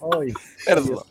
Ay, Perdón.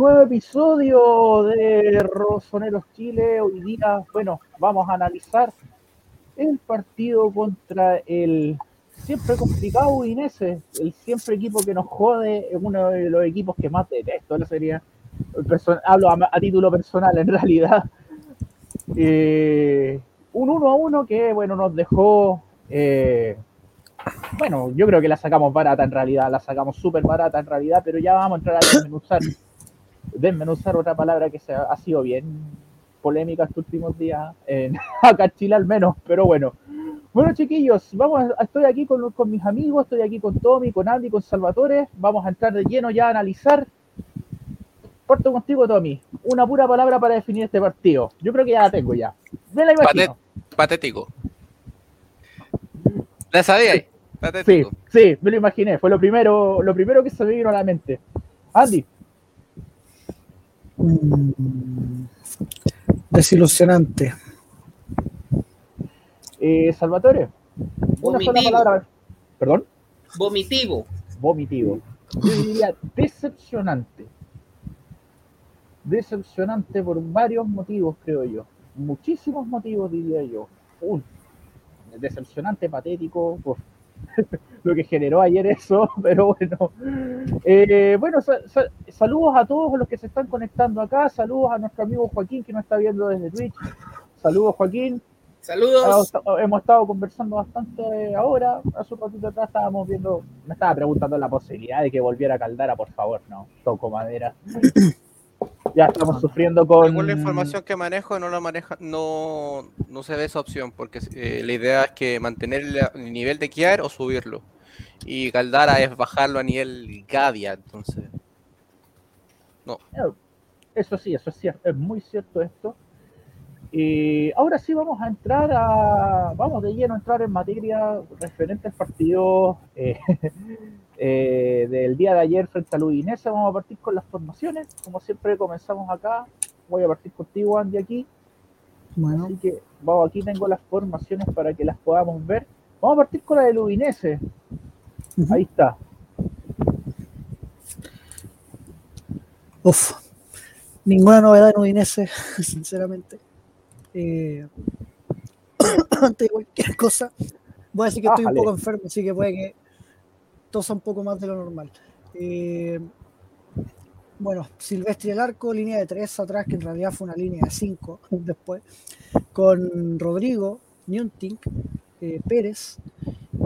Nuevo episodio de Rosoneros Chile. Hoy día, bueno, vamos a analizar el partido contra el siempre complicado Udinese, el siempre equipo que nos jode, es uno de los equipos que más detesto la serie. Hablo a, título personal en realidad. Eh, un 1 a 1 que, bueno, nos dejó... Eh, bueno, yo creo que la sacamos barata en realidad, la sacamos súper barata en realidad, pero ya vamos a entrar a desmenuzar desmenuzar otra palabra que se ha, sido bien polémica estos últimos días, en, acá en Chile al menos, pero bueno. Bueno, chiquillos, vamos, estoy aquí con, con, mis amigos, estoy aquí con Tommy, con Andy, con Salvatore. Vamos a entrar de lleno ya a analizar. Porto contigo, Tommy. Una pura palabra para definir este partido. Yo creo que ya la tengo ya. Me la imagino. patético. ¿La sabía? Patético. Sí, sí, me lo imaginé. Fue lo primero, lo primero que se me vino a la mente. Andy. Mm, desilusionante. Eh, Salvatore. Una sola palabra. ¿Perdón? Vomitivo. Vomitivo. Yo diría decepcionante. Decepcionante por varios motivos, creo yo. Muchísimos motivos, diría yo. Un, decepcionante, patético, por lo que generó ayer eso, pero bueno. Eh, bueno, sa- sa- saludos a todos los que se están conectando acá, saludos a nuestro amigo Joaquín que nos está viendo desde Twitch. Saludos Joaquín, Saludos. Hemos estado conversando bastante ahora. Hace un ratito atrás estábamos viendo, me estaba preguntando la posibilidad de que volviera a Caldara, por favor, no, toco madera. Ya estamos sufriendo con. Según la información que manejo, no lo maneja, no, no se ve esa opción, porque eh, la idea es que mantener el, el nivel de Kiar o subirlo. Y Caldara es bajarlo a nivel Gavia, entonces. Eso sí, eso es cierto, es muy cierto esto. Y ahora sí vamos a entrar a, vamos de lleno a entrar en materia referente al partido eh, eh, del día de ayer frente al Udinese. Vamos a partir con las formaciones, como siempre comenzamos acá. Voy a partir contigo, Andy, aquí. Bueno, Así que vamos, aquí tengo las formaciones para que las podamos ver. Vamos a partir con la del Udinese. Ujú. Ahí está. Uf, ninguna novedad en Udinese, sinceramente. Eh, antes de cualquier cosa, voy a decir que estoy un poco enfermo, así que puede que tosa un poco más de lo normal. Eh, bueno, Silvestri el arco, línea de tres atrás, que en realidad fue una línea de cinco después, con Rodrigo, Newtink, eh, Pérez,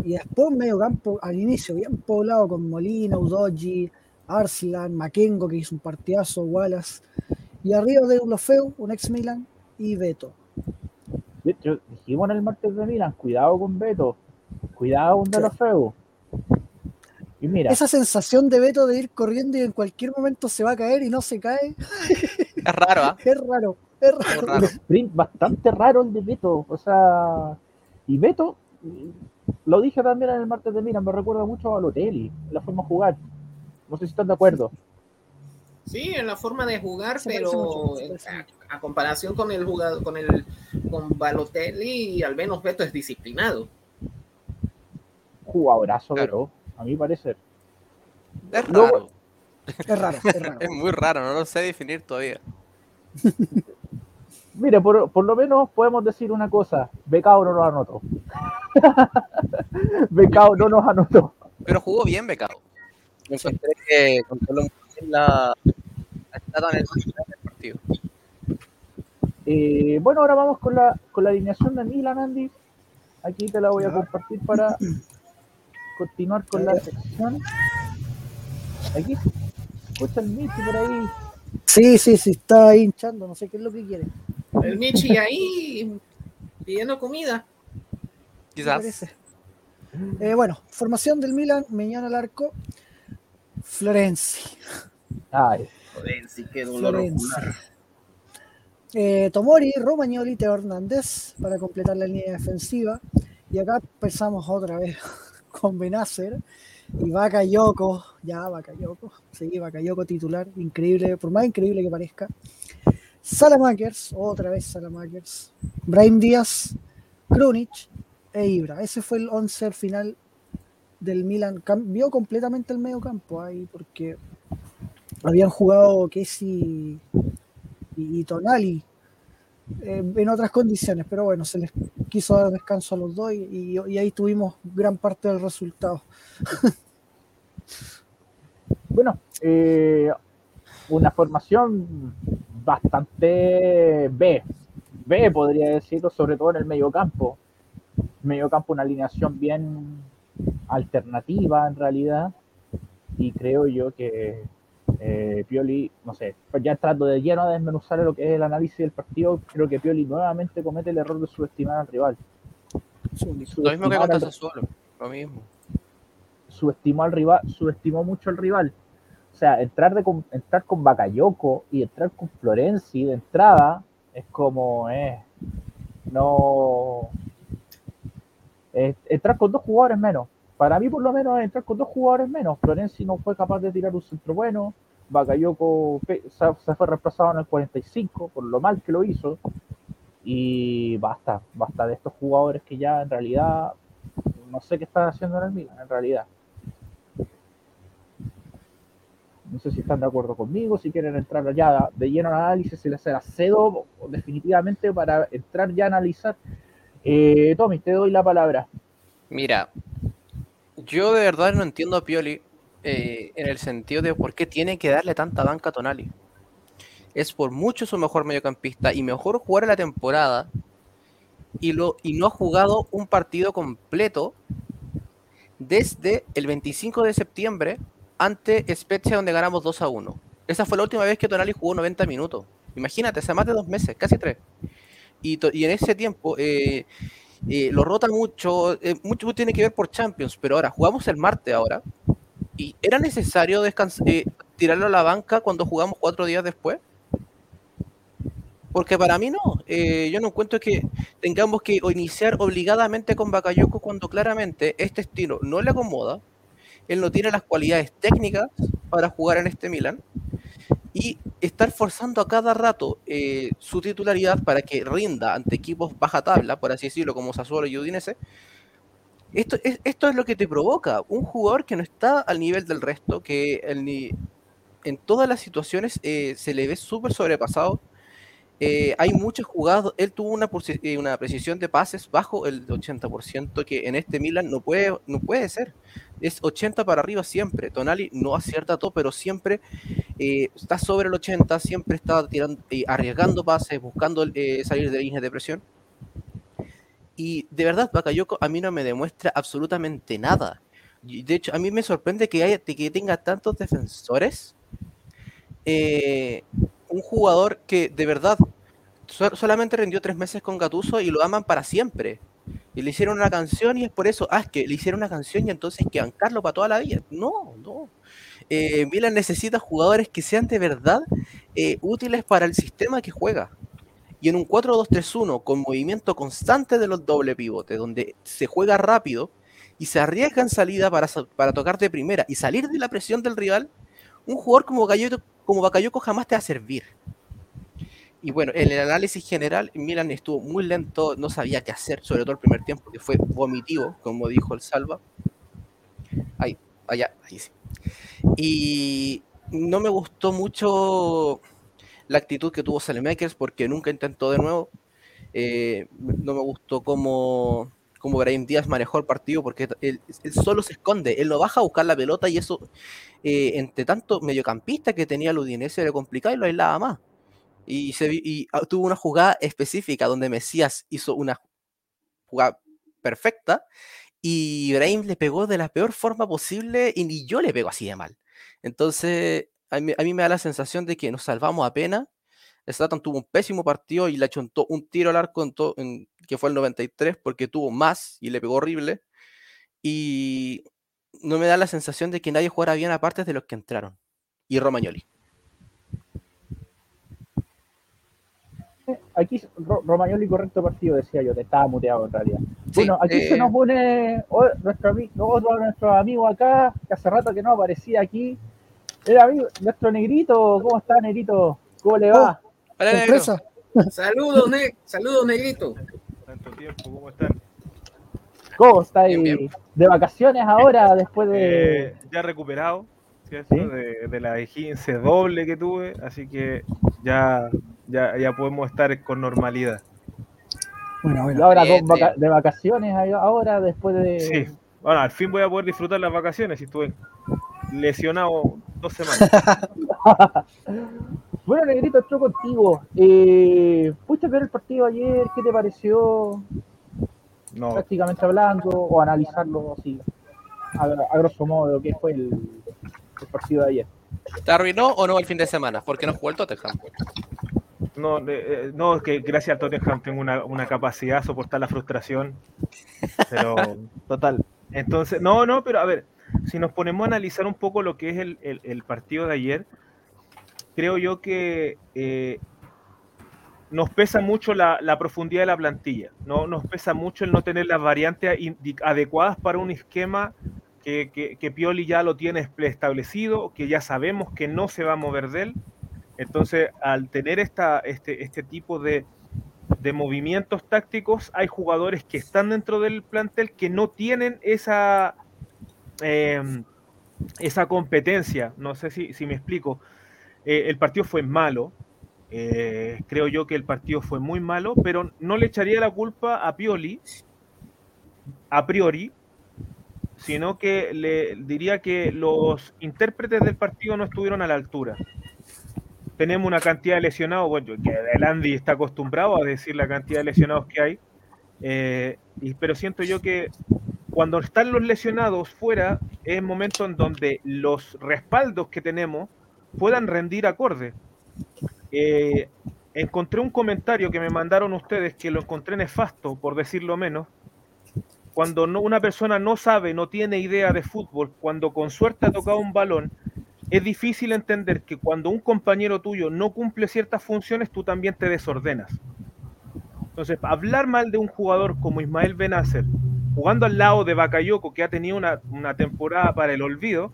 y después medio campo al inicio, bien poblado con Molina, Udogi, Arslan, Makengo, que hizo un partidazo, Wallace, y arriba de Ulofeu, un ex Milan, y Beto. Hecho, dijimos en el martes de Milan, cuidado con Beto, cuidado con De los Feu. Y mira, Esa sensación de Beto de ir corriendo y en cualquier momento se va a caer y no se cae, Es raro, ¿ah? es raro, es raro. un raro. sprint bastante raro el de Beto. O sea, y Beto, lo dije también en el martes de Milan, me recuerda mucho a Balotelli, la forma de jugar. No sé si están de acuerdo. Sí, en la forma de jugar, Se pero mucho, a, comparación con el jugador, con el con Balotelli, al menos Beto es disciplinado. Jugadorazo Claro. Beto, a mi parecer. Es Luego- raro. Es raro, es raro. Es muy raro, no lo sé definir todavía. Mire, por, por lo menos podemos decir una cosa, Becao no nos anotó. Becao no nos anotó. Pero jugó bien Becao. Me encontré que controló muy bien la, la en el final del partido. Eh, bueno, ahora vamos con la, con la alineación de Milan, Andy. Aquí te la voy a compartir para continuar con la sección. Aquí. Escucha el Michi por ahí. Sí, sí, sí, está ahí hinchando, no sé qué es lo que quiere. El Michi ahí pidiendo comida. Quizás. Eh, bueno, formación del Milan, Meñana al arco, Florenzi. Ay, sí, qué dolor Florenzi. ocular. Eh, Tomori, Romagnoli, Teo Hernández para completar la línea defensiva. Y acá empezamos otra vez con Benacer y Bakayoko. Ya, Bakayoko. Sí, Bakayoko titular. Increíble, por más increíble que parezca. Salamakers, otra vez Salamakers. Brahim Díaz, Krunic e Ibra. Ese fue el 11 al final del Milan. Cambió completamente el medio campo ahí porque habían jugado Kessi y, y Tonali eh, en otras condiciones, pero bueno, se les quiso dar descanso a los dos y, ahí tuvimos gran parte del resultado. bueno, eh, una formación bastante B. B podría decirlo, sobre todo en el medio campo. Medio campo, una alineación bien alternativa en realidad. Y creo yo que eh, Pioli, no sé, pues ya entrando de lleno a desmenuzar lo que es el análisis del partido, creo que Pioli nuevamente comete el error de subestimar al rival. Lo mismo que contra Sassuolo. Lo mismo. subestimó al rival, subestimó mucho al rival. O sea, entrar de con- entrar con Bakayoko y entrar con Florenzi de entrada es como eh, no es- entrar con dos jugadores menos. Para mí por lo menos entrar con dos jugadores menos. Florenzi no fue capaz de tirar un centro bueno. Bakayoko se, se fue reemplazado en el 45 por lo mal que lo hizo. Y basta, basta de estos jugadores que ya en realidad no sé qué están haciendo en el Milan, en realidad. No sé si están de acuerdo conmigo, si quieren entrar ya de lleno al análisis, si les cedo definitivamente para entrar ya a analizar. Eh, Tommy, te doy la palabra. Mira, yo de verdad no entiendo a Pioli eh, en el sentido de por qué tiene que darle tanta banca a Tonali. Es por mucho su mejor mediocampista y mejor jugar en la temporada y, lo, no ha jugado un partido completo desde el 25 de septiembre ante Spezia donde ganamos 2 a 1. Esa fue la última vez que Tonali jugó 90 minutos. Imagínate, hace más de dos meses, casi tres. Y, y en ese tiempo eh, eh, lo rota mucho, eh, mucho tiene que ver por Champions, pero ahora jugamos el martes ahora. ¿Y era necesario tirarlo a la banca cuando jugamos cuatro días después? Porque para mí no, yo no encuentro que tengamos que iniciar obligadamente con Bakayoko cuando claramente este estilo no le acomoda, él no tiene las cualidades técnicas para jugar en este Milan y estar forzando a cada rato eh, su titularidad para que rinda ante equipos baja tabla, por así decirlo, como Sassuolo y Udinese, esto es, esto es lo que te provoca. Un jugador que no está al nivel del resto, que en todas las situaciones eh, se le ve súper sobrepasado, eh, hay muchos jugados, él tuvo una, eh, una, precisión de pases bajo el 80%, que en este Milan no puede, no puede ser. Es 80 para arriba siempre. Tonali no acierta todo, pero siempre eh, está sobre el 80, siempre está tirando, arriesgando pases, buscando salir de líneas de presión. Y de verdad, Bakayoko a mí no me demuestra absolutamente nada. De hecho, a mí me sorprende que, haya, que tenga tantos defensores un jugador que de verdad solamente rendió tres meses con Gatuso y lo aman para siempre. Y le hicieron una canción y es por eso, ah, es que le hicieron una canción y entonces que bancarlo para toda la vida. No, no. Eh, Milan necesita jugadores que sean de verdad eh, útiles para el sistema que juega. Y en un 4-2-3-1 con movimiento constante de los doble pivotes, donde se juega rápido y se arriesga en salida para, para tocar de primera y salir de la presión del rival, un jugador como Gallo Bakayoko jamás te va a servir. Y bueno, en el análisis general, Milan estuvo muy lento, no sabía qué hacer, sobre todo el primer tiempo, que fue vomitivo, como dijo el Salva. Ahí, allá, ahí sí. Y no me gustó mucho la actitud que tuvo Salemakers porque nunca intentó de nuevo. Eh, no me gustó cómo, cómo Brahim Díaz manejó el partido porque él, solo se esconde, él no baja a buscar la pelota y eso eh, entre tanto mediocampista que tenía el Udinese le complicaba y lo aislaba más. Y, se, ah, tuvo una jugada específica donde Mesías hizo una jugada perfecta y Ibrahim le pegó de la peor forma posible y ni yo le pego así de mal. Entonces, a mí, me da la sensación de que nos salvamos apenas. Slatan tuvo un pésimo partido y le achontó un tiro al arco en que fue el 93 porque tuvo más y le pegó horrible. Y no me da la sensación de que nadie jugara bien aparte de los que entraron. Y Romagnoli. Aquí Romagnoli correcto partido, decía yo, te estaba muteado en realidad. bueno, aquí se eh, nos pone nuestro, otro nuestro amigo acá, que hace rato que no aparecía aquí. El amigo, nuestro negrito, ¿cómo está negrito? ¿Cómo le va? Saludos, saludos negrito. Tanto tiempo, ¿cómo están? ¿Cómo está ahí? ¿De vacaciones ahora, después de...? Eh, ya recuperado, De, la E15 doble que tuve, así que ya, ya, ya podemos estar con normalidad. Bueno, bueno. ahora de vacaciones ahora, después de... Sí, bueno, al fin voy a poder disfrutar las vacaciones si estuve lesionado dos semanas. bueno, Negrito, estoy contigo. Eh, ¿Pudiste ver el partido ayer? ¿Qué te pareció? prácticamente hablando, o analizarlo así, a, grosso modo, qué fue el, partido de ayer. ¿Te arruinó o no el fin de semana? Porque no jugó el Tottenham. No, eh, no, es que gracias al Tottenham tengo una, capacidad de soportar la frustración. Pero, total. Entonces, no, no, pero a ver, si nos ponemos a analizar un poco lo que es el, partido de ayer, creo yo que eh, nos pesa mucho la, profundidad de la plantilla, ¿no? nos pesa mucho el no tener las variantes adecuadas para un esquema que, Pioli ya lo tiene establecido, que ya sabemos que no se va a mover de él. Entonces, al tener esta, este, este tipo de, movimientos tácticos, hay jugadores que están dentro del plantel que no tienen esa, eh, esa competencia. No sé si me explico. Eh, el partido fue malo. eh, creo yo que el partido fue muy malo, pero no le echaría la culpa a Pioli, a priori, sino que le diría que los intérpretes del partido no estuvieron a la altura. Tenemos una cantidad de lesionados, bueno, que el Andy está acostumbrado a decir la cantidad de lesionados que hay, eh, y- pero siento yo que cuando están los lesionados fuera es el momento en donde los respaldos que tenemos puedan rendir acorde. Eh, encontré un comentario que me mandaron ustedes que lo encontré nefasto, por decirlo menos, cuando no- una persona no sabe, no tiene idea de fútbol, cuando con suerte ha tocado un balón, es difícil entender que cuando un compañero tuyo no cumple ciertas funciones, tú también te desordenas. Entonces, hablar mal de un jugador como Ismael Benacer, jugando al lado de Bakayoko, que ha tenido una, una temporada para el olvido,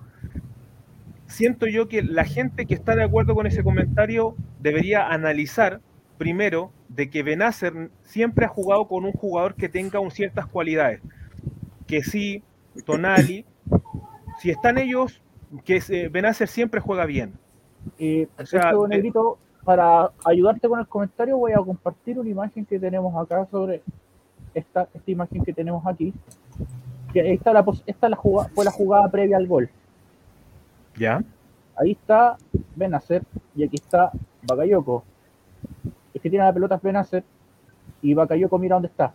siento yo que la gente que está de acuerdo con ese comentario debería analizar primero de que Benacer siempre ha jugado con un jugador que tenga un ciertas cualidades. Que sí, Tonali, si están ellos, que se- Benacer siempre juega bien. Y O sea, esto, de- Negrito, para ayudarte con el comentario, voy a compartir una imagen que tenemos acá sobre esta, esta imagen que tenemos aquí. Está la, esta la jugada, fue la jugada previa al gol. ¿Ya? Ahí está Benacer y aquí está Bakayoko. Es que tiene la pelota Benacer y Bakayoko mira dónde está.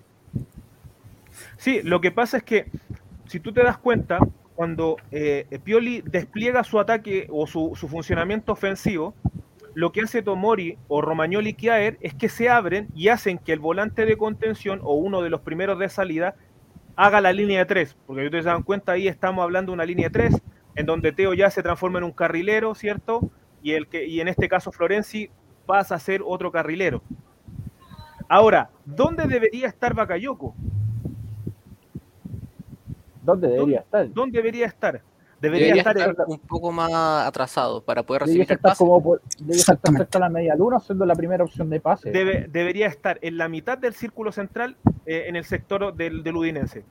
Sí, lo que pasa es que si tú te das cuenta, cuando eh, Pioli despliega su ataque o su, su funcionamiento ofensivo, lo que hace Tomori o Romagnoli Kiaer es que se abren y hacen que el volante de contención o uno de los primeros de salida haga la línea de tres. Porque ustedes se dan cuenta, ahí estamos hablando de una línea de tres, en donde Teo ya se transforma en un carrilero, ¿cierto? Y, el que, y en este caso Florenzi pasa a ser otro carrilero. Ahora, ¿dónde debería estar Bakayoko? ¿Dónde debería estar? ¿Dónde debería estar? Debería, Debería estar, estar un poco más atrasado para poder Debería recibir el estar pase. como por- debería estar cerca la media luna, siendo la primera opción de pase. debe- debería estar en la mitad del círculo central, eh, en el sector del, del Udinense.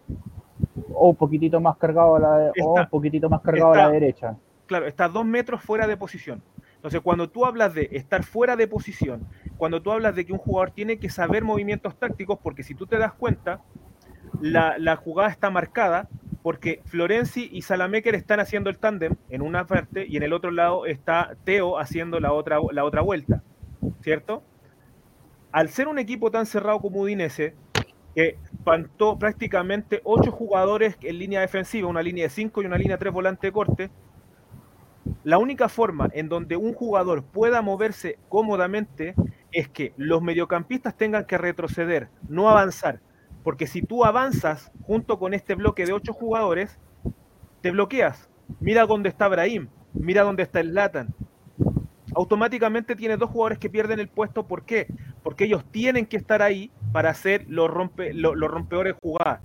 O un poquitito más cargado a la, o un poquitito más cargado a la derecha. Claro, está dos metros fuera de posición. Entonces, cuando tú hablas de estar fuera de posición, cuando tú hablas de que un jugador tiene que saber movimientos tácticos, porque si tú te das cuenta, la, la jugada está marcada porque Florenzi y Salamecker están haciendo el tándem en una parte y en el otro lado está Teo haciendo la otra, la otra vuelta, ¿cierto? Al ser un equipo tan cerrado como Udinese, que pantó prácticamente ocho jugadores en línea defensiva, una línea de cinco y una línea tres volante de corte, la única forma en donde un jugador pueda moverse cómodamente es que los mediocampistas tengan que retroceder, no avanzar. Porque si tú avanzas junto con este bloque de ocho jugadores, te bloqueas. Mira dónde está Brahim, mira dónde está el Latan. Automáticamente tienes dos jugadores que pierden el puesto. ¿Por qué? Porque ellos tienen que estar ahí para hacer los, rompe, lo- los rompedores jugadas.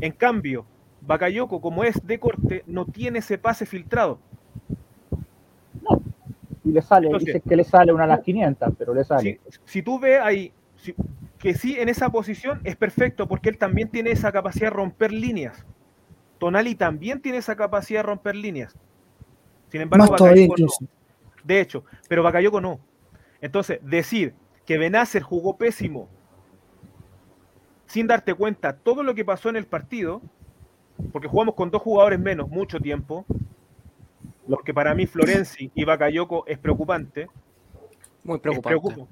En cambio, Bakayoko, como es de corte, no tiene ese pase filtrado. Y le sale, Entonces- dice que le sale una a las 500, pero le sale. Si, si tú ves ahí si- que sí en esa posición es perfecto porque él también tiene esa capacidad de romper líneas. Tonali también tiene esa capacidad de romper líneas. Sin embargo, Más todavía Bakayoko no. incluso. De hecho, pero Bakayoko no. Entonces, decir que Benacer jugó pésimo sin darte cuenta todo lo que pasó en el partido, porque jugamos con dos jugadores menos mucho tiempo, lo que para mí Florenzi y Bakayoko es preocupante, Muy preocupante.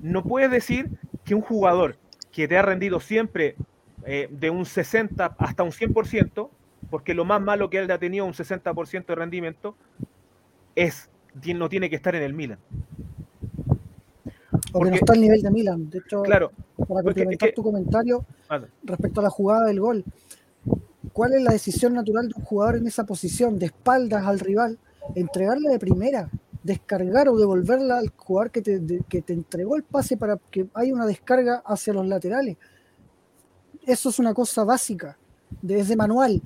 No puedes decir que un jugador que te ha rendido siempre eh, de un 60 hasta un 100%, porque lo más malo que él ha tenido un 60% de rendimiento, es no tiene que estar en el Milan. Porque- no está al nivel de Milan. De hecho, Claro, para es complementar que- tu comentario respecto a la jugada del gol, ¿cuál es la decisión natural de un jugador en esa posición, de espaldas al rival? Entregarle de primera, descargar o devolverla al jugador que te, de- que te entregó el pase para que haya una descarga hacia los laterales. Eso es una cosa básica, desde manual.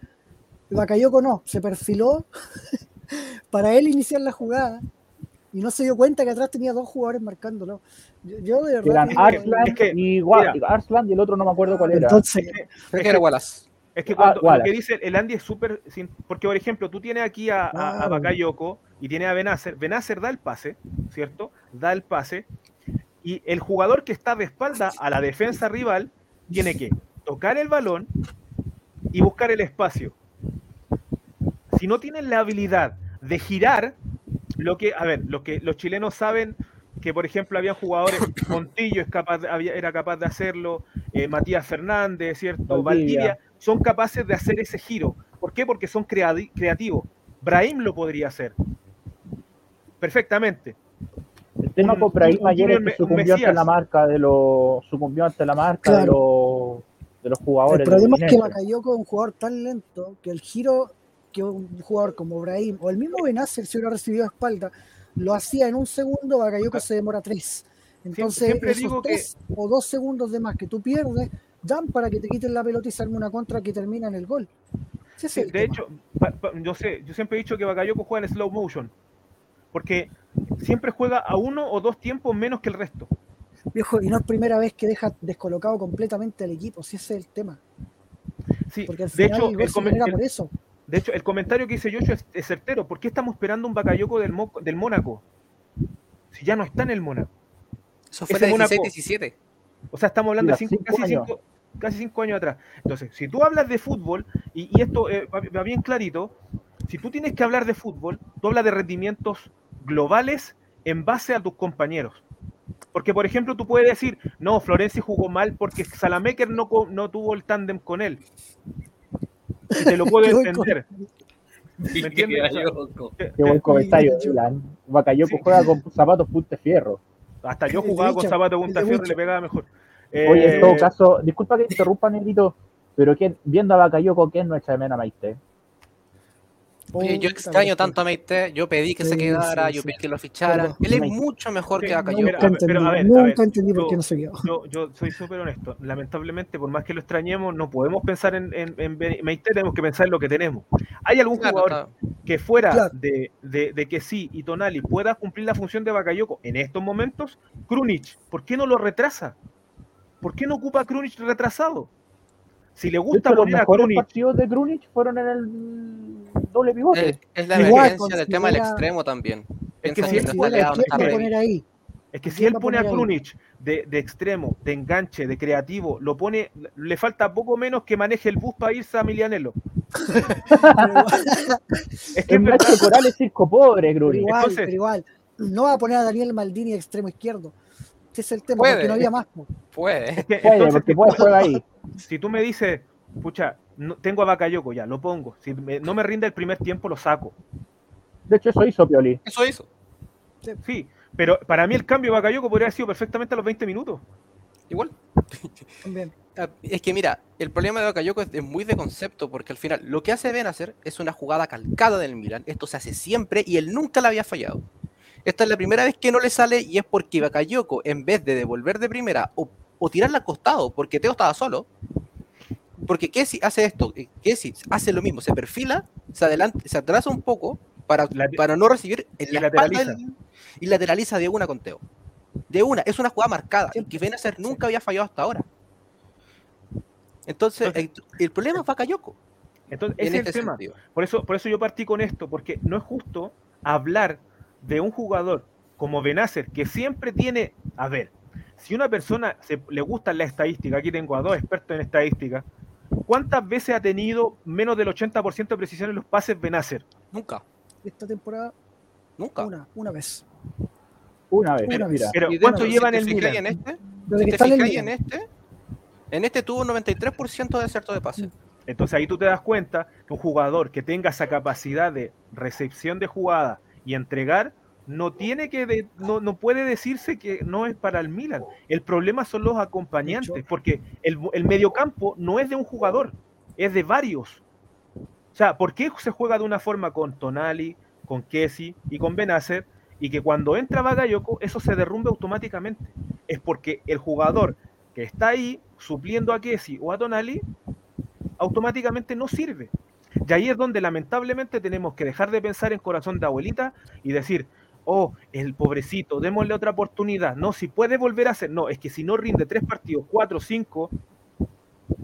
Bakayoko no, se perfiló para él iniciar la jugada y no se dio cuenta que atrás tenía dos jugadores marcándolo. Yo, yo de Eran verdad. que- Arslan es que, y, Wa- mira. Arslan y el otro no me acuerdo cuál era. Entonces, Creo que era Wallace. Es que Ah, cuando lo que dice el Andy es súper. Porque, por ejemplo, tú tienes aquí a, a, a Claro. Bakayoko y tienes a Benacer. Benacer da el pase, ¿cierto? Da el pase. Y el jugador que está de espalda a la defensa rival tiene que tocar el balón y buscar el espacio. Si no tienen la habilidad de girar, lo que, a ver, lo que los chilenos saben que, por ejemplo, había jugadores, Montillo es capaz de- había- era capaz de hacerlo, eh, Matías Fernández, ¿cierto? Valdivia. Valdivia, son capaces de hacer ese giro. ¿Por qué? Porque son creadi- creativos. Brahim lo podría hacer. Perfectamente. El tema con Brahim ayer es que sucumbió ante la marca de los sucumbió ante la marca de los de los jugadores. el problema es que. Bakayoko es un jugador tan lento que el giro que un jugador como Brahim o el mismo Benacer, si hubiera recibido espalda, lo hacía en un segundo, Bakayoko se demora tres. Entonces, siempre esos digo que- tres o dos segundos de más que tú pierdes, dan para que te quiten la pelota y arme una contra que termina en el gol. Sí, de hecho, pa- pa- yo sé, yo siempre he dicho que Bakayoko juega en slow motion. Porque siempre juega a uno o dos tiempos menos que el resto. Viejo, y no es primera vez que deja descolocado completamente al equipo, si ese es el tema. Sí, Porque al de final hecho, el gol el, se comen- genera el- por eso. De hecho, el comentario que hice yo es, es certero. ¿Por qué estamos esperando un Bakayoko del, Mo- del Mónaco? Si ya no está en el Mónaco. Eso fue Ese el Mónaco. 16-17. O sea, estamos hablando de cinco- cinco casi, cinco, casi cinco años atrás. Entonces, si tú hablas de fútbol, y, y esto eh, va, bien clarito, si tú tienes que hablar de fútbol, tú hablas de rendimientos globales en base a tus compañeros. Porque, por ejemplo, tú puedes decir, no, Florenzi jugó mal porque Salamecker no, no tuvo el tándem con él. Te lo puedo entender. Qué buen comentario. Dylan. Bakayoko Sí. juega con zapatos punta fierro. hasta yo jugaba con Wicha, zapato de el punta fierro y le pegaba mejor. Oye, en todo Eh, caso, disculpa que te interrumpa, Negrito, pero que viendo a Bakayoko, ¿quién no echa de menos a Maite? Oye, yo extraño tanto a Meite, yo pedí que se quedara, sí, yo sí. pedí que lo ficharan. Él es mucho mejor Sí, que mira, Nunca entendí, pero a ver, a nunca ver, entendí por yo- qué no se quedó. yo, yo soy súper honesto. Lamentablemente, por más que lo extrañemos, no podemos pensar en, en, Meite, tenemos que pensar en lo que tenemos. ¿Hay algún Claro, jugador que fuera Claro. de, de, de que sí y Tonali pueda cumplir la función de Bakayoko en estos momentos? Krunic, ¿por qué no lo retrasa? ¿Por qué no ocupa a Krunic retrasado? Si le gusta hecho, los poner a mejores Krunic, partidos de Krunic fueron en el doble pivote. es, es la Igual, emergencia del tema del extremo también. Es que si que él no poner ahí. Es que si ¿Quién él a pone a? Krunic de, de extremo, de enganche, de creativo, lo pone, le falta poco menos que maneje el bus para irse a Milianelo. Es que verdad, Coral es circo pobre, Krunic. igual, Entonces- pero igual. No va a poner a Daniel Maldini de extremo izquierdo. Ese es el tema, Puede. porque no había más. Puede. es que Puede, entonces, porque puede jugar ahí. si tú me dices, pucha, no- tengo a Bakayoko, ya, lo pongo. Si me- no me rinde el primer tiempo, lo saco. De hecho, eso hizo Pioli. Eso hizo. Sí, pero para mí el cambio de Bakayoko podría haber sido perfectamente a los 20 minutos. Igual. También. Ah, Es que mira, el problema de Bakayoko es, es muy de concepto, porque al final lo que hace Ben hacer es una jugada calcada del Milan. Esto se hace siempre y él nunca la había fallado. Esta es la primera vez que no le sale y es porque Bakayoko, en vez de devolver de primera o, o tirarla al costado, porque Teo estaba solo, porque Kessi hace esto, eh, Kessi hace lo mismo, se perfila, se adelanta, se atrasa un poco para, para no recibir en la lateraliza. del- y lateraliza de una con Teo. De una, es una jugada marcada, Siempre. que Ben hacer nunca había fallado hasta ahora. Entonces, el, el problema es Bakayoko. Entonces, En es este el tema. sentido. Por eso, por eso yo partí con esto, porque no es justo hablar de un jugador como Benacer, que siempre tiene, a ver, si una persona se, le gusta la estadística, aquí tengo a dos expertos en estadística, ¿cuántas veces ha tenido menos del 80% de precisión en los pases Benacer? Nunca, Esta temporada, nunca. una, una vez. Una vez. Vez. mira. Pero ¿cuánto lleva si en el Milan? En este, si te está en este, en este tuvo un 93% de acierto de pase. Entonces ahí tú te das cuenta que un jugador que tenga esa capacidad de recepción de jugada y entregar, no tiene que de- no, no puede decirse que no es para el Milan. El problema son los acompañantes, porque el, el mediocampo no es de un jugador, es de varios. O sea, ¿por qué se juega de una forma con Tonali, con Kessi y con Benacer? Y que cuando entra Bagayoko, eso se derrumbe automáticamente. Es porque el jugador que está ahí supliendo a Kessi o a Tonali automáticamente no sirve. Y ahí es donde lamentablemente tenemos que dejar de pensar en corazón de abuelita y decir, oh, el pobrecito, démosle otra oportunidad. No, si puede volver a hacer, no, es que si no rinde tres partidos, cuatro, cinco,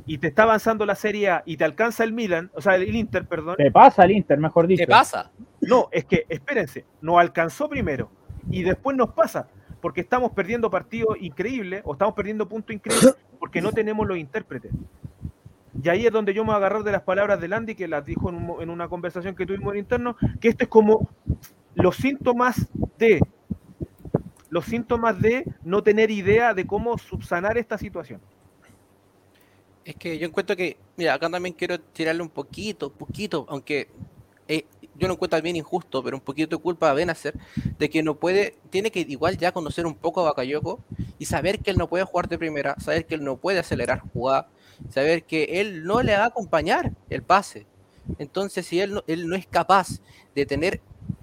y te está avanzando la Serie A y te alcanza el Milan, o sea, el Inter, perdón. Te pasa el Inter, mejor dicho. ¿Qué pasa? No, es que, espérense, nos alcanzó primero y después nos pasa, porque estamos perdiendo partidos increíbles o estamos perdiendo puntos increíbles porque no tenemos los intérpretes. Y ahí es donde yo me voy a agarrar de las palabras de Landy, que las dijo en, un en una conversación que tuvimos en interno, que esto es como los síntomas de los síntomas de no tener idea de cómo subsanar esta situación. Es que yo encuentro que, mira, acá también quiero tirarle un poquito, poquito, aunque eh, yo no encuentro bien injusto, pero un poquito de culpa a Benacer, de que no puede, tiene que igual ya conocer un poco a Bakayoko y saber que él no puede jugar de primera, saber que él no puede acelerar jugada, saber que él no le va a acompañar el pase. Entonces, si él no, él no es capaz de tener,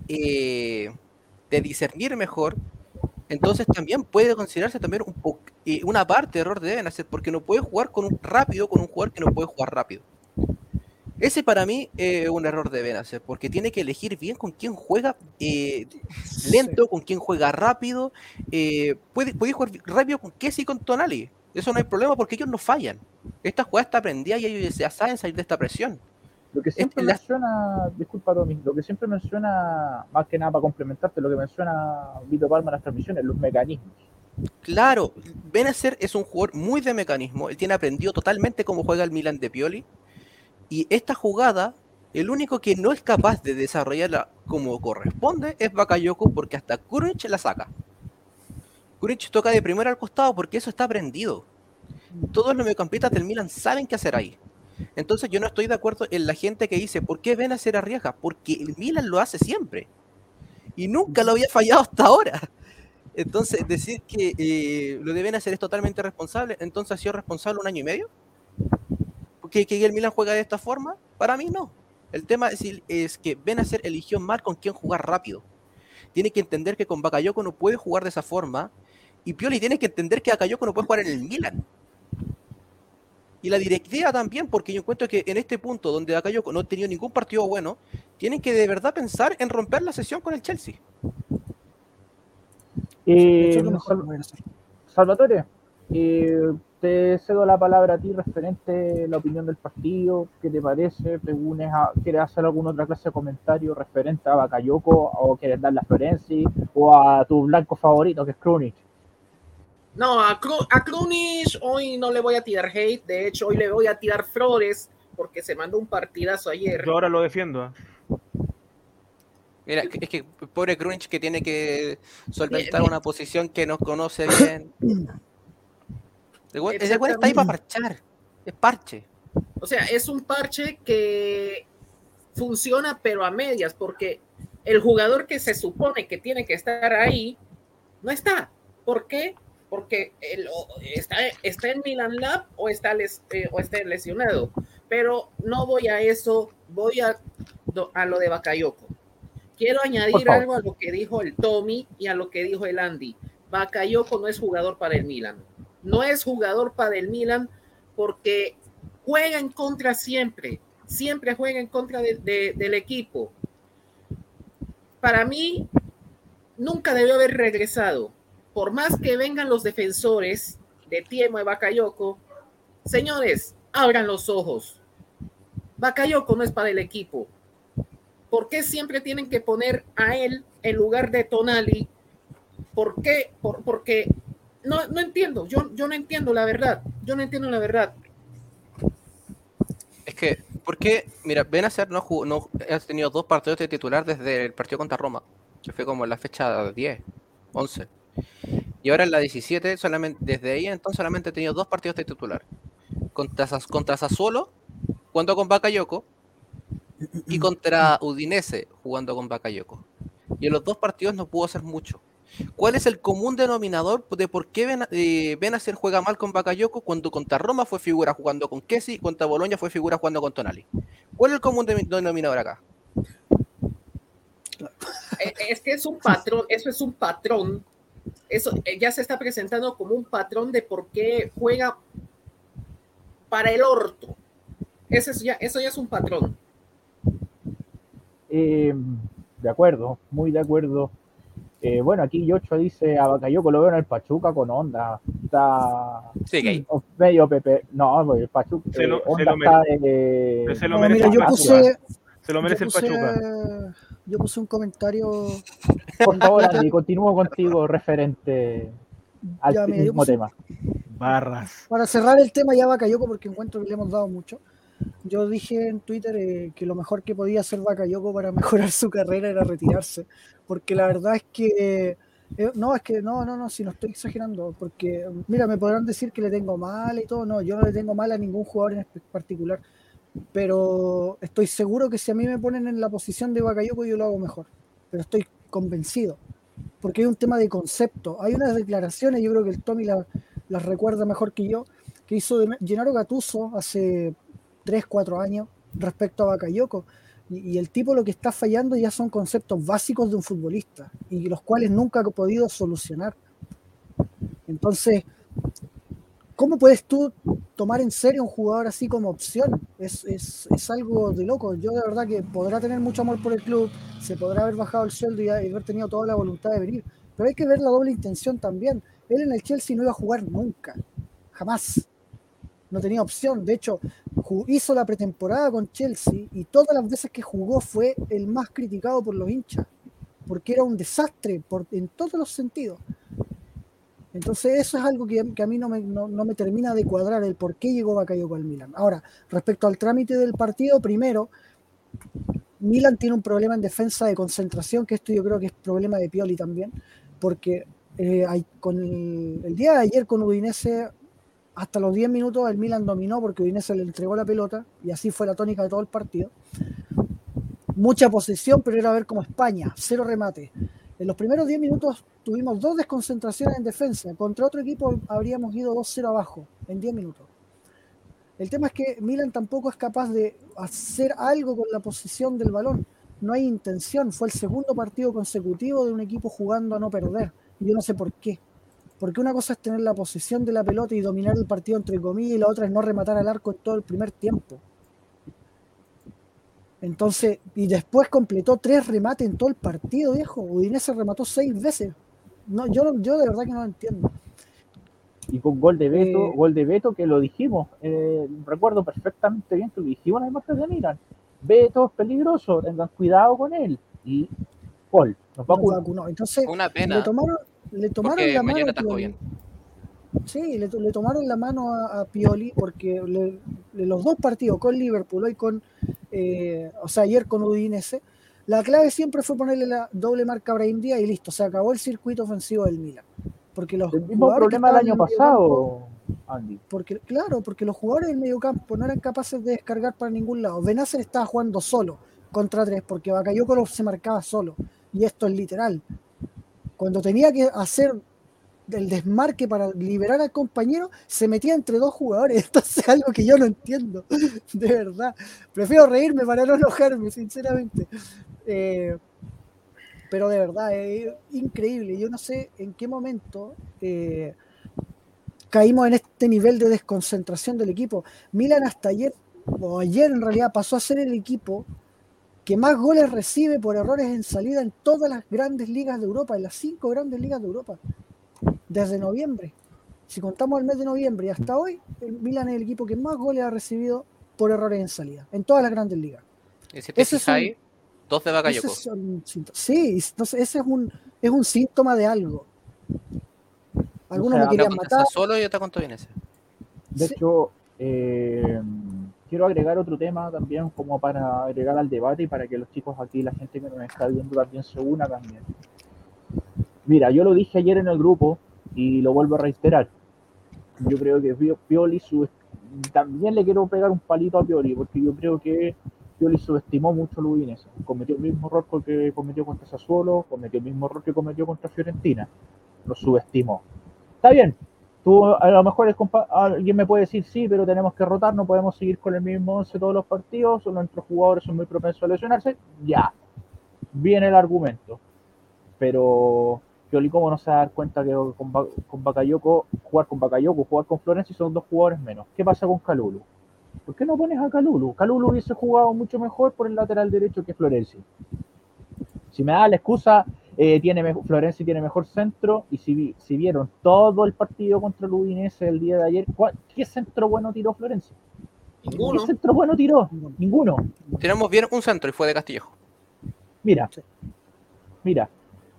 eh, de discernir mejor, entonces también puede considerarse también un po- eh, una parte de error de Benacer, porque no puede jugar con un rápido con un jugador que no puede jugar rápido. Ese para mí es un error de Benacer, porque tiene que elegir bien con quién juega eh, lento, con quién juega rápido. eh, puede, puede jugar rápido con Kessi y con Tonali. Eso no hay problema porque ellos no fallan. Esta jugada está aprendida y ellos ya saben salir de esta presión. Lo que siempre la- menciona, disculpa Tommy, lo que siempre menciona, más que nada para complementarte, lo que menciona Vito Palma en las transmisiones, los mecanismos. Claro, Benacer es un jugador muy de mecanismo. Él tiene aprendido totalmente cómo juega el Milan de Pioli. Y esta jugada, el único que no es capaz de desarrollarla como corresponde es Bakayoko porque hasta Kuric la saca. Kuric toca de primera al costado porque eso está aprendido. Todos los mediocampistas del Milan saben qué hacer ahí. Entonces yo no estoy de acuerdo en la gente que dice, ¿por qué Benacer arriesga? Porque el Milan lo hace siempre. Y nunca lo había fallado hasta ahora. Entonces, decir que eh, lo deben hacer es totalmente responsable, entonces ha sido responsable un año y medio. ¿Que, que el Milan juega de esta forma? Para mí no. El tema es, es que Benacer eligió mal con quién jugar rápido. Tiene que entender que con Bakayoko no puede jugar de esa forma. Y Pioli tiene que entender que Bakayoko no puede jugar en el Milan. Y la directiva también, porque yo encuentro que en este punto donde Bakayoko no ha tenido ningún partido bueno, tienen que de verdad pensar en romper la sesión con el Chelsea. Eh, Eso es lo mejor. Salvatore, eh, te cedo la palabra a ti referente a la opinión del partido, ¿qué te parece? ¿Te unes a- ¿Quieres hacer alguna otra clase de comentario referente a Bakayoko o quieres darle a Florenzi o a tu blanco favorito que es Krunic? No, a, Kru- a Krunic hoy no le voy a tirar hate, de hecho hoy le voy a tirar flores porque se mandó un partidazo ayer. Yo ahora lo defiendo. ¿ah? Mira, es que pobre Crunch que tiene que solventar una posición que no conoce bien. Ese güey está ahí para parchar. Es parche. O sea, es un parche que funciona pero a medias porque el jugador que se supone que tiene que estar ahí no está. ¿Por qué? Porque está, está en Milan Lab o está, les- eh, o está lesionado. Pero no voy a eso, voy a, a lo de Bakayoko. Quiero añadir algo a lo que dijo el Tommy y a lo que dijo el Andy. Bakayoko no es jugador para el Milan. No es jugador para el Milan porque juega en contra siempre. Siempre juega en contra de- de- del equipo. Para mí, nunca debió haber regresado. Por más que vengan los defensores de Tiemo y señores, abran los ojos. Bakayoko no es para el equipo. ¿Por qué siempre tienen que poner a él en lugar de Tonali? ¿Por qué? Por- porque no, no entiendo, yo, yo no entiendo la verdad, yo no entiendo la verdad. Es que, ¿por qué? Mira, Benacer no, no ha tenido dos partidos de titular desde el partido contra Roma, que fue como en la fecha 10, 11. Y ahora en la 17, solamente, desde ahí entonces solamente ha tenido dos partidos de titular. Contra, contra Sassuolo, jugando con Bakayoko, y contra Udinese, jugando con Bakayoko. Y en los dos partidos no pudo hacer mucho. ¿Cuál es el común denominador de por qué Ben- eh, juega mal con Bakayoko cuando contra Roma fue figura jugando con Kessi y contra Boloña fue figura jugando con Tonali? ¿Cuál es el común de- denominador acá? Eh, Es que es un patrón, eso es un patrón. Eso eh, ya se está presentando como un patrón de por qué juega para el orto. Eso, es ya, eso ya es un patrón. Eh, de acuerdo, muy de acuerdo. Eh, bueno, aquí Yocho dice a Bakayoko lo veo en el Pachuca con onda. Está Sí, gay. o- medio Pepe. No, pues, el Pachuca. Se lo- eh, se onda lo está mere- de- se lo No, merece mira, yo el puse, Se lo merece yo el Pachuca. Yo puse un comentario. Por favor, Andy, continúo contigo referente al Ya, mira, mismo puse- tema. Barras. Para cerrar el tema ya Bakayoko, porque encuentro que le hemos dado mucho. Yo dije en Twitter eh, que lo mejor que podía hacer Bakayoko para mejorar su carrera era retirarse. Porque la verdad es que. eh, no, es que no, no, no, si no estoy exagerando. Porque, mira, me podrán decir que le tengo mal y todo. No, yo no le tengo mal a ningún jugador en particular. Pero estoy seguro que si a mí me ponen en la posición de Bakayoko, yo lo hago mejor. Pero estoy convencido. Porque hay un tema de concepto. Hay unas declaraciones, yo creo que el Tommy la- las recuerda mejor que yo, que hizo de Gennaro Gattuso hace 3, 4 años respecto a Bakayoko. Y, y el tipo lo que está fallando ya son conceptos básicos de un futbolista y los cuales nunca ha podido solucionar. Entonces, ¿cómo puedes tú tomar en serio un jugador así como opción? Es, es, es algo de loco. Yo de verdad que podrá tener mucho amor por el club, se podrá haber bajado el sueldo y, haber tenido toda la voluntad de venir, pero hay que ver la doble intención también. Él en el Chelsea no iba a jugar nunca, jamás. No tenía opción. De hecho, hizo la pretemporada con Chelsea y todas las veces que jugó fue el más criticado por los hinchas, porque era un desastre en todos los sentidos. Entonces eso es algo que, a mí no me, no, me termina de cuadrar el por qué llegó Bakayoko al Milan. Ahora, respecto al trámite del partido, primero, Milan tiene un problema en defensa de concentración, que esto yo creo que es problema de Pioli también, porque eh, hay- con el, el día de ayer con Udinese, hasta los 10 minutos el Milan dominó porque Udinese le entregó la pelota y así fue la tónica de todo el partido. Mucha posesión, pero era ver como España, cero remate. En los primeros 10 minutos tuvimos dos desconcentraciones en defensa. Contra otro equipo habríamos ido 2-0 abajo en 10 minutos. El tema es que Milan tampoco es capaz de hacer algo con la posición del balón. No hay intención. Fue el segundo partido consecutivo de un equipo jugando a no perder. Y yo no sé por qué. Porque una cosa es tener la posesión de la pelota y dominar el partido entre comillas y la otra es no rematar al arco en todo el primer tiempo. Entonces, y después completó tres remates en todo el partido, viejo. Udinese remató seis veces. No, yo, no- yo de verdad que no lo entiendo. Y con gol de Beto, Eh, gol de Beto que lo dijimos, eh, recuerdo perfectamente bien que lo dijimos en el martes de Milan. Beto es peligroso, tengan cuidado con él. Y gol, nos vacunó. Entonces, Una le pena. tomaron, le tomaron la mano. bien. Sí, le, le tomaron la mano a, a Pioli porque le- le- los dos partidos con Liverpool hoy con, eh, o sea, ayer con Udinese, la clave siempre fue ponerle la doble marca a Brahim Díaz y listo, se acabó el circuito ofensivo del Milan. Porque los El mismo problema del año pasado, Andy. porque, claro, porque los jugadores del mediocampo no eran capaces de descargar para ningún lado. Benacer estaba jugando solo contra tres, porque Bakayoko se marcaba solo. Y esto es literal. Cuando tenía que hacer el desmarque para liberar al compañero, se metía entre dos jugadores. Entonces es algo que yo no entiendo, de verdad. Prefiero reírme para no enojarme, sinceramente. Eh, pero de verdad, es increíble. Yo no sé en qué momento eh, caímos en este nivel de desconcentración del equipo. Milan hasta ayer, o ayer en realidad, pasó a ser el equipo que más goles recibe por errores en salida en todas las grandes ligas de Europa, en las cinco grandes ligas de Europa, desde noviembre. Si contamos el mes de noviembre y hasta hoy, el Milan es el equipo que más goles ha recibido por errores en salida, en todas las grandes ligas. Y si te Ese es fijas un- ahí, dos de Ese Bakayoko. es un síntoma. Sí, entonces ese es un, es un síntoma de algo. Algunos sea, lo querían matar. solo y otra contra Udinese. De Sí. hecho, eh, quiero agregar otro tema también como para agregar al debate y para que los chicos aquí, la gente que nos está viendo también se una también. Mira, yo lo dije ayer en el grupo y lo vuelvo a reiterar. Yo creo que Pio- Pioli sub- también le quiero pegar un palito a Pioli porque yo creo que Pioli subestimó mucho al Udinese. Cometió el mismo error que cometió contra Sassuolo, cometió el mismo error que cometió contra Fiorentina. Lo subestimó. Está bien, Tú, a lo mejor alguien me puede decir, sí, pero tenemos que rotar, no podemos seguir con el mismo 11 todos los partidos, nuestros jugadores son muy propensos a lesionarse. Ya, viene el argumento. Pero Pioli, ¿cómo no se va a dar cuenta que con, con Bakayoko, jugar con Bakayoko, jugar con Florenzi son dos jugadores menos? ¿Qué pasa con Calulu? ¿Por qué no pones a Calulu? Calulu hubiese jugado mucho mejor por el lateral derecho que Florenzi. Si me da la excusa, eh, tiene Florenzi tiene mejor centro y si, vi- si vieron todo el partido contra el Udinese el día de ayer, ¿cuál- ¿qué centro bueno tiró Florenzi? Ninguno. ¿Qué centro bueno tiró? Ninguno. Tenemos bien un centro y fue de Castillejo. Mira, mira,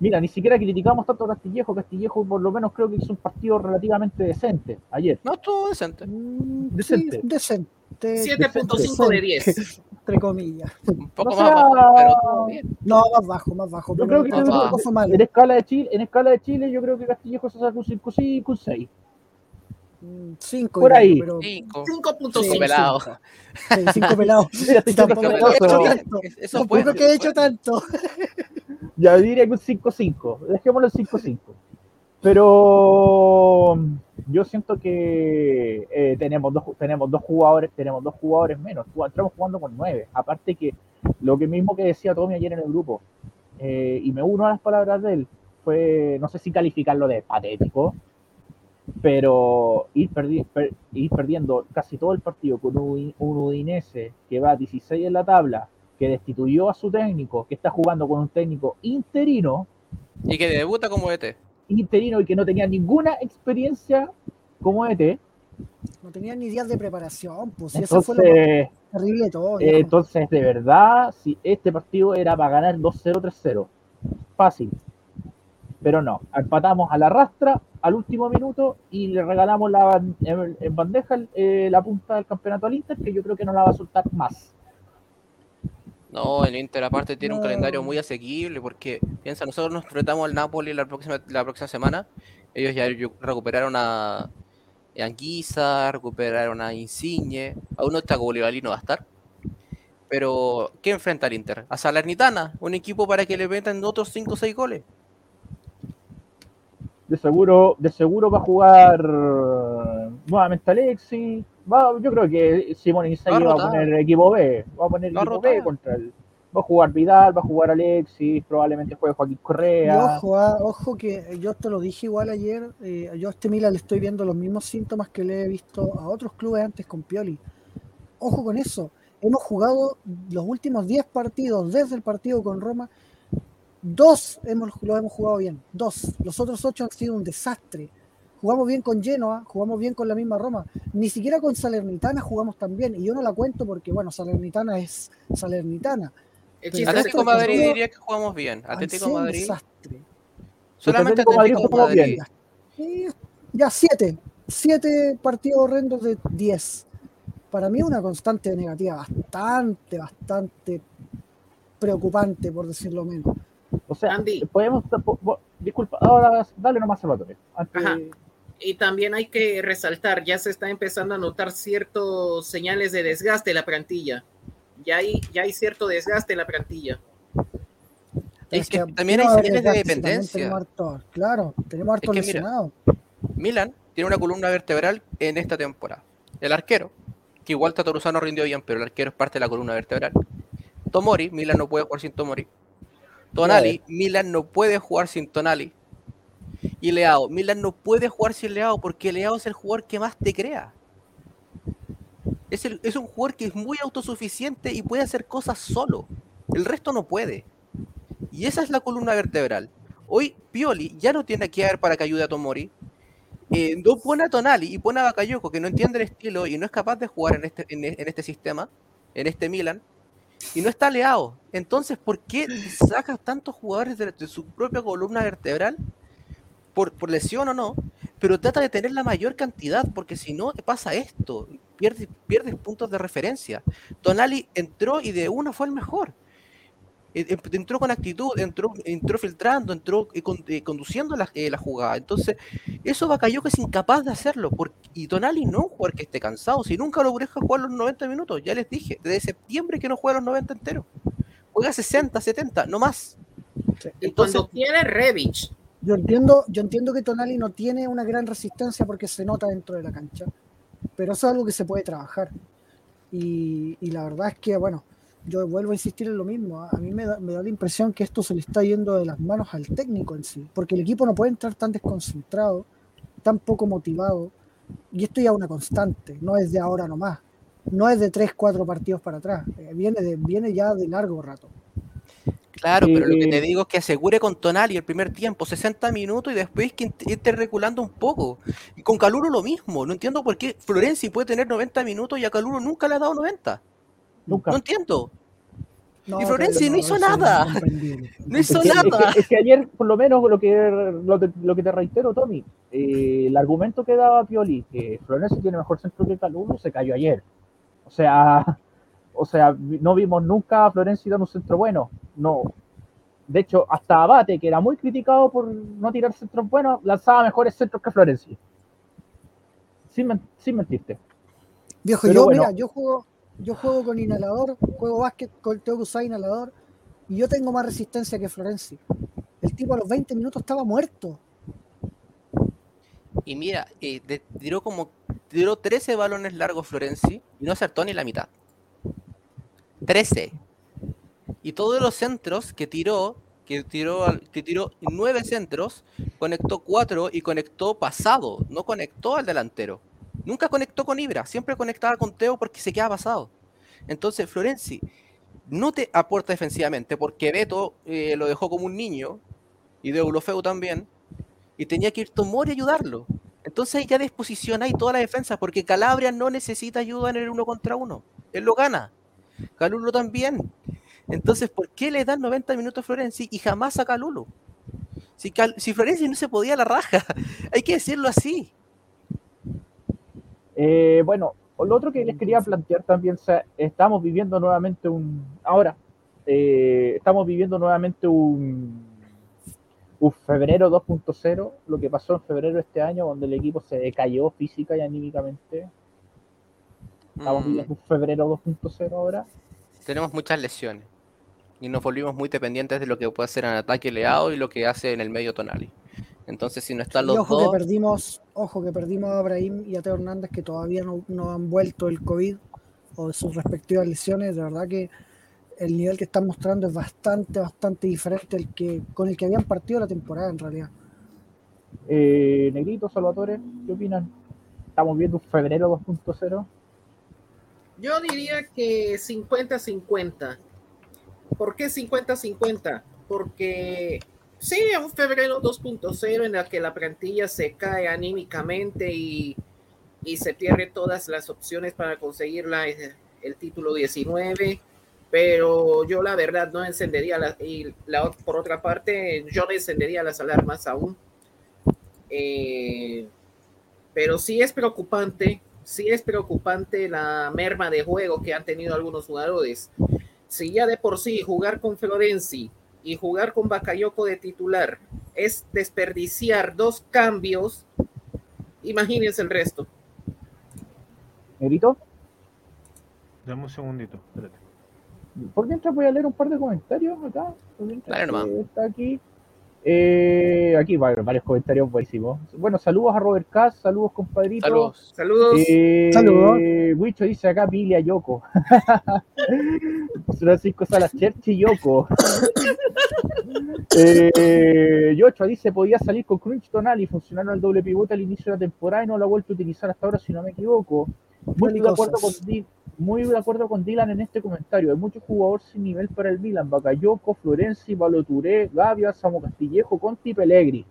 mira, ni siquiera criticamos tanto a Castillejo. Castillejo por lo menos creo que hizo un partido relativamente decente ayer. No, estuvo decente. Mm, Decente. sí, decente. 7.5 de 10. Entre comillas. Un poco O más sea, bajo, pero estuvo bien. No, más bajo, más bajo. Yo creo que fue malo. En escala de Chile, en escala de Chile, yo creo que Castillejo se sacó un 5 5 un 6. Mm, Cinco. Por ahí. Pero, Cinco. 5.5. Sí, pelado. cinco. Sí, cinco pelados. Mira, Tampoco siendo que he hecho generoso. tanto. Es- Eso Tampoco fue. que he hecho tanto. Ya diría que un 5-5. Dejémoslo en 5-5. Pero yo siento que eh, tenemos, dos, tenemos dos jugadores, tenemos dos jugadores menos. Estamos jugando con nueve. Aparte que lo que mismo que decía Tommy ayer en el grupo, eh, y me uno a las palabras de él, fue, no sé si calificarlo de patético, pero ir, perdi- per- ir perdiendo casi todo el partido con un, Udi- un Udinese que va a 16 en la tabla, que destituyó a su técnico, que está jugando con un técnico interino, Y que debuta como ET. interino y que no tenía ninguna experiencia como ET. No tenía ni días de preparación. Pues y eso fue lo más Entonces, terrible de todo. eh, entonces, de verdad, si este partido era para ganar 2-0, 3-0, fácil. Pero no, empatamos a la rastra al último minuto y le regalamos la, en, en bandeja eh, la punta del campeonato al Inter, que yo creo que no la va a soltar más. No, el Inter aparte tiene un calendario muy asequible porque, piensa, nosotros nos enfrentamos al Napoli la próxima, la próxima semana. Ellos ya recuperaron a Anguisa, recuperaron a Insigne. Aún no está Bolívar no va a estar. Pero, ¿qué enfrenta el Inter? A Salernitana, un equipo para que le metan otros 5 o 6 goles. De seguro, de seguro va a jugar eh, nuevamente Alexis. Va, yo creo que Simón Inzaghi Va va a poner equipo B. Va a poner Va a equipo B contra el. Va a jugar Vidal, va a jugar Alexis, probablemente juegue Joaquín Y Correa. ojo, ah, ojo que yo te lo dije igual ayer, eh, yo a este Milan le estoy viendo los mismos síntomas que le he visto a otros clubes antes con Pioli. Ojo con eso. Hemos jugado los últimos 10 partidos desde el partido con Roma. Dos hemos, los hemos jugado bien. Dos. Los otros ocho han sido un desastre. Jugamos bien con Genoa, jugamos bien con la misma Roma. Ni siquiera con Salernitana jugamos tan bien. Y yo no la cuento porque, bueno, Salernitana es Salernitana. El Pero chiste es Atlético Madrid- diría que jugamos bien. Atlético Madrid. desastre. Solamente Atlético Madrid Atlético Madrid. bien. Ya siete, siete partidos horrendos de 10. Para mí una constante negativa bastante, bastante preocupante, por decirlo menos. O sea, Andy. podemos. po- po- Disculpa, ahora dale nomás Salvatore. Antes, Ajá. Y también hay que resaltar, ya se está empezando a notar ciertos señales de desgaste en la plantilla. Ya hay, ya hay cierto desgaste en la plantilla. Es que también hay señales de dependencia. tenemos harto- claro, tenemos harto que mira, lesionados. Milan tiene una columna vertebral en esta temporada. El arquero, que igual Tatoruzano rindió bien, pero el arquero es parte de la columna vertebral. Tomori, Milan no puede jugar sin Tomori. Tonali, Milan no puede jugar sin Tonali. Y Leao, Milan no puede jugar sin Leao porque Leao es el jugador que más te crea. Es, el- es un jugador que es muy autosuficiente y puede hacer cosas solo. El resto no puede. Y esa es la columna vertebral. Hoy Pioli ya no tiene que ver para que ayude a Tomori. Eh, no pone a Tonali y pone a Bakayoko, que no entiende el estilo y no es capaz de jugar en este, en, en este sistema, en este Milan, y no está Leao. Entonces, ¿por qué sacas tantos jugadores de, su propia columna vertebral? Por, por lesión o no, pero trata de tener la mayor cantidad, porque si no, pasa esto, pierdes, pierdes puntos de referencia. Tonali entró y de una fue el mejor. Eh, em- Entró con actitud, entró, entró filtrando, entró eh, con- eh, conduciendo la, eh, la jugada. Entonces, eso Bakayoko es incapaz de hacerlo. Porque, y Tonali no es un jugador que esté cansado. Si nunca lo deja jugar los 90 minutos, ya les dije, desde septiembre que no juega los 90 enteros. Juega 60, 70, no más. Entonces- cuando quiere Revich, Yo entiendo, yo entiendo que Tonali no tiene una gran resistencia porque se nota dentro de la cancha, pero eso es algo que se puede trabajar. Y, y la verdad es que, bueno, yo vuelvo a insistir en lo mismo. A mí me da, me da la impresión que esto se le está yendo de las manos al técnico en sí, porque el equipo no puede entrar tan desconcentrado, tan poco motivado, y esto ya es una constante, no es de ahora nomás, no es de tres, cuatro partidos para atrás, eh, viene, de, viene ya de largo rato. Claro, pero lo que te Eh, digo es que asegure con Tonali el primer tiempo, 60 minutos, y después que esté reculando un poco. Y con Caluro lo mismo. No entiendo por qué Florenzi puede tener 90 minutos y a Caluro nunca le ha dado 90. Nunca. No entiendo. No, Y Florenzi pero no hizo nada. No hizo Es que, es nada. que- es que ayer, por lo menos, lo que, lo, te- lo que te reitero, Tommy, eh, el argumento que daba Pioli, que Florenzi tiene mejor centro que Calulu, se cayó ayer. O sea, o sea, no vimos nunca a Florenzi dando un centro bueno. No. De hecho, hasta Abate, que era muy criticado por no tirar centros buenos, lanzaba mejores centros que Florenzi. Sin, men- sin mentirte. Viejo, Pero yo, bueno. mira, yo juego, yo juego con inhalador, juego básquet, con, tengo que usar inhalador, y yo tengo más resistencia que Florenzi. El tipo a los 20 minutos estaba muerto. Y mira, eh, tiró como tiró 13 balones largos Florenzi y no acertó ni la mitad. 13. Y todos los centros que tiró, que tiró, que tiró 9 centros, conectó 4 y conectó pasado, no conectó al delantero. Nunca conectó con Ibra, siempre conectaba con Teo porque se queda pasado. Entonces, Florenzi no te aporta defensivamente porque Beto eh, lo dejó como un niño y de Eulofeu también y tenía que ir Tomori a ayudarlo. Entonces ya desposiciona y toda la defensa, porque Calabria no necesita ayuda en el uno contra uno. Él lo gana. Calulo también. Entonces, ¿por qué le dan 90 minutos a Florenzi y jamás a Calulo? Si, si Florenzi no se podía la raja, hay que decirlo así. Eh, bueno, lo otro que les quería plantear también, estamos viviendo nuevamente un, ahora, eh, estamos viviendo nuevamente un, un febrero 2.0, lo que pasó en febrero de este año, donde el equipo se decayó física y anímicamente. Estamos Mm, viviendo un febrero 2.0 ahora. tenemos muchas lesiones y nos volvimos muy dependientes de lo que puede hacer en ataque Leao y lo que hace en el medio Tonali. Entonces, si no están Y los ojo dos, que perdimos, ojo que perdimos a Abraham y a Teo Hernández que todavía no, no han vuelto el COVID o de sus respectivas lesiones. De verdad que el nivel que están mostrando es bastante, bastante diferente al que, con el que habían partido la temporada en realidad. Eh, Negrito, Salvatore, ¿qué opinan? Estamos viendo un febrero 2.0. Yo diría que 50-50. ¿Por qué 50-50? Porque es un febrero 2.0 en el que la plantilla se cae anímicamente y, y se pierde todas las opciones para conseguir la- el título 19. Pero yo la verdad no encendería, la, y la, por otra parte, yo no encendería las alarmas aún. Eh, pero sí es preocupante, sí es preocupante la merma de juego que han tenido algunos jugadores. Si ya de por sí jugar con Florenzi y jugar con Bakayoko de titular es desperdiciar dos cambios, imagínense el resto. Negrito, Dame un segundito, espérate. por mientras voy a leer un par de comentarios acá. nomás. Está aquí. Eh, aquí va- varios comentarios buenísimos. Bueno, saludos a Robert Cass, saludos compadrito. saludos. Saludos. Eh, Saludos. Wicho dice acá Pili a Yoko. Francisco Salas Cherchi Yoko. eh, Yocho dice podía salir con Crunch Tonal y funcionaron el doble pivote al inicio de la temporada y no lo ha vuelto a utilizar hasta ahora si no me equivoco. Muy de acuerdo con. Di- muy de acuerdo con Dylan en este comentario. Hay muchos jugadores sin nivel para el Milan. Bakayoko, Florenzi, Baloturé, Gavia, Samo Castillejo, Conti, Pellegri.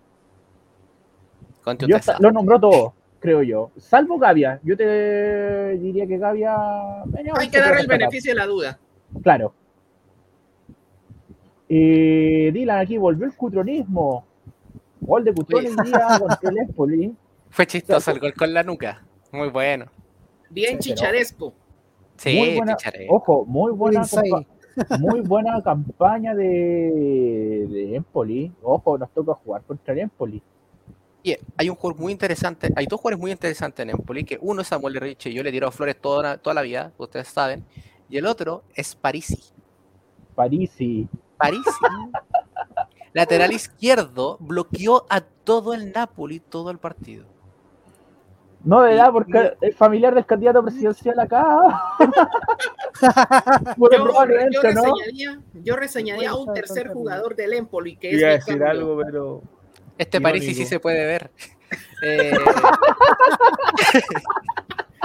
Conte Yo usted hasta- lo nombró todo, creo yo. Salvo Gavia. Yo te diría que Gavia. Hay que darle el beneficio de la duda. Claro. Eh, Dylan aquí volvió el cutronismo. Gol de Cutrón el día contra el Empoli. Fue chistoso el gol con la nuca. Muy bueno. Bien chicharesco. Sí, muy buena, ojo, muy buena, compa- muy buena campaña de, de Empoli. Ojo, nos toca jugar contra el Empoli. Oye, hay un jugador muy interesante, hay dos jugadores muy interesantes en Empoli, que uno es Samuel Ricci, yo le tiro flores toda, toda la vida, ustedes saben, y el otro es Parisi. Parisi. Parisi, lateral izquierdo, bloqueó a todo el Napoli todo el partido. No de Y- edad, porque es familiar del candidato presidencial acá. Bueno, Yo, probablemente, yo ¿no? reseñaría, yo reseñaría a un tercer jugador del Empoli, que es Iba a decir Vicario. algo, pero. Este Parisi sí se puede ver. Eh,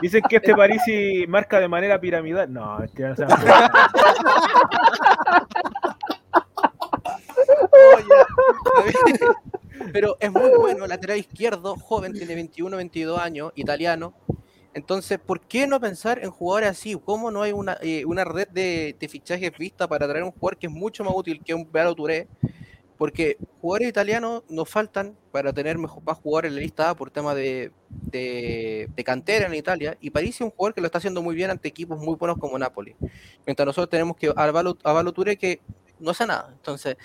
Dicen que este Parisi marca de manera piramidal. No, es que no se pero es muy bueno, lateral izquierdo, joven, tiene 21, 22 años, italiano. Entonces, ¿por qué no pensar en jugadores así? ¿Cómo no hay una, eh, una red de, fichajes vista para traer un jugador que es mucho más útil que un Bealo Touré? Porque jugadores italianos nos faltan para tener mejor, más jugadores en la lista A por tema de, de, cantera en Italia. Y París es un jugador que lo está haciendo muy bien ante equipos muy buenos como Napoli. Mientras nosotros tenemos que a Valo Touré que no hace nada. Entonces,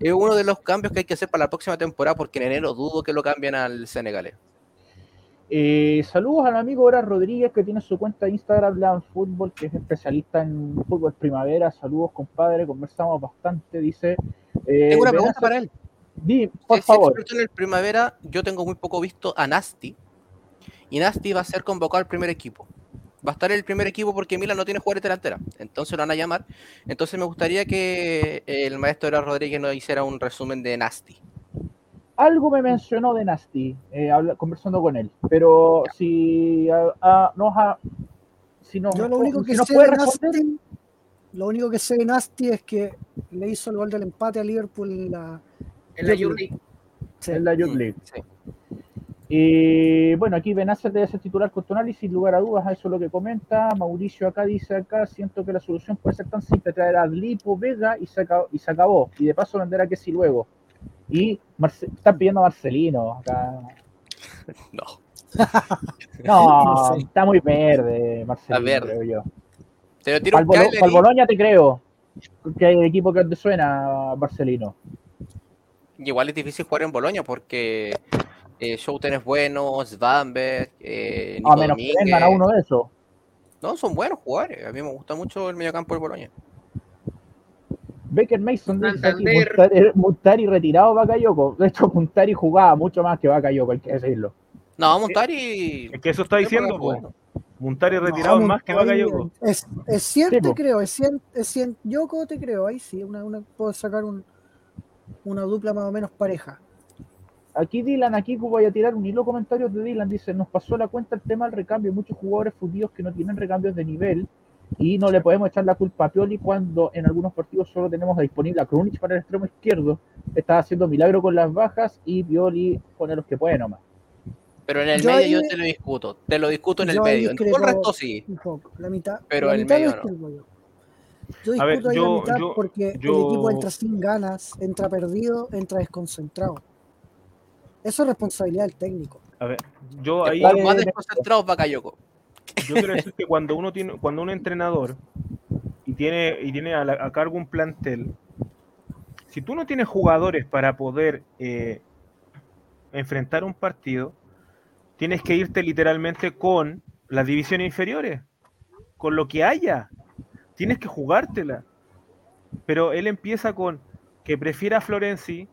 es uno de los cambios que hay que hacer para la próxima temporada porque en enero dudo que lo cambien al senegalés. Eh, saludos al amigo Hora Rodríguez que tiene su cuenta de Instagram Blan Fútbol, que es especialista en fútbol primavera. Saludos, compadre. Conversamos bastante. Dice. eh, Tengo una pregunta para él. Di, por Si favor. en el primavera, yo tengo muy poco visto a Nasti. Y Nasti va a ser convocado al primer equipo. Va a estar el primer equipo porque Milan no tiene jugadores delantera. Entonces lo van a llamar. Entonces me gustaría que el maestro Era Rodríguez nos hiciera un resumen de Nasti. Algo me mencionó de Nasty, eh, habla- conversando con él. Pero si nos si nos, Yo lo único si que sé puede de responder, Nasty, lo único que sé de Nasty es que le hizo el gol del empate a Liverpool en la, En la Yo- Youth League. sí, en la Youth League. Sí. Y bueno, aquí Benacer debe ser titular con Tonali, sin lugar a dudas, eso es lo que comenta. Mauricio acá dice acá, siento que la solución puede ser tan simple, traer a Lipo, Vega y se, acabó, y se acabó. Y de paso vender a Kessi luego. Y Marce- están pidiendo a Marcelino acá. No. No, está muy verde, Marcelino, Está verde. creo yo. Te lo tiro Para un Cagliari. el Boloña te creo, que hay equipo que te suena, Marcelino. Igual es difícil jugar en Boloña porque eh, Schouten es bueno, Svanberg, eh, Nico A menos que Domínguez. vendan a uno de esos. No, son buenos jugadores. A mí me gusta mucho el mediocampo del Boloña. Baker Mason dice aquí, Santander. Muntari, Muntari retirado Bakayoko. De hecho, Muntari jugaba mucho más que Bakayoko, hay que decirlo. No, Montari. Es que eso está es diciendo, po. Montari retirado No, más que Montari, Bakayoko. Es, es 100 Sí, te creo, es 100, es 100 Yoko te creo, ahí sí, una, una, puedo sacar un, una dupla más o menos pareja. Aquí Dylan, aquí voy a tirar un hilo de comentarios de Dylan. Dice, nos pasó la cuenta el tema del recambio. Muchos jugadores fundidos que no tienen recambios de nivel y no le podemos echar la culpa a Pioli cuando en algunos partidos solo tenemos disponible a Krunic para el extremo izquierdo. Está haciendo milagro con las bajas y Pioli pone los que puede nomás. Pero en el Yo medio ahí- yo te lo discuto. Te lo discuto en el medio. En todo el discrepo. resto sí. Un poco, la mitad. Pero la el mitad medio no. yo. Ver, discuto ahí yo- la mitad yo- porque yo- el equipo entra sin ganas, entra perdido, entra desconcentrado. Eso es responsabilidad del técnico. A ver, yo ahí. Más desconcentrados Bakayoko. Yo quiero decir que cuando uno tiene, cuando un entrenador y tiene, y tiene a, la- a cargo un plantel, si tú no tienes jugadores para poder eh, enfrentar un partido, tienes que irte literalmente con las divisiones inferiores, con lo que haya. Tienes que jugártela. Pero él empieza con que prefiere a Florenzi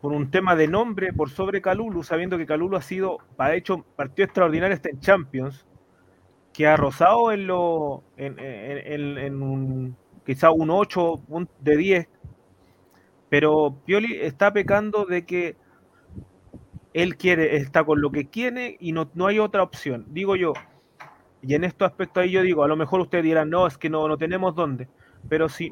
por un tema de nombre por sobre Calulu, sabiendo que Calulu ha sido, ha hecho partido extraordinario hasta en Champions, que ha rozado en lo en, en- un quizá un 8 un- de 10, pero Pioli está pecando de que él quiere, está con lo que quiere y no, no hay otra opción, digo yo. Y en estos aspectos ahí yo digo, a lo mejor ustedes dirán, no, es que no, no tenemos dónde. Pero si,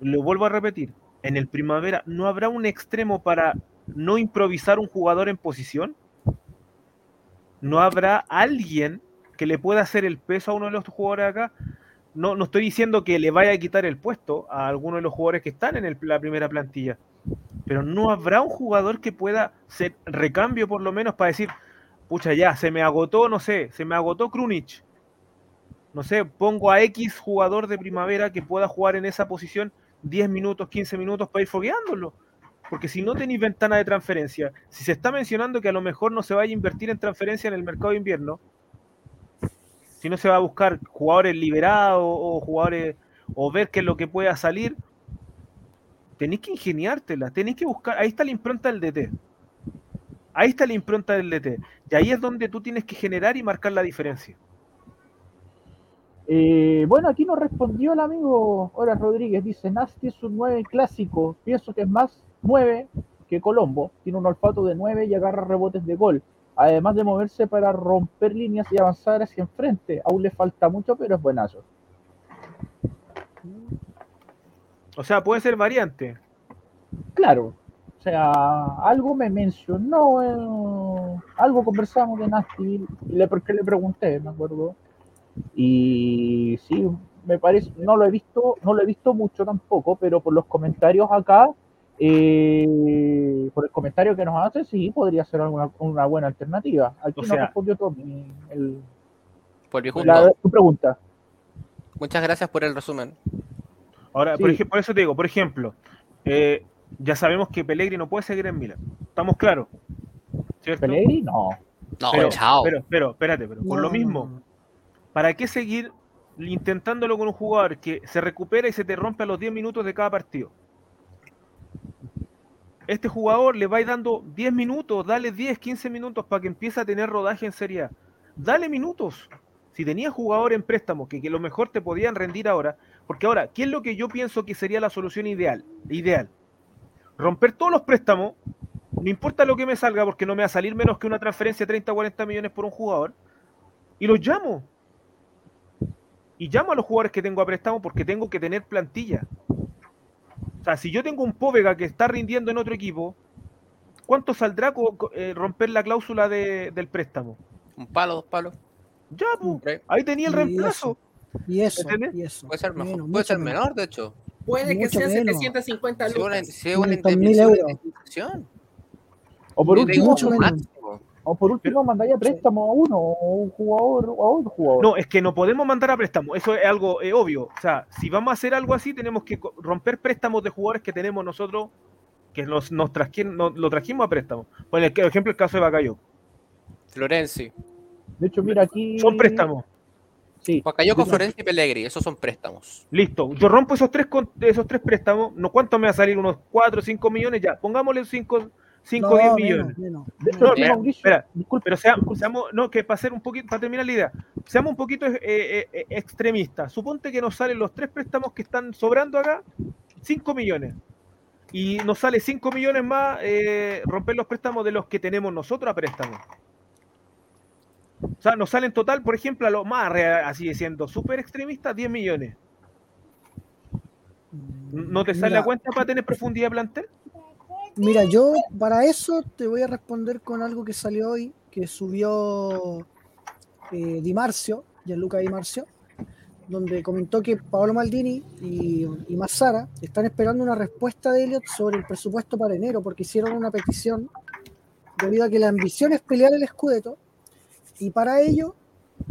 lo vuelvo a repetir, en el primavera no habrá un extremo para no improvisar un jugador en posición. No habrá alguien que le pueda hacer el peso a uno de los jugadores acá. No, no estoy diciendo que le vaya a quitar el puesto a alguno de los jugadores que están en la primera plantilla, pero no habrá un jugador que pueda ser recambio por lo menos para decir, pucha, ya, se me agotó, no sé, se me agotó Krunic. No sé, pongo a X jugador de primavera que pueda jugar en esa posición 10 minutos, 15 minutos para ir fogueándolo. Porque si no tenéis ventana de transferencia, si se está mencionando que a lo mejor no se vaya a invertir en transferencia en el mercado de invierno, si no se va a buscar jugadores liberados o jugadores o ver qué es lo que pueda salir, tenéis que ingeniártela, tenéis que buscar, ahí está la impronta del DT. Ahí está la impronta del DT. Y ahí es donde tú tienes que generar y marcar la diferencia. Eh, bueno, aquí nos respondió el amigo Horas Rodríguez. Dice, Nasty es un 9 clásico. Pienso que es más 9 que Colombo. Tiene un olfato de 9 y agarra rebotes de gol. Además de moverse para romper líneas y avanzar hacia enfrente. Aún le falta mucho, pero es buenazo. O sea, puede ser variante. Claro, O sea, algo me mencionó, eh, algo conversamos de Nashville, y le, porque le pregunté, me acuerdo. Y sí, me parece, no lo he visto, no lo he visto mucho tampoco, pero por los comentarios acá, eh, por el comentario que nos hace, sí, podría ser alguna, una buena alternativa. Aquí O no respondió Tommy el- Por mi la- tu pregunta. Muchas gracias por el resumen. Ahora, Sí. por, ejemplo, por eso te digo, por ejemplo, eh, ya sabemos que Pellegrini no puede seguir en Milan. ¿Estamos claros? ¿Cierto? Pellegrini, no. No, Pero, chao. pero, pero, espérate, pero por No, lo no, mismo. ¿para qué seguir intentándolo con un jugador que se recupera y se te rompe a los 10 minutos de cada partido? Este jugador le vais dando 10 minutos, dale 10, 15 minutos para que empiece a tener rodaje en Serie. Dale minutos. Si tenías jugador en préstamo que, que lo mejor te podían rendir ahora, porque ahora, ¿qué es lo que yo pienso que sería la solución ideal? Ideal. Romper todos los préstamos, no importa lo que me salga, porque no me va a salir menos que una transferencia de 30 o 40 millones por un jugador, y los llamo. Y llamo a los jugadores que tengo a préstamo porque tengo que tener plantilla. O sea, si yo tengo un Póvega que está rindiendo en otro equipo, ¿cuánto saldrá eh, romper la cláusula de- del préstamo? Un palo, dos palos. Ya, pues, ahí tenía el Y reemplazo. Y eso, ¿Entiendes? y eso. Puede ser mejor, Menos, puede ser menor, de hecho. Puede que sea menos. 750 Si una, lucas. si una 500.000 indemnización. O por último, mucho menos. máximo. O por último mandáis a préstamo a uno, o un jugador, o a otro jugador. No, es que no podemos mandar a préstamo. Eso es algo eh, obvio. O sea, si vamos a hacer algo así, tenemos que romper préstamos de jugadores que tenemos nosotros, que nos, nos nos- lo trajimos a préstamo. Por ejemplo, el caso de Bacayo. Florenzi. De hecho, mira aquí. Son préstamos. Sí. Pacayoco, Yo- Florenzi y Pellegrini. Esos son préstamos. Listo. Yo rompo esos tres, con- esos tres préstamos. ¿no ¿Cuánto me va a salir? ¿Unos 4 o 5 millones? Ya, pongámosle 5 5 o 10 No, millones. menos, No, espera, Pero seamos, seamos- no, que para hacer un poquito, para terminar la idea, seamos un poquito eh, eh, eh, extremistas. Suponte que nos salen los tres préstamos que están sobrando acá, 5 millones. Y nos sale 5 millones más eh, romper los préstamos de los que tenemos nosotros a préstamo. O sea, nos salen total, por ejemplo, a lo más, así siendo súper extremistas, 10 millones. ¿No te sale Mira, la cuenta para tener profundidad de plantel? Mira, yo para eso te voy a responder con algo que salió hoy, que subió eh, Di Marcio, Gianluca Di Marcio, donde comentó que Paolo Maldini y, y Massara están esperando una respuesta de Elliot sobre el presupuesto para enero, porque hicieron una petición debido a que la ambición es pelear el Scudetto, y para ello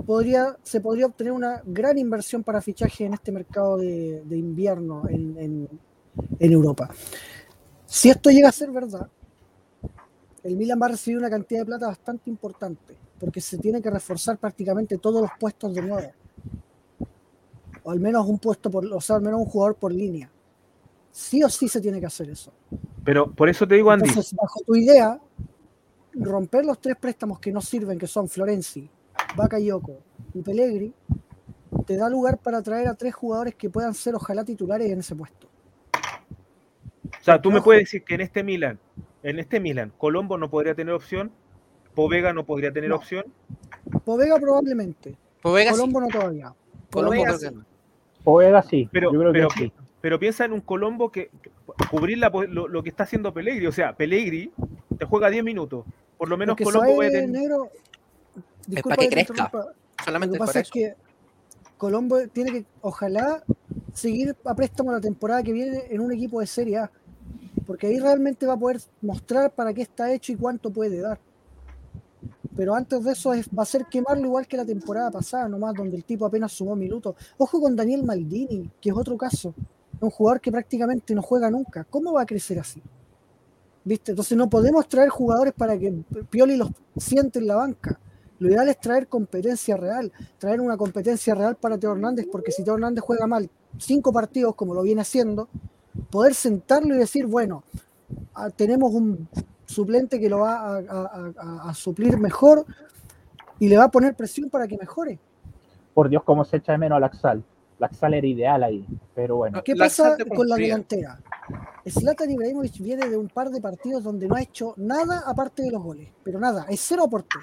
podría, se podría obtener una gran inversión para fichaje en este mercado de, invierno en Europa. Si esto llega a ser verdad, el Milan va a recibir una cantidad de plata bastante importante, porque se tiene que reforzar prácticamente todos los puestos de nuevo. O al menos un puesto por, o sea, al menos un jugador por línea. Sí o sí se tiene que hacer eso. Pero por eso te digo, Andy, Entonces, bajo tu idea, romper los tres préstamos que no sirven, que son Florenzi, Bakayoko y Pellegri, te da lugar para traer a tres jugadores que puedan ser ojalá titulares en ese puesto. O sea, tú me puedes decir que en este Milan, en este Milan, Colombo no podría tener opción, Povega no podría tener No. opción. Povega probablemente, Povega sí. Colombo no todavía. Colombo Povega sí. no. Povega sí. Pero, yo creo pero, que sí. pero piensa en un Colombo que, que cubrir la lo, lo que está haciendo Pellegri. O sea, Pellegri te juega 10 minutos. Por lo menos Lo que Colombo sabe va a tener. negro, disculpa que crezca. interrumpa, Lo Solamente que pasa es que Colombo tiene que, ojalá, seguir a préstamo la temporada que viene en un equipo de Serie A. Porque ahí realmente va a poder mostrar para qué está hecho y cuánto puede dar. Pero antes de eso es- va a ser quemarlo igual que la temporada pasada, nomás, donde el tipo apenas sumó minutos. Ojo con Daniel Maldini, que es otro caso. Un jugador que prácticamente no juega nunca. ¿Cómo va a crecer así? ¿Viste? Entonces no podemos traer jugadores para que Pioli los siente en la banca. Lo ideal es traer competencia real, traer una competencia real para Teo Hernández, porque si Teo Hernández juega mal cinco partidos como lo viene haciendo, poder sentarlo y decir, bueno, ah, tenemos un suplente que lo va a, a- a- a suplir mejor y le va a poner presión para que mejore. Por Dios, cómo se echa de menos a Laxal. Laxal era ideal ahí, pero bueno. ¿Qué pasa con la delantera? Zlatan Ibrahimovic viene de un par de partidos donde no ha hecho nada aparte de los goles, pero nada, es cero aporte.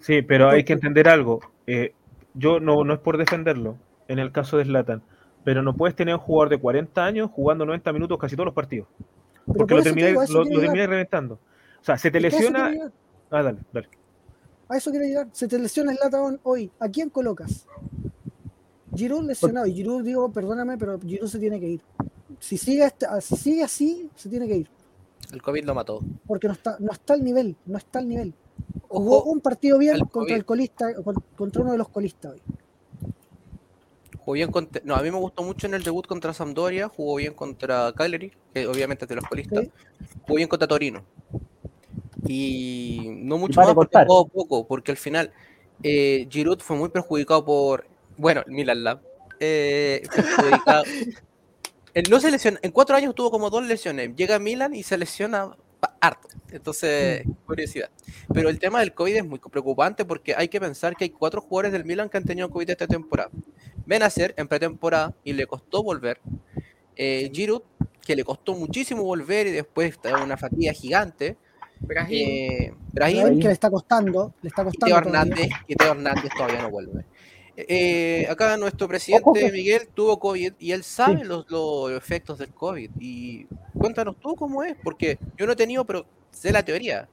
Sí, pero hay que entender algo. Eh, yo no, no es por defenderlo en el caso de Slatan, pero no puedes tener un jugador de 40 años jugando 90 minutos casi todos los partidos. Pero porque por lo termináis lo, lo reventando. O sea, se te lesiona. Ah, dale, dale. A eso quiero llegar. Se te lesiona Zlatan hoy. ¿A quién colocas? Giroud lesionado. Y Giroud, digo, perdóname, pero Giroud se tiene que ir. Si sigue, este- si sigue así, se tiene que ir. El COVID lo mató. Porque no está, no está al nivel. No está al nivel. Jugó Ojo, un partido bien contra COVID. el colista, con- contra uno de los colistas hoy. Jugó bien contra... No, a mí me gustó mucho en el debut contra Sampdoria, jugó bien contra Cagliari, que obviamente es de los colistas, jugó bien contra Torino. Y no mucho más porque jugó poco, porque al final eh, Giroud fue muy perjudicado por, bueno, Milan Lab. Eh, perjudicado. Él no se lesiona, en cuatro años tuvo como dos lesiones. Llega a Milan y se lesiona harto. Entonces, curiosidad. Pero el tema del COVID es muy preocupante porque hay que pensar que hay cuatro jugadores del Milan que han tenido COVID esta temporada. Benacer en pretemporada y le costó volver. Eh, Giroud, que le costó muchísimo volver y después está una fatiga gigante. Brahim, Eh, Brahim, Brahim, que le está costando, le está y Teo costando. Hernández, y Teo Hernández todavía no vuelve. Eh, acá nuestro presidente Miguel tuvo COVID y él sabe Sí. los, los efectos del COVID. Y cuéntanos tú cómo es, porque yo no he tenido, pero sé la teoría.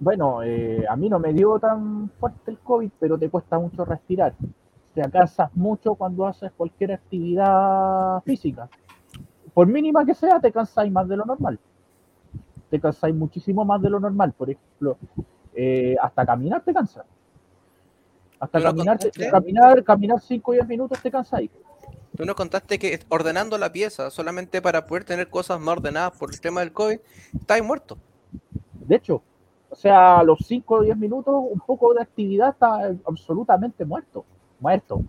Bueno, eh, a mí no me dio tan fuerte el COVID, pero te cuesta mucho respirar. Te cansas mucho cuando haces cualquier actividad física. Por mínima que sea, te cansáis más de lo normal. Te cansáis muchísimo más de lo normal. Por ejemplo, eh, hasta caminar te cansa. Hasta ¿Tú no caminar, te- caminar, caminar 5 o 10 minutos te cansáis. Tú nos contaste que ordenando la pieza solamente para poder tener cosas más ordenadas por el tema del COVID, estáis muerto. De hecho, o sea, a los 5 o 10 minutos, un poco de actividad está absolutamente muerto. Muerto.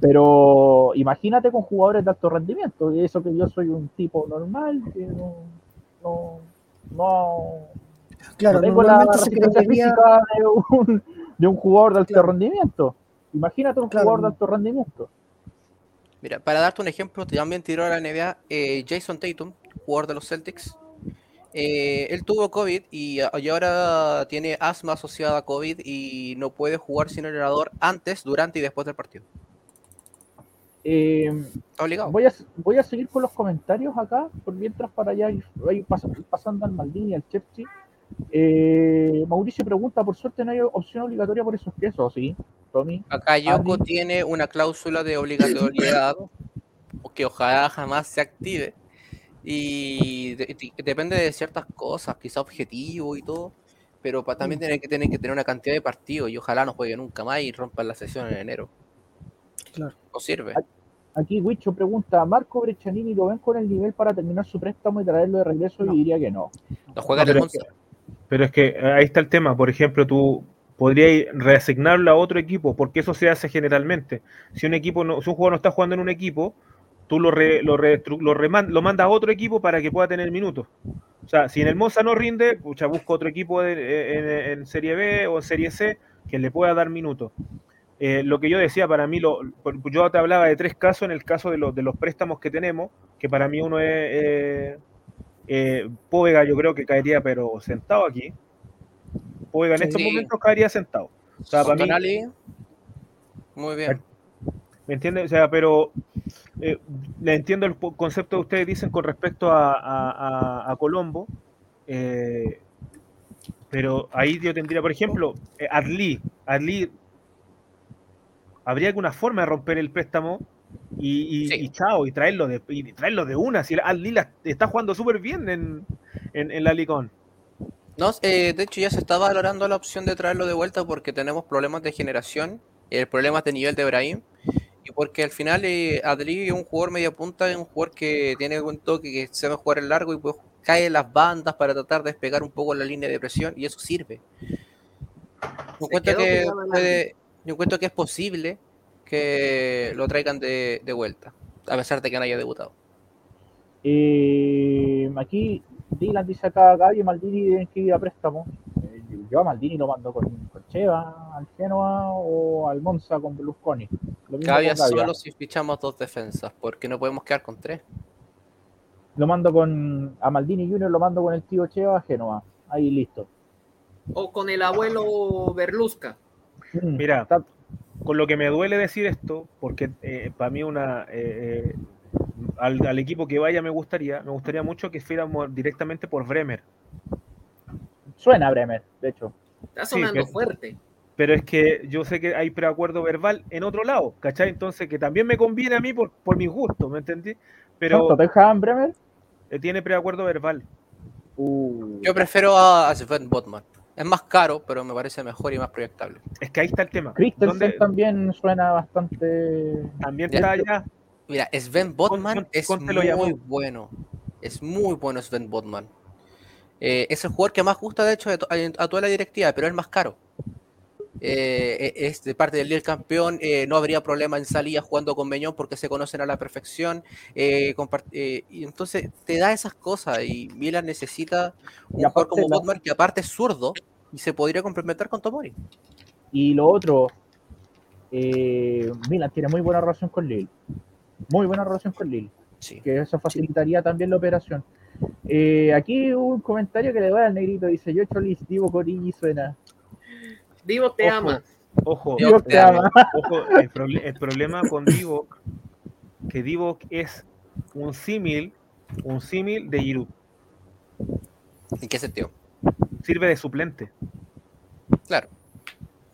Pero imagínate con jugadores de alto rendimiento. Y eso que yo soy un tipo normal, que no, no, no, Claro, no tengo la física de un, de un jugador de alto Claro. rendimiento. Imagínate un Claro. jugador de alto rendimiento. Mira, para darte un ejemplo, también tiró a la NBA eh, Jason Tatum, jugador de los Celtics. Eh, él tuvo COVID y, y ahora tiene asma asociada a COVID y no puede jugar sin el orador antes, durante y después del partido. Eh, Está obligado. Voy a, voy a seguir con los comentarios acá, por mientras para allá ir, ir pas- pasando al Maldini al Chelsea. Eh, Mauricio pregunta, por suerte no hay opción obligatoria por esos pesos, ¿sí? Tommy. Acá Yoko tiene una cláusula de obligatoriedad que ojalá jamás se active. Y de- de- depende de ciertas cosas, quizá objetivo y todo. Pero pa- también tiene que tener que tener una cantidad de partidos y ojalá no juegue nunca más y rompan la sesión en enero. Claro. No sirve. Aquí Wicho pregunta, ¿Marco Breccianini lo ven con el nivel para terminar su préstamo y traerlo de regreso? No. Y diría que no. No juega No, pero es Monza. Pero es que eh, ahí está el tema. Por ejemplo, tú podrías reasignarlo a otro equipo, porque eso se hace generalmente. Si un equipo no, si un jugador no está jugando en un equipo, tú lo, re- lo, reestru- lo, reman- lo mandas a otro equipo para que pueda tener minutos. O sea, si en el Monza no rinde, pucha, busca otro equipo de- en, en Serie B o en Serie C que le pueda dar minutos. Eh, lo que yo decía, para mí, lo, yo te hablaba de tres casos en el caso de, los de los préstamos que tenemos, que para mí uno es eh, eh, yo creo que caería, pero sentado aquí. Póvega en estos Sí. momentos caería sentado. O sea, para mí, Muy bien. ¿Me entiendes? O sea, pero eh, le entiendo el concepto que ustedes dicen con respecto a, a- a- a Colombo. eh, pero ahí yo tendría, por ejemplo, eh, Adli. Adli, habría alguna forma de romper el préstamo y, y, Sí. y chao, y traerlo de, y traerlo de una. Si Adli la- está jugando súper bien en, en, en la Licón. No, eh, de hecho ya se está valorando la opción de traerlo de vuelta porque tenemos problemas de generación, eh, problemas de nivel de Brahim y porque al final eh, Adli es un jugador media punta, es un jugador que tiene buen toque, que sabe jugar en largo y pues cae en las bandas para tratar de despegar un poco la línea de presión y eso sirve. Yo encuentro que, puede- yo encuentro que es posible que lo traigan de, de vuelta, a pesar de que no haya debutado. Eh, aquí Dylan dice acá, Gaby y Maldini deben que ir a préstamo. Eh, yo a Maldini lo mando con, con Cheva, al Genoa o al Monza con Berlusconi. Gavia. solo si fichamos dos defensas, porque no podemos quedar con tres. Lo mando con a Maldini Junior, lo mando con el tío Cheva a Genoa. Ahí listo. O con el abuelo Berlusca. Mm, Mira, con lo que me duele decir esto, porque para mí una eh, eh, al, al equipo que vaya me gustaría, me gustaría mucho que fuéramos directamente por Bremer. Suena Bremer, de hecho. Está Sí, sonando que- fuerte. Pero es que yo sé que hay preacuerdo verbal en otro lado, ¿cachai? Entonces que también me conviene a mí por, por mis gustos, ¿me entendí? Pero Tottenham Bremer. eh, tiene preacuerdo verbal. Uh, Yo prefiero a a Sven Botman. Es más caro, pero me parece mejor y más proyectable. Es que ahí está el tema. Christensen ¿Dónde- también suena bastante. también está allá. Mira, Sven Botman es muy llamó. bueno. Es muy bueno Sven Botman. Eh, es el jugador que más gusta, de hecho, a, a toda la directiva, pero es el más caro. Eh, e- es de parte del Lille campeón, eh, no habría problema en salida jugando con Meñón porque se conocen a la perfección. eh, y entonces te da esas cosas y Milan necesita un jugador como la- Botman que aparte es zurdo y se podría complementar con Tomori. Y lo otro, Milan tiene muy buena relación con Lille. Muy buena relación con Lille. Sí. Que eso facilitaría también la operación. Eh, aquí un comentario que le doy al negrito. Dice: Yo Cholis, Divo Corigi suena. Divo te Ojo, ama. Ojo, Divo te te ama. ojo, el, proble- el problema con Divock, que Divock es un símil, un símil de Giroud. ¿En qué sentido? Sirve de suplente. Claro.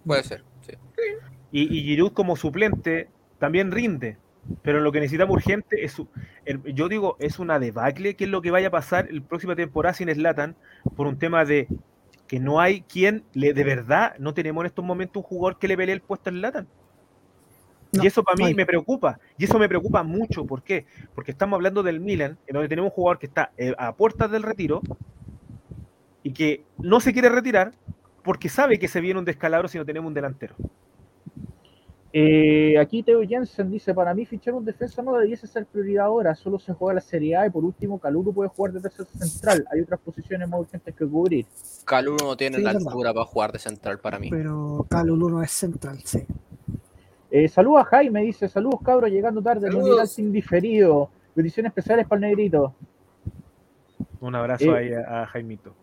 Puede ser. sí. Y, y Giroud como suplente también rinde. Pero lo que necesitamos urgente es el- yo digo, es una debacle que es lo que vaya a pasar el próxima temporada sin Slatan por un tema de que no hay quien le de verdad no tenemos en estos momentos un jugador que le pelee el puesto a Slatan. No, y eso para mí me preocupa. Y eso me preocupa mucho. ¿Por qué? Porque estamos hablando del Milan, en donde tenemos un jugador que está eh, a puertas del retiro y que no se quiere retirar porque sabe que se viene un descalabro si no tenemos un delantero. Eh, aquí Teo Jensen dice: Para mí, fichar un defensa no debiese ser prioridad ahora. Solo se juega la Serie A y por último, Calulu puede jugar de tercer central. Hay otras posiciones más urgentes que cubrir. Calulu no tiene Sí, la altura para jugar de central para mí. Pero Calulu no es central, sí. Eh, saludos a Jaime, dice, saludos cabros, llegando tarde, mundial sin diferido. Bendiciones especiales para el negrito. Un abrazo Eh, ahí a, a Jaimito.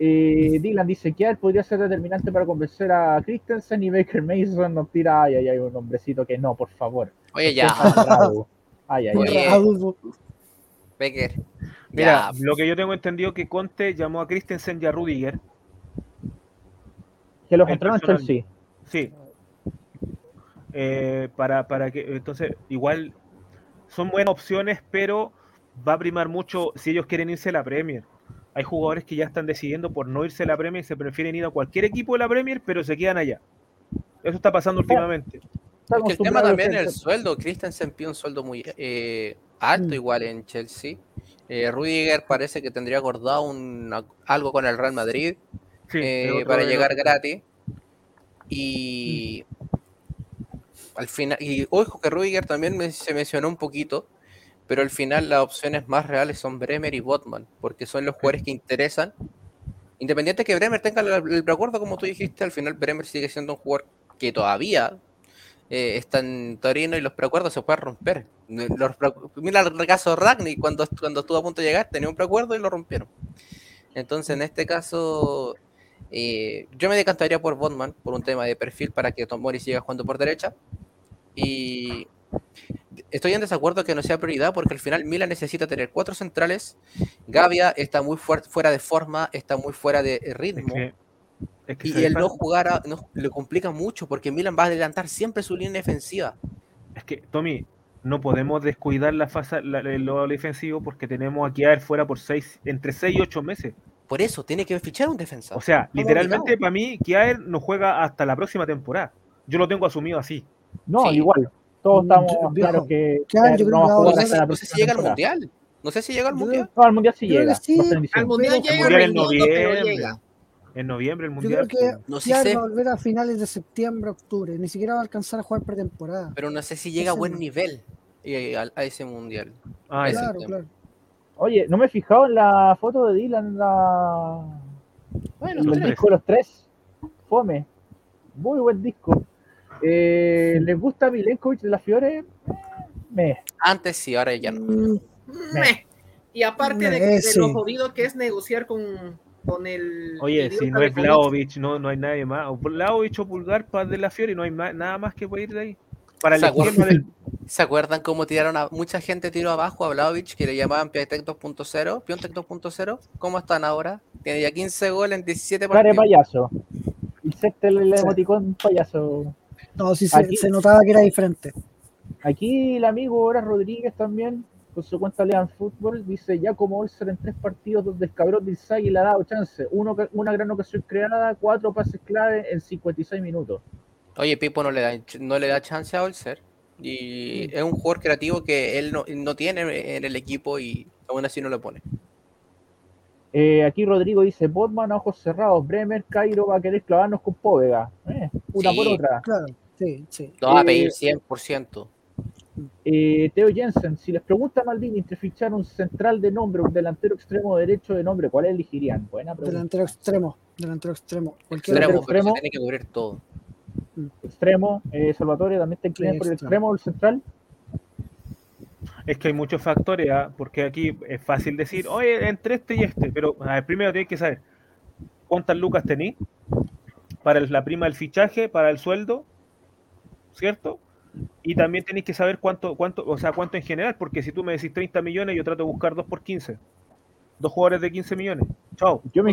Eh, Dylan dice que él podría ser determinante para convencer a Christensen y Baker Mason nos tira, ay, ay, ay, un hombrecito que no, por favor. Oye, ya, Ay, ay, Oye. ay. Becker. Mira, Ya, lo que yo tengo entendido que Conte llamó a Christensen y a Rudiger. Que los entraron en. Chelsea. Sí. Eh, para, para que, entonces, igual son buenas opciones, pero va a primar mucho si ellos quieren irse a la Premier. Hay jugadores que ya están decidiendo por no irse a la Premier y se prefieren ir a cualquier equipo de la Premier, pero se quedan allá. Eso está pasando últimamente. Es que el tema también es el sueldo. Christensen pide un sueldo muy eh, alto Mm. igual en Chelsea. Eh, Rudiger parece que tendría acordado un, algo con el Real Madrid Sí, eh, para llegar gratis. Y al final, y ojo que Rudiger también me- se mencionó un poquito, pero al final las opciones más reales son Bremer y Botman, porque son los jugadores que interesan. Independiente que Bremer tenga el, preacuerdo, como tú dijiste, al final Bremer sigue siendo un jugador que todavía eh, está en Torino y los preacuerdos se pueden romper. Mira el caso Ragni, cuando, cuando estuvo a punto de llegar, tenía un preacuerdo y lo rompieron. Entonces, en este caso, eh, yo me decantaría por Botman, por un tema de perfil para que Tomori siga jugando por derecha. Y estoy en desacuerdo que no sea prioridad porque al final Milan necesita tener cuatro centrales. Gavia está muy fuer- fuera de forma, está muy fuera de Es ritmo. que, es que Y ¿sabes el no jugar a- no- le complica mucho porque Milan va a adelantar siempre su línea defensiva. Es que, Tommy, no podemos descuidar la fase, la- lo defensivo porque tenemos aquí a ver fuera por seis, entre 6 y 8 meses. Por eso tiene que fichar un defensa. O sea, literalmente para mí, Kiaer no juega hasta la próxima temporada. Yo lo tengo asumido así. No, Sí. igual. Todos estamos yo- claros viejo, que claro, que yo creo no a jugar sé, la no sé si llega al mundial. No sé si llega al mundial. No, al mundial sí llega. sí. Al mundial llega mundial en noviembre. llega. En noviembre el Yo mundial. creo que No, sé. va a volver a finales de septiembre, octubre. Ni siquiera va a alcanzar a jugar pretemporada. Pero no sé si llega a buen nivel eh, a, a ese mundial. Ah. Ese claro. Oye, no me he fijado en la foto de Dylan en la. Bueno, el los tres. disco de los tres. Fome. Muy buen disco. Eh, ¿Les gusta Milenkovic de la Fiore? Me. antes sí, ahora ya no. Mm, Meh. Y aparte de, de sí. lo jodido que es negociar con, con el. Oye, si no es Vlaovic, no, no hay nadie más. Vlaovic o Pulgar para de la Fiore, no hay nada más que puede ir de ahí. para el ¿Se acuerdan, del. ¿Se acuerdan cómo tiraron a mucha gente tiró abajo a Vlaovic que le llamaban Piontek 2.0? Piontek 2.0, ¿cómo están ahora? Tiene ya 15 goles en 17 Care partidos. payaso. Inserte el emoticón payaso. No, sí se, Aquí- se notaba que era diferente. Aquí el amigo Horas Rodríguez también, con su cuenta Lean Fútbol, dice ya como Olser en tres partidos donde el cabrón de Inzaghi le ha dado chance. Uno, una gran ocasión creada, cuatro pases clave en 56 minutos. Oye, Pipo no le da, no le da chance a Olser. Y es un jugador creativo que él no, no tiene en el equipo y aún así no lo pone. Eh, aquí Rodrigo dice, Botman a ojos cerrados, Bremer, Cairo va a querer clavarnos con Póvega. Eh, una Sí. por otra. Claro, sí, sí. Lo va a Eh, pedir 100%. Eh, Teo Jensen, si les pregunta a Maldini entre fichar un central de nombre, un delantero extremo derecho de nombre, ¿cuál elegirían? Buena pregunta. Delantero extremo, delantero extremo. Cualquiera. Extremo, pero se tiene que cubrir todo. Extremo, eh, Salvatore, también te inclinas Sí, por el extremo. o el central. Es que hay muchos factores, ¿ah? porque aquí es fácil decir, oye, entre este y este, pero a ver, primero tienes que saber cuántas lucas tenés para el- la prima del fichaje, para el sueldo, ¿cierto? Y también tenéis que saber cuánto, cuánto, o sea, cuánto en general, porque si tú me decís 30 millones, yo trato de buscar 2 por 15. Dos jugadores de 15 millones. Chao. Yo me,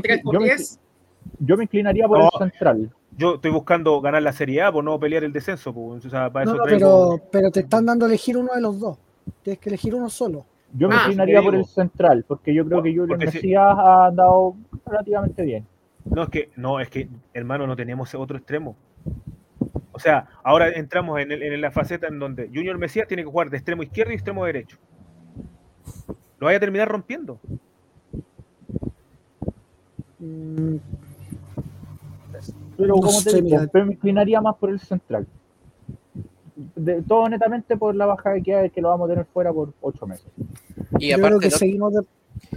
inclinaría por No. el central. Yo estoy buscando ganar la Serie A, por no pelear el descenso. pues, o sea, para No, eso no, traigo- pero, pero te están dando a elegir uno de los dos. Tienes que elegir uno solo. Yo me Ah, inclinaría por el central, porque yo creo que Julio Porque si- Mesías ha andado relativamente bien. No, es que, no, es que, hermano, no tenemos otro extremo. O sea, ahora entramos en, el- en la faceta en donde Junior Mesías tiene que jugar de extremo izquierdo y extremo derecho. Lo vaya a terminar rompiendo. Mm, Pero No como te digo, me inclinaría más por el central. De, todo netamente por la baja que hay, que lo vamos a tener fuera por ocho meses. Y yo creo aparte, que no- seguimos, de-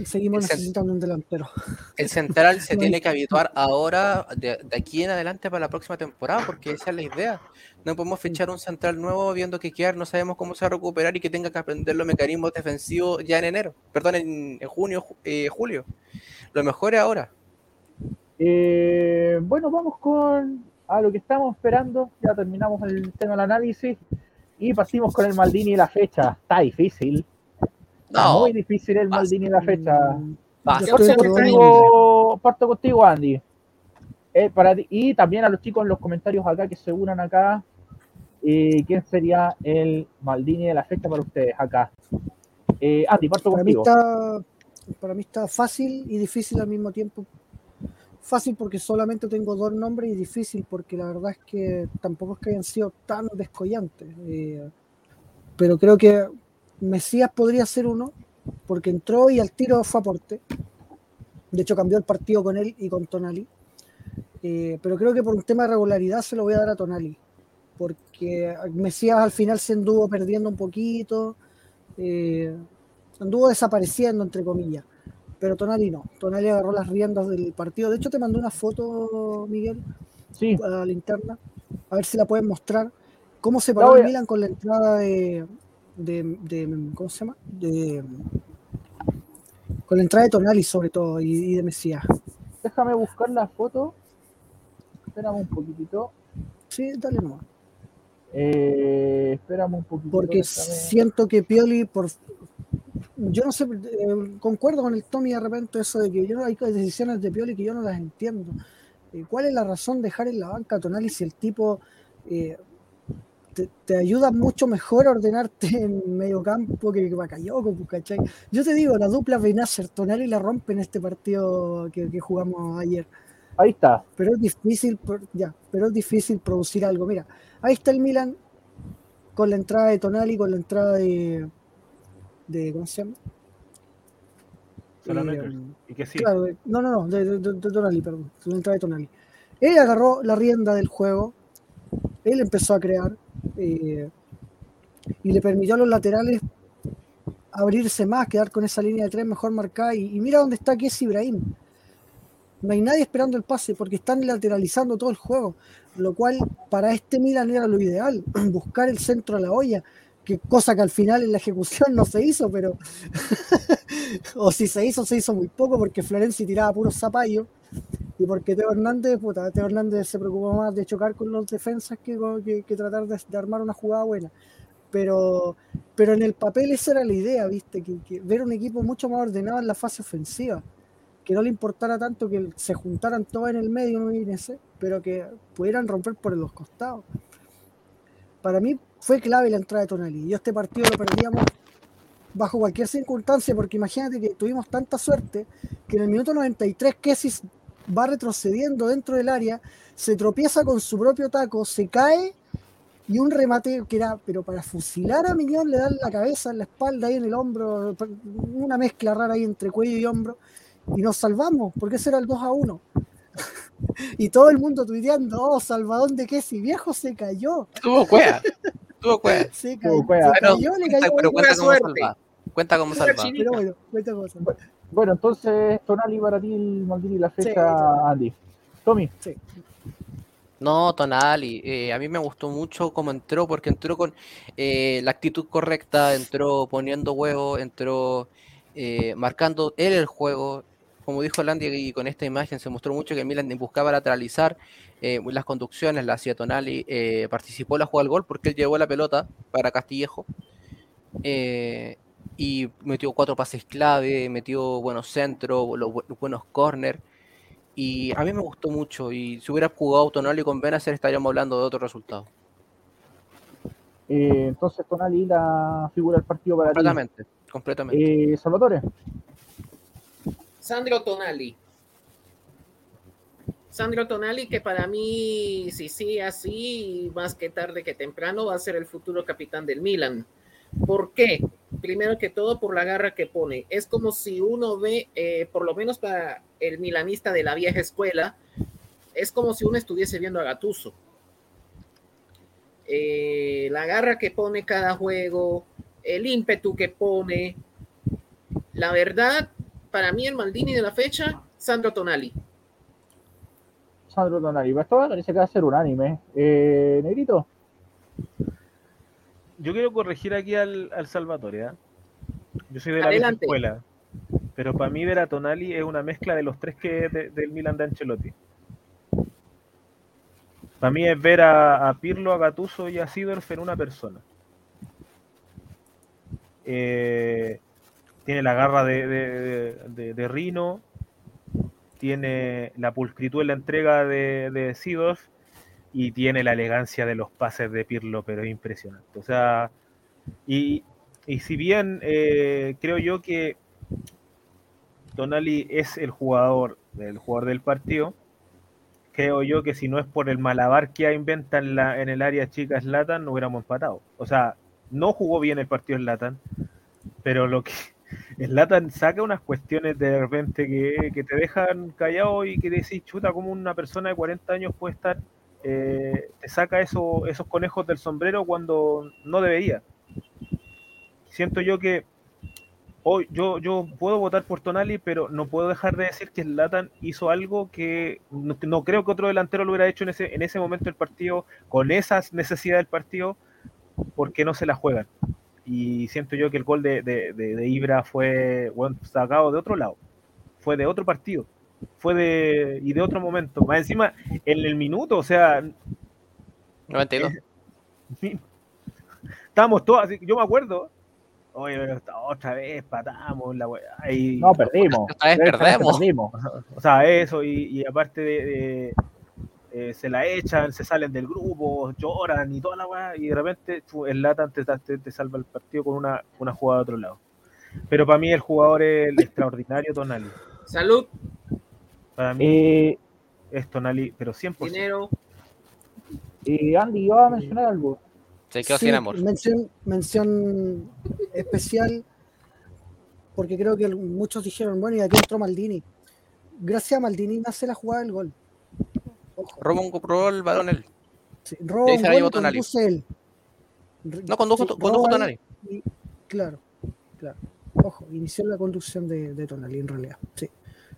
seguimos el cen- necesitando un delantero. el central se tiene que habituar ahora, de, de aquí en adelante para la próxima temporada, porque esa es la idea. No podemos fichar un central nuevo viendo que Kiar no sabemos cómo se va a recuperar y que tenga que aprender los mecanismos defensivos ya en enero, perdón, en, en junio, ju- eh, julio. Lo mejor es ahora. Eh, bueno, vamos con a lo que estamos esperando. Ya terminamos el tema del análisis y partimos con el Maldini y la fecha. Está difícil. Está No, muy difícil el. Maldini y la fecha. Yo Parto contigo, parto contigo, Andy. Eh, para ti- y también a los chicos en los comentarios acá que se unan acá. eh, ¿Quién sería el Maldini de la fecha para ustedes acá? Eh, Andy, parto Para mí, contigo. está, para mí está fácil y difícil al mismo tiempo. Fácil porque solamente tengo dos nombres y difícil porque la verdad es que tampoco es que hayan sido tan descollantes. eh, pero creo que Mesías podría ser uno porque entró y al tiro fue aporte. De hecho, cambió el partido con él y con Tonali. Eh, pero creo que por un tema de regularidad se lo voy a dar a Tonali. Porque Mesías al final se anduvo perdiendo un poquito. eh, anduvo desapareciendo, entre comillas. Pero Tonali no. Tonali agarró las riendas del partido. De hecho, te mandé una foto, Miguel, Sí, a la linterna. A ver si la pueden mostrar. ¿Cómo se paró el Milan con la entrada de, de, de- ¿Cómo se llama? De, con la entrada de Tonali, sobre todo, y, y de Mesías. déjame buscar la foto. Espérame un poquitito. Sí, dale nomás. Eh, espérame un poquito. Porque siento que Pioli, por yo no sé, eh, concuerdo con el Tommy de repente eso de que yo hay decisiones de Pioli que yo no las entiendo. Eh, ¿Cuál es la razón de dejar en la banca a Tonali si el tipo eh, te, te ayuda mucho mejor a ordenarte en medio campo que Bakayoko, pues, ¿cachai? Yo te digo, la dupla Benacer, Tonali la rompe en este partido que, que jugamos ayer Ahí está. pero es difícil, ya, pero es difícil producir algo. Mira, ahí está el Milan con la entrada de Tonali, con la entrada de, de ¿cómo se llama? Solamente. Eh, y que sí. Claro, no, no, no, de, de- de- de Tonali, perdón, la entrada de Tonali. Él agarró la rienda del juego, él empezó a crear eh, y le permitió a los laterales abrirse más, quedar con esa línea de tres mejor marcada. Y, mira dónde está que es Ibrahim. No hay nadie esperando el pase porque están lateralizando todo el juego, lo cual para este Milan era lo ideal, buscar el centro a la olla, que cosa que al final en la ejecución no se hizo, pero o si se hizo, se hizo muy poco porque Florenzi tiraba puros zapallos Y porque Teo Hernández, puta, Teo Hernández se preocupó más de chocar con los defensas que, que, tratar de, armar una jugada buena. Pero, pero en el papel esa era la idea, ¿viste? Que, ver un equipo mucho más ordenado en la fase ofensiva. Que no le importara tanto que se juntaran todos en el medio, no sé, pero que pudieran romper por los costados. Para mí fue clave la entrada de Tonali. Yo este partido lo perdíamos bajo cualquier circunstancia, porque imagínate que tuvimos tanta suerte que en el minuto 93 Kessis va retrocediendo dentro del área, se tropieza con su propio taco, se cae y un remate que era, pero para fusilar a Miñón le dan la cabeza, en la espalda, ahí en el hombro, una mezcla rara ahí entre cuello y hombro, y nos salvamos, porque ese era el 2 a 1. y todo el mundo tuiteando, oh, Salvadón de Kessi, viejo se cayó, Tuvo cueva. Tuvo cueva. se cayó, se cayó, le cuenta, cayó. pero cuenta como salva. Cuenta como salva. Pero bueno, cuenta cosas. Bueno, entonces, Tonali para ti, el Maldini, la fecha, Sí. Andy. Tommy, No, Tonali, eh, a mí me gustó mucho cómo entró, porque entró con eh, la actitud correcta, entró poniendo huevo, entró eh, marcando él el juego. Como dijo Landy, y con esta imagen se mostró mucho que Milan buscaba lateralizar eh, las conducciones, la hacía Tonali, eh, participó en la jugada del gol porque él llevó la pelota para Castillejo eh, y metió cuatro pases clave, metió buenos centros, los buenos corners. Y a mí me gustó mucho. Y si hubiera jugado Tonali con Benacer, estaríamos hablando de otro resultado. eh, entonces Tonali, la figura del partido para ti. Completamente. Completamente. Eh, Salvatore, Sandro Tonali. Sandro Tonali, que para mí, si sigue así, más que tarde que temprano, va a ser el futuro capitán del Milan. ¿Por qué? Primero que todo, por la garra que pone. Es como si uno ve, eh, por lo menos para el milanista de la vieja escuela, es como si uno estuviese viendo a Gatuso. Eh, la garra que pone cada juego, el ímpetu que pone. La verdad, para mí el Maldini de la fecha, Sandro Tonali. Sandro Tonali. Esto parece que va a ser unánime. Eh, Negrito, Yo quiero corregir aquí al, al Salvatore. ¿ah? Yo soy de la vieja escuela. Pero para mí ver a Tonali es una mezcla de los tres que de- del Milan de Ancelotti. Para mí es ver a, a Pirlo, a Gattuso y a Sidorf en una persona. Eh, tiene la garra de, de, de- de Rino, tiene la pulcritud en la entrega de, de Seedorf y tiene la elegancia de los pases de Pirlo, pero es impresionante. O sea, y, y si bien eh, creo yo que Tonali es el jugador, el jugador del partido, creo yo que si no es por el malabar que inventa en, la, en el área chica Slatan, no hubiéramos empatado. O sea, no jugó bien el partido Slatan, pero lo que Slatan saca unas cuestiones de repente que, que te dejan callado y que decís, chuta, como una persona de 40 años puede estar, eh, te saca eso, esos conejos del sombrero cuando no debería. Siento yo que hoy yo, yo puedo votar por Tonali, pero no puedo dejar de decir que Zlatan hizo algo que no, creo que otro delantero lo hubiera hecho en ese, en ese momento del partido, con esas necesidades del partido, porque no se la juegan. Y siento yo que el gol de, de, de, de Ibra fue bueno, sacado de otro lado, fue de otro partido, fue de y de otro momento. Más encima, en el minuto, o sea, 92. estábamos todos así, yo me acuerdo, oye, pero otra vez patamos la weá, y- no, perdimos. Esta vez perdemos. perdimos. O sea, eso, y, y aparte de, de, eh, se la echan, se salen del grupo, lloran y toda la weá, y de repente el Latan te, te, te salva el partido con una, una jugada de otro lado. Pero para mí el jugador es el extraordinario Tonali. Salud, Para mí Eh, es Tonali, pero 100%. dinero. eh, Andy, iba a mencionar algo. Se quedó Sí, sin amor. Mención, mención especial, porque creo que muchos dijeron, bueno, y aquí entró Maldini. Gracias a Maldini nace la jugada del gol. Ojo, Robo, robó el balón él. sí, Tonali. conduce él. No, condujo, sí, condujo Tonali. y- claro, claro. Ojo, inició la conducción de, de Tonali en realidad. Sí.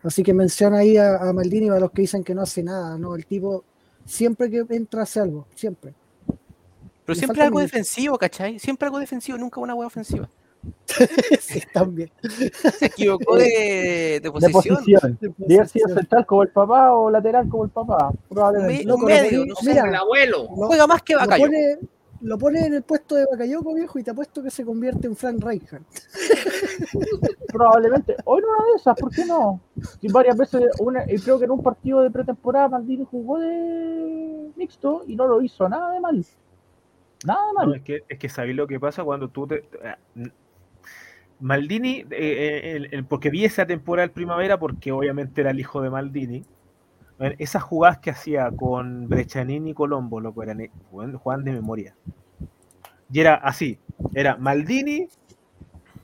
Así que menciona ahí a, a Maldini para los que dicen que no hace nada, ¿no? El tipo siempre que entra hace algo, siempre. Pero Le siempre algo minutos. defensivo, ¿cachai? Siempre algo defensivo, nunca una hueá ofensiva. sí, también. Se equivocó de, de De posición. posición. De haber sido central como el papá o lateral como el papá. Probablemente. Un medio, no sé. mira, el abuelo. lo- Juega más que lo Bacayo. pone, lo pone en el puesto de Bakayoko, viejo, y te apuesto que se convierte en Frank Rijkaard. Probablemente. O en una de esas, ¿por qué no? Si varias veces, una, y creo que en un partido de pretemporada Maldini jugó de mixto y no lo hizo nada de mal. Nada de No, mal. es que, es que sabéis lo que pasa cuando tú te. ah, Maldini, eh, eh, el- el- porque vi esa temporada del primavera, porque obviamente era el hijo de Maldini. Bueno, Esas jugadas que hacía con Brechanini y Colombo, loco, eran eh, jugaban de memoria. Y era así: era Maldini,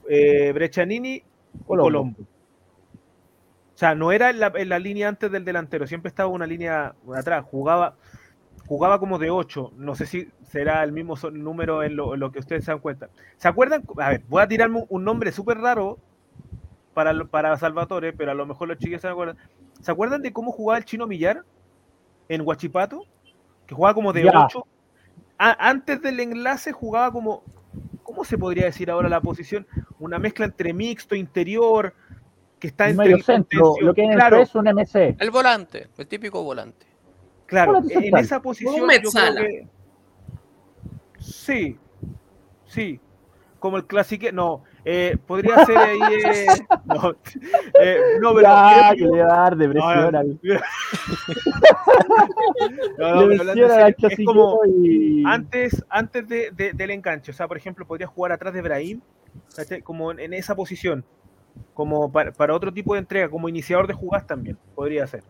eh, Brechanini y Colombo. Colombo. O sea, no era en la, en la línea antes del delantero, siempre estaba una línea atrás, jugaba, jugaba como de 8, no sé si será el mismo número en lo, en lo que ustedes se dan cuenta. ¿Se acuerdan? A ver, voy a tirarme un nombre súper raro para, para Salvatore, pero a lo mejor los chiquillos se acuerdan. ¿Se acuerdan de cómo jugaba el chino Millar en Huachipato? Que jugaba como de Ya. 8. antes del enlace jugaba como, ¿cómo se podría decir ahora la posición? Una mezcla entre mixto, interior, que está entre medio el centro, lo que en claro, es un MC. El volante, el típico volante. claro, volante en central. esa posición Un yo creo Metzala. que- sí, sí, como el clásico, no, eh, podría ser ahí, eh, no, eh, no, pero Ya, creo que le va a dar depresión No, al. no, no, pero hablando depresión en al serio, es como y. antes, antes de, de- del enganche, o sea, por ejemplo, podría jugar atrás de Brahim, como en, en esa posición, como para, para otro tipo de entrega, como iniciador de jugadas también, podría ser.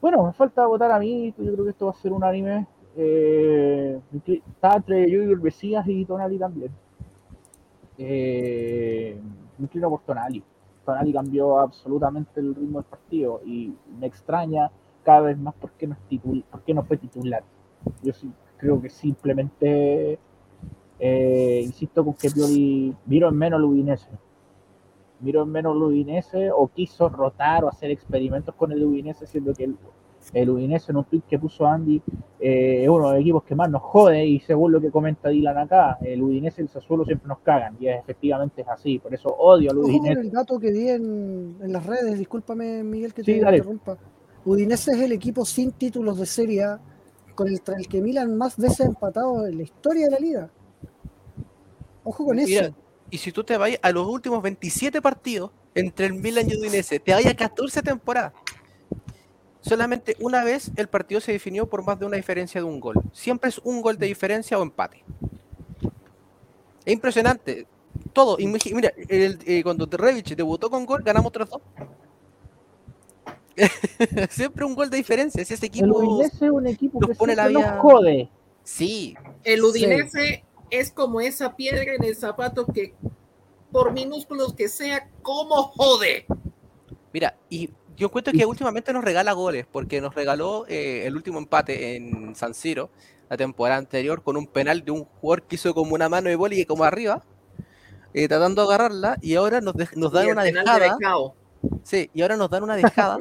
Bueno, me falta votar a mí. Yo creo que esto va a ser un anime. Eh, está entre yo y Mesías y Tonali también. Eh, me inclino por Tonali. Tonali cambió absolutamente el ritmo del partido y me extraña cada vez más por qué no, fue titular. Yo sí creo que simplemente eh, insisto con que Pioli miró en menos al Udinese. Miró en menos al Udinese o quiso rotar o hacer experimentos con el Udinese, siendo que el, el Udinese en un tweet que puso Andy eh, es uno de los equipos que más nos jode y según lo que comenta Dylan acá, el Udinese y el Sassuolo siempre nos cagan y efectivamente es así, por eso odio al Udinese. el dato que di en, en las redes, discúlpame Miguel que Sí, te dale. interrumpa. Udinese es el equipo sin títulos de Serie A, con el, que Milan más veces ha empatado en la historia de la liga. Ojo con Mira, eso. y si tú te vas a los últimos 27 partidos entre el Milan y el Udinese, te vayas a 14 temporadas. Solamente una vez el partido se definió por más de una diferencia de un gol. Siempre es un gol de diferencia o empate. Es impresionante. Todo. Mira, el- eh, cuando Terrevich debutó con gol, ganamos 3-2. Siempre un gol de diferencia. Si ese El equipo. Udinese es un equipo nos que pone la vida- nos jode. Sí, El Sí. Udinese es como esa piedra en el zapato que, por minúsculos que sea, como jode. Mira, y yo encuentro que últimamente nos regala goles, porque nos regaló eh, el último empate en San Siro la temporada anterior con un penal de un jugador que hizo como una mano de boli y como arriba, eh, tratando de agarrarla, y ahora nos, Y dan una penal de dejada. Becao. Sí, y ahora nos dan una dejada.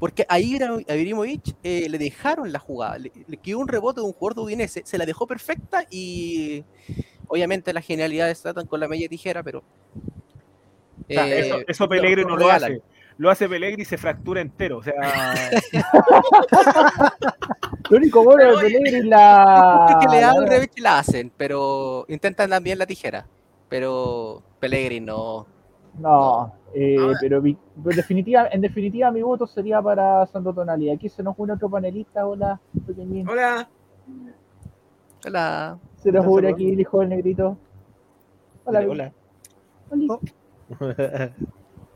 Porque a Ibra- a Ibrahimovic eh, le dejaron la jugada, le, le quedó un rebote de un jugador de Udinese, se la dejó perfecta y obviamente las genialidades tratan con la media tijera, pero... O sea, eso, eso no lo hace. Lo hace Pellegrini y se fractura entero. O sea, Lo único bueno de Pellegrini es la. Que le dan revés y la hacen, pero intentan también la tijera. Pero Pellegrini no. No, eh, pero, mi- pero definitiva, en definitiva mi voto sería para Santo Tonali. Aquí se nos une otro panelista, hola, pequeñín. Hola. La... Se nos Hola, une aquí el hijo del negrito. Hola, hola. Oli. Se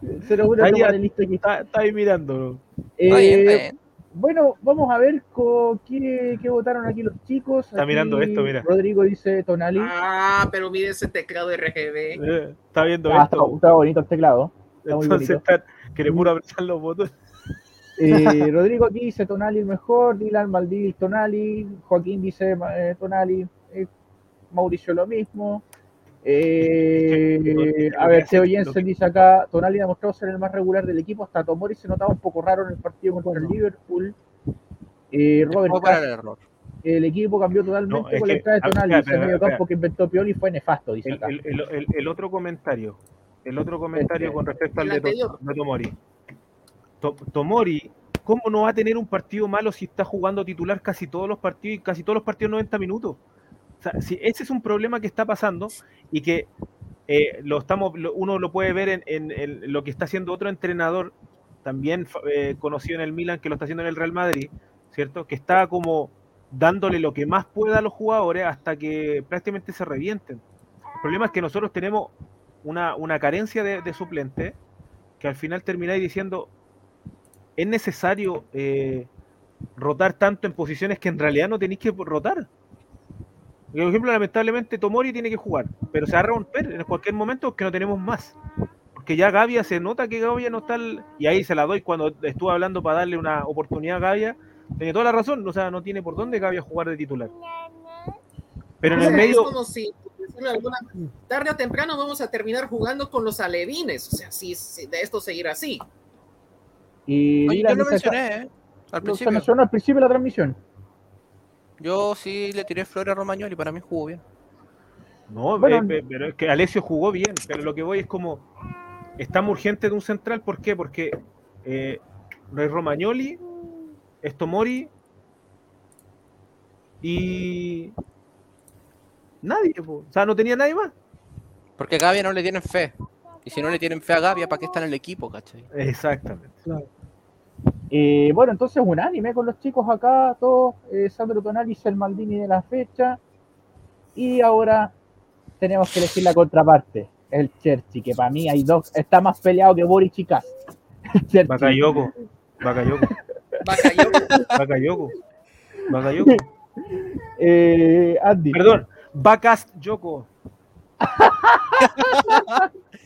nos une Ahí panelista aquí. Está, está ahí mirando. Está bien, está Eh, bien. Bueno, vamos a ver qué, qué votaron aquí los chicos. Está Aquí mirando esto, mira. Rodrigo dice Tonali. Ah, pero mire ese teclado RGB. Eh, está viendo Ah, esto. está bonito el teclado. está muy Entonces bonito. está, puro apretar los botones. Eh, Rodrigo aquí dice Tonali el mejor, Dylan Maldini Tonali, Joaquín dice eh, Tonali, eh, Mauricio lo mismo. Eh, a ver, Teo Jensen dice acá, Tonali ha demostrado ser el más regular del equipo, hasta Tomori se notaba un poco raro en el partido contra el. Liverpool. Eh, Robert Cast- el error. el equipo cambió totalmente No, con la entrada de Tonali. espera, medio campo que inventó Pioli fue nefasto, dice El, acá. el- el- el- el otro comentario, el otro comentario Este. con respecto al El de, de Tomori. To- Tomori, ¿cómo no va a tener un partido malo si está jugando titular casi todos los partidos y casi todos los partidos 90 minutos? Si ese es un problema que está pasando y que eh, lo estamos, lo- uno lo puede ver en, en- lo que está haciendo otro entrenador, también eh, conocido en el Milan, que lo está haciendo en el Real Madrid, ¿cierto? Que está como dándole lo que más pueda a los jugadores hasta que prácticamente se revienten. El problema es que nosotros tenemos una, una carencia de, de suplentes que al final termináis diciendo, es necesario eh, rotar tanto en posiciones que en realidad no tenéis que rotar. Por ejemplo, lamentablemente Tomori tiene que jugar, pero se va a romper en cualquier momento porque no tenemos más. Porque ya Gavia se nota que Gavia no está. Y ahí se la doy cuando estuve hablando para darle una oportunidad a Gavia. Tiene toda la razón, o sea, no tiene por dónde Gavia jugar de titular. Pero en el medio. Es como si, alguna- tarde o temprano vamos a terminar jugando con los alevines. O sea, si, si de esto seguir así. Y Oye, mira, yo lo mencioné, ¿eh? Al lo- principio. mencionó al principio de la transmisión. Yo sí le tiré flores a Romagnoli, para mí jugó bien. No, Bueno, eh, pero es que Alessio jugó bien, pero lo que voy es como estamos urgentes de un central, ¿por qué? Porque eh, Romagnoli, es Tomori y nadie, po. o sea, no tenía nadie más. Porque a Gavia no le tienen fe. Y si no le tienen fe a Gavia, ¿para qué está en el equipo, cachai? Exactamente. Eh, bueno, entonces unánime con los chicos acá, todos, eh, Sandro Tonali, el Maldini de la fecha. Y ahora tenemos que elegir la contraparte, el Cherchi, que para mí hay dos, está más peleado que Boris y Cherchi. Bakayoko, Bakayoko, Bakayoko. Bakayoko, Bakayoko. Eh, Andy. Perdón, Bakast Yoko.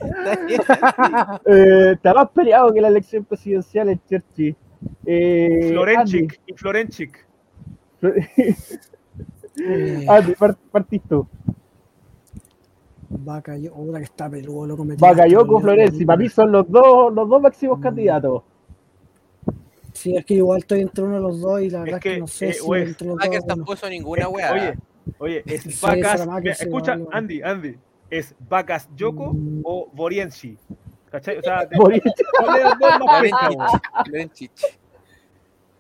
Eh, está más peleado que la elección presidencial el Cherchi. Eh, Florenchik y Florenchik. Andy, Andy, part- partís tú. Bakayoko, ahora que está peludo, loco. Bakayoko, tiraste, Florenzi, para mí son los dos, los dos máximos Mm. candidatos. Sí, es que igual estoy entre uno de los dos y la verdad es que, que, no sé eh, si entre los dos. puso ninguna weá. Oye, oye, es Sí, Vacas. Escucha. Andy, Andy. ¿Es Vacas Yoko o Borienchi? ¿Cachai? O sea, te- Boris- ¿cuál de los dos más pesca, Florenchich,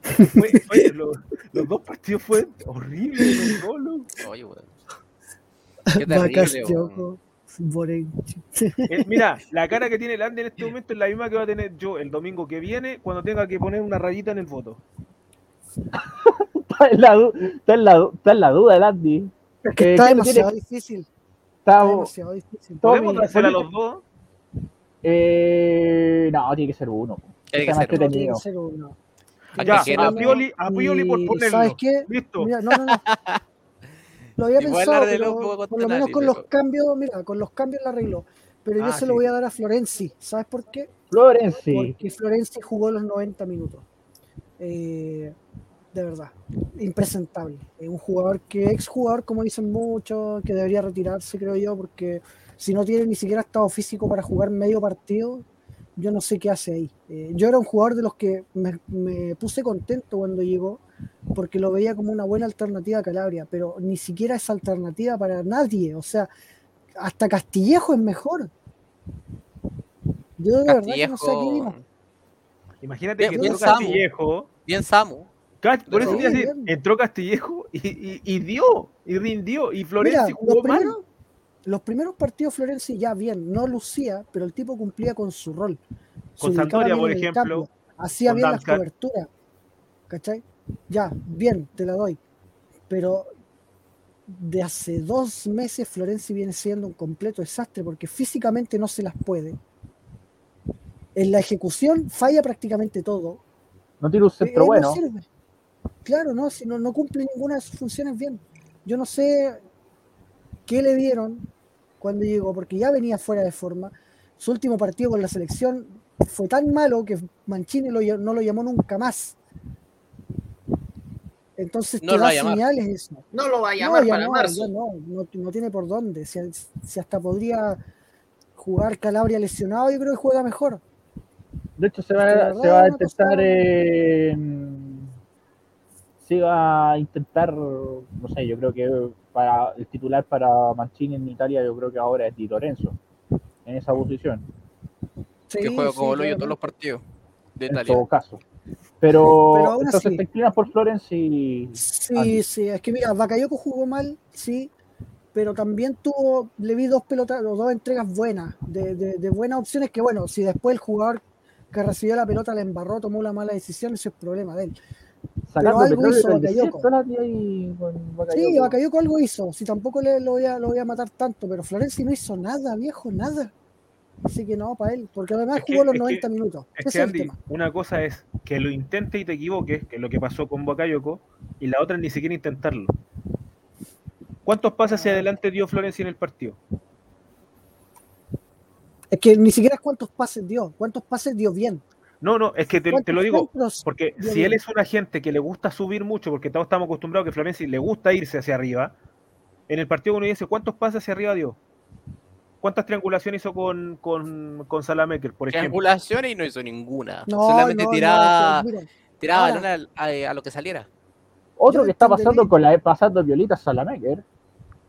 Florenchich. Fue- Oye, los, los dos partidos fueron horribles. los loco. Oye, weón. Qué terrible. Eh, mira, la cara que tiene el Andy en este momento es la misma que va a tener yo el domingo que viene cuando tenga que poner una rayita en el voto. está, en la, está, en la, está en la duda el Andy. Es que Eh, está ¿quién demasiado tiene- difícil. Está- Está demasiado difícil. Tommy, ¿Podemos dársela a los dos? eh, no, tiene que ser uno. Tiene que ser No, uno. tiene entretenido. que ser uno. A Ya, a Pioli, a Pioli por ponerlo. ¿Sabes qué? Listo. Mira, no, no, no. Lo había Igual pensado, pero por lo menos con los cambios, mira, con los cambios la arregló. Pero yo Ah, se lo voy a dar a Florenzi. ¿Sabes por qué? Florenzi. Porque Florenzi jugó los 90 minutos. Eh, de verdad, impresentable. Es un jugador que, ex jugador, como dicen muchos, que debería retirarse, creo yo, porque si no tiene ni siquiera estado físico para jugar medio partido, yo no sé qué hace ahí. Eh, yo era un jugador de los que me, me puse contento cuando llegó, porque lo veía como una buena alternativa a Calabria, pero ni siquiera es alternativa para nadie. O sea, hasta Castillejo es mejor. Yo de verdad que no sé a qué Castillejo. Imagínate Bien, que bien, entró Samu. Castillejo. Bien, Samu. Por eso Sí, te decir, entró Castillejo y, y- y dio, y rindió, y Florenzi Mira, jugó los mal. primeros, los primeros partidos Florenzi ya bien, no lucía, pero el tipo cumplía con su rol. Con bien por ejemplo, hacía bien las coberturas. ¿Cachai? Ya, bien, te la doy. Pero de hace dos meses Florenzi viene siendo un completo desastre porque físicamente no se las puede. En la ejecución falla prácticamente todo. No tiene un Eh, centro no bueno. sirve. Claro, no, si no, no cumple ninguna de sus funciones bien. Yo no sé qué le dieron cuando llegó, porque ya venía fuera de forma. Su último partido con la selección fue tan malo que Mancini lo no lo llamó nunca más. Entonces No te lo va da a llamar. señales eso. No lo va a llamar para no, marzo. no, no, no tiene por dónde. Si, si hasta podría jugar Calabria lesionado, yo creo que juega mejor. De hecho, se va, se a es una eh, siga a intentar, no sé, yo creo que para el titular para Mancini en Italia, yo creo que ahora es Di Lorenzo, en esa posición, Sí, que juega sí, como lo yo todos los partidos de en Italia. todo caso. Pero, Pero aún entonces así- te inclinas por Florenzi. Sí, Andy. sí, es que mira, Bakayoko jugó mal, sí, pero también tuvo, le vi dos pelotas, o dos entregas buenas, de, de- de buenas opciones que bueno, si después el jugador que recibió la pelota la embarró, tomó la mala decisión, ese es problema de él. Sacando algo hizo Bakayoko. Sí, Bakayoko algo hizo, si tampoco le, lo, voy a, lo voy a matar tanto, pero Florenzi no hizo nada, viejo, nada. Así que no, para él, porque además Es que- jugó los es que- 90 minutos. Es que Andy, una cosa es que lo intentes y te equivoques, que es lo que pasó con Bakayoko, y la otra es ni siquiera intentarlo. ¿Cuántos pases hacia adelante dio Florencia en el partido? Es que ni siquiera es cuántos pases dio, cuántos pases dio bien. No, no, es que te, te ¿Cuántos lo digo, porque si él es un agente que le gusta subir mucho, porque todos estamos acostumbrados a que Florencia le gusta irse hacia arriba, en el partido uno dice, ¿cuántos pases hacia arriba dio? ¿Cuántas triangulaciones hizo con, con, con Salamaker, por ejemplo? Triangulaciones y no hizo ninguna. No, Solamente no, tiraba, tiraba balón a, a- a lo que saliera. Otro Yo que está pasando con la pasando Violita Salamaker.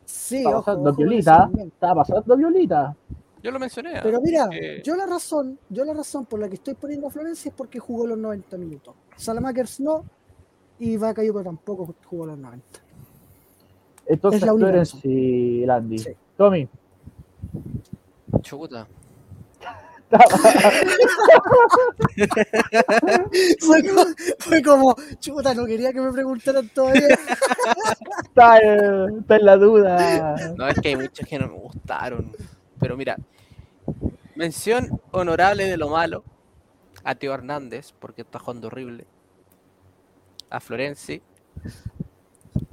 sí, Está ojo, pasando ojo Violita. Está pasando Violita. Yo lo mencioné. Pero mira, que- yo la razón, yo la razón por la que estoy poniendo a Florencia es porque jugó los 90 minutos. Salamakers no, y Bakayoko tampoco jugó los 90. Entonces, Es la única razón. Landy. Sí. Tommy. Chuta. fue, como, fue como, chuta, no quería que me preguntaran todavía. está, eh, está en la duda. No, es que hay muchos que no me gustaron. Pero mira, mención honorable de lo malo a Teo Hernández, porque está jugando horrible. A Florenzi.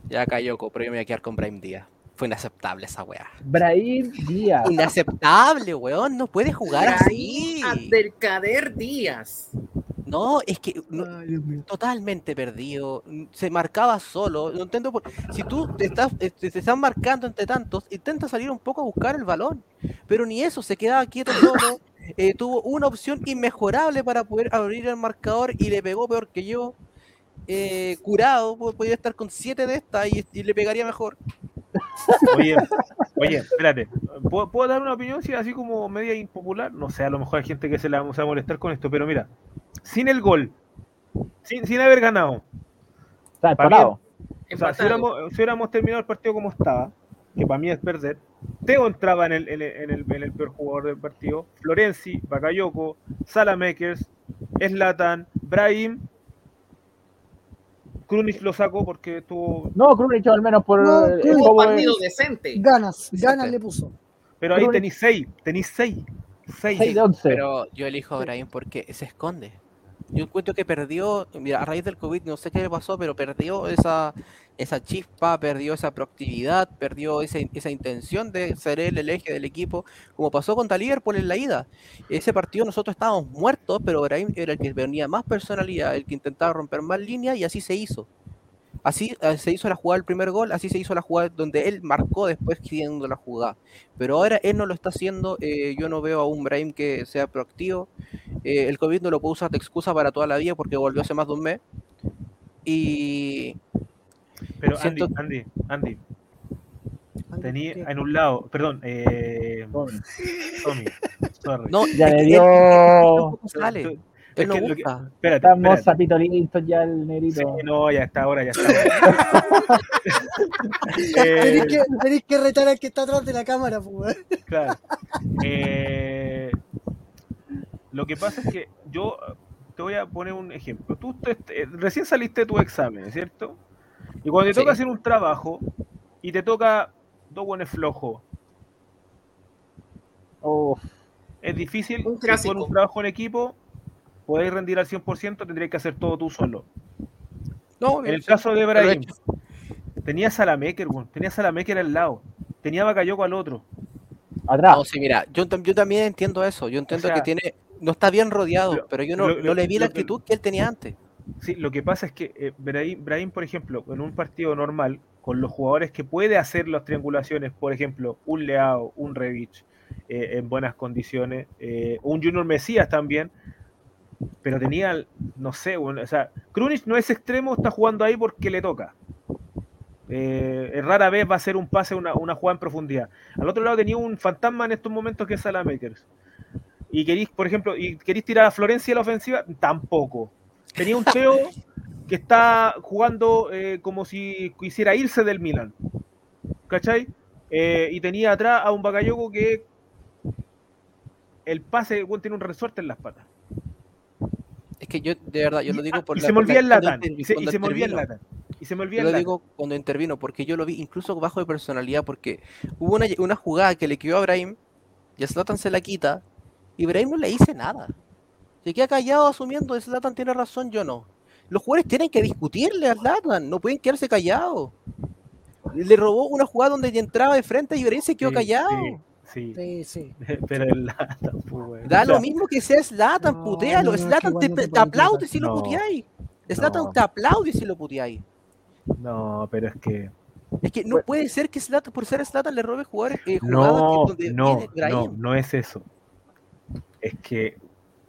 Y a Kayoko, pero yo me voy a quedar con Brahim Díaz. Fue inaceptable esa weá. Brahim Díaz. Inaceptable, weón. No puede jugar así. Brahim Abdelkader Díaz. No, es que no- totalmente perdido. Se marcaba solo. No entiendo por- Si tú te estás, eh, te, están marcando entre tantos, intenta salir un poco a buscar el balón. Pero ni eso, se quedaba quieto solo. eh, tuvo una opción inmejorable para poder abrir el marcador y le pegó peor que yo. Eh, curado, po- podía estar con siete de estas y, y le pegaría mejor. Oye, oye, espérate. ¿Puedo, puedo dar una opinión si así como media impopular? No sé, a lo mejor hay gente que se la se va a molestar con esto, pero mira, sin el gol, sin, sin haber ganado, Está empatado. o sea, si hubiéramos, si hubiéramos terminado el partido como estaba, que para mí es perder, Teo entraba en el, en el, en el- en el peor jugador del partido, Florenzi, Bakayoko, Salamakers, Slatan, Brahim, Krunic lo sacó porque tuvo... No, Krunic al menos por No, el Krunic. Tuvo juego de- partido decente. Ganas, ganas le puso. Pero ahí tenéis seis, tenéis seis, seis. 6 de 11. Pero yo elijo a Brahim porque se esconde. Yo encuentro que perdió, mira, a raíz del COVID, no sé qué le pasó, pero perdió esa, esa chispa, perdió esa proactividad, perdió esa, intención de ser el eje del equipo, como pasó contra Liverpool en la ida. Ese partido nosotros estábamos muertos, pero Brahim era el que venía más personalidad, el que intentaba romper más líneas y así se hizo. Así eh, se hizo la jugada del primer gol, así se hizo la jugada donde él marcó después siguiendo la jugada. Pero ahora él no lo está haciendo, eh, yo no veo a un Brahim que sea proactivo. Eh, el COVID no lo puedo usar de excusa para toda la vida porque volvió hace más de un mes. Y Pero Andy, Siento- Andy, Andy, Andy, tenía ¿qué? en un lado, perdón, eh, Tommy. Tommy, sorry. no, Ya le dio. sale. Es que lo que- espérate, Estamos zapitolitos ya el negrito. Sí, no, ya está ahora, ya está ahora. Eh, Tenéis que, tenéis que retar al que está atrás de la cámara, pues. Claro. Eh, lo que pasa es que yo te voy a poner un ejemplo. Tú te- te- recién saliste de tu examen, ¿cierto? Y cuando te Sí. toca hacer un trabajo y te toca dos buenos flojos, Uf, es difícil. Un si en un trabajo en equipo, podéis rendir al 100%, tendrías que hacer todo tú solo. No, En el sí, caso de he Brahim, hecho. tenías a la Maker, tenías a la Maker al lado, tenía a Bakayoko al otro. atrás. No, sí, mira, yo, yo también entiendo eso. Yo entiendo sea, que tiene, no está bien rodeado, lo- pero yo no, lo- no le vi la actitud que él tenía antes. Sí, lo que pasa es que eh, Brahim, Brahim, por ejemplo, en un partido normal, con los jugadores que puede hacer las triangulaciones, por ejemplo, un Leao, un Revich, eh, en buenas condiciones, eh, un Junior Mesías también, pero tenía, no sé, o sea, Krunic no es extremo, está jugando ahí porque le toca. Eh, rara vez va a ser un pase, una, una jugada en profundidad. Al otro lado tenía un fantasma en estos momentos que es Salamakers. Y queréis, por ejemplo, y queréis tirar a Florencia a la ofensiva, tampoco. Tenía un Teo que está jugando eh, como si quisiera irse del Milan. ¿Cachai? Eh, y tenía atrás a un Bakayoko que el pase bueno, tiene un resorte en las patas. Es que yo, de verdad, yo lo digo por y la- se me olvida el Latan. Y se, y cuando se me olvida el. Latan. Y se me olvida Yo el lo digo cuando intervino, porque yo lo vi incluso bajo de personalidad, porque hubo una, una jugada que le quedó a Brahim, y a Zlatan se la quita, y Brahim no le dice nada. Se queda callado asumiendo que Zlatan tiene razón, yo no. Los jugadores tienen que discutirle a Zlatan, no pueden quedarse callados. Le robó una jugada donde entraba de frente y Brahim se quedó Sí, callado. Sí, sí. Sí, sí. Pero el Latan, pues. Da O sea, lo mismo que sea Zlatan, No, putealo. no, Zlatan te, aplaude si lo puteáis. Zlatan No. te aplaude si lo puteáis. No, pero es que. Es que no puede ser que Zlatan, por ser Zlatan, le robe jugadores, eh, jugadas No, que donde no, no, no es eso. Es que,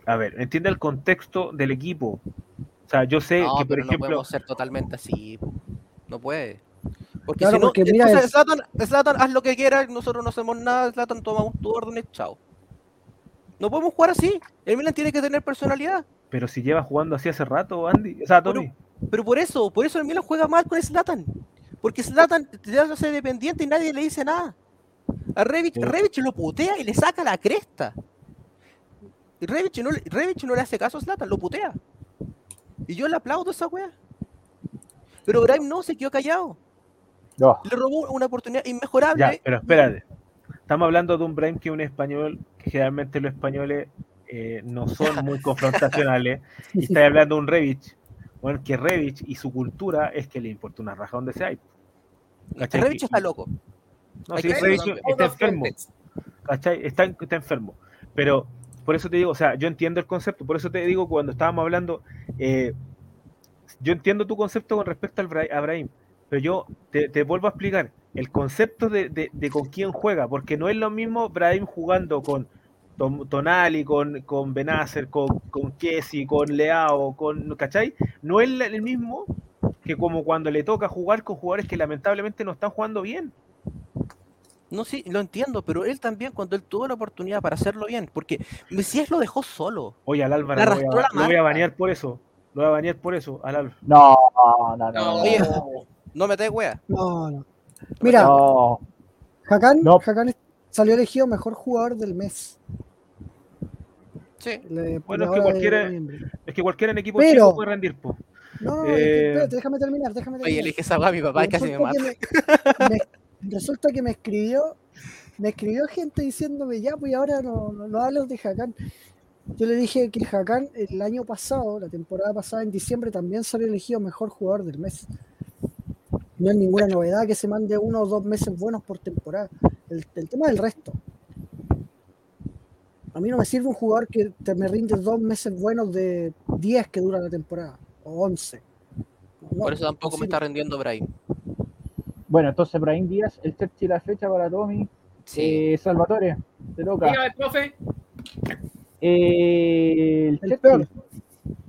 a ver, entiende el contexto del equipo. O sea, yo sé No, que, por pero no ejemplo, podemos ser totalmente así. No puede. Porque Claro, si no, porque mira, entonces es- Zlatan, Zlatan, haz lo que quieras, nosotros no hacemos nada, Zlatan, tomamos tu órdenes, chao. No podemos jugar así. El Milan tiene que tener personalidad. pero si lleva jugando así hace rato, Andy, o sea, Tommy. Pero por eso, por eso el Milan juega mal con Zlatan. Porque Zlatan te hace dependiente y nadie le dice nada. A Rebic, Pero- Rebic lo putea y le saca la cresta. Y Rebic no, le- Rebic no le hace caso a Zlatan, lo putea. Y yo le aplaudo a esa wea. Pero Brahim no, se quedó callado. No. Le robó una oportunidad inmejorable. Ya, pero espérate. Estamos hablando de un Brahim que es un español, que generalmente los españoles eh, no son muy confrontacionales. Y está hablando de un Revich. Bueno, que Revich y su cultura es que le importa una raja donde sea. ¿Cachai? Rebic Y- está loco. No, que Revich está enfermo. ¿cachai? Está, está enfermo. Pero por eso te digo, o sea, yo entiendo el concepto, por eso te digo cuando estábamos hablando, eh, yo entiendo tu concepto con respecto al a Brahim, pero yo te, vuelvo a explicar el concepto de, de- con quién juega, porque no es lo mismo Brahim jugando con Tonali, con, con Benacer, con, con Kessi, con Leao, con, ¿cachai? No es el mismo que como cuando le toca jugar con jugadores que lamentablemente no están jugando bien. No, sí, lo entiendo, pero él también, cuando él tuvo la oportunidad para hacerlo bien, porque Mesías lo dejó solo. Oye, al Álvaro lo voy, a, lo voy a marca. banear por eso. Lo voy a banear por eso, al Álvaro. No, no, no. No, Oye, no me wea. No, no. Mira, No. Hakan, No. Hakan salió elegido mejor jugador del mes. Sí. Le- Bueno, es que cualquiera-. Es que cualquiera en equipo Pero- chico puede rendir, po. No, no, Eh, espérate, déjame terminar, déjame Oye, terminar. le dije esa a mi papá y casi me mata. me- me- resulta que me escribió, me escribió gente diciéndome, ya, pues ahora no, no, no hablas de Hakan. Yo le dije que Hakan el año pasado, la temporada pasada, en diciembre, también salió elegido mejor jugador del mes. No es ninguna novedad que se mande uno o dos meses buenos por temporada. El, el tema del resto. A mí no me sirve un jugador que te me rinde dos meses buenos de 10 que dura la temporada, o 11. No, Por eso tampoco me está rendiendo Brahim. Bueno, entonces Brahim Díaz, el Chelsea la fecha para Tommy. Sí. Eh, Salvatore, te toca. Dígame, profe, Eh, el El Chelsea. peor.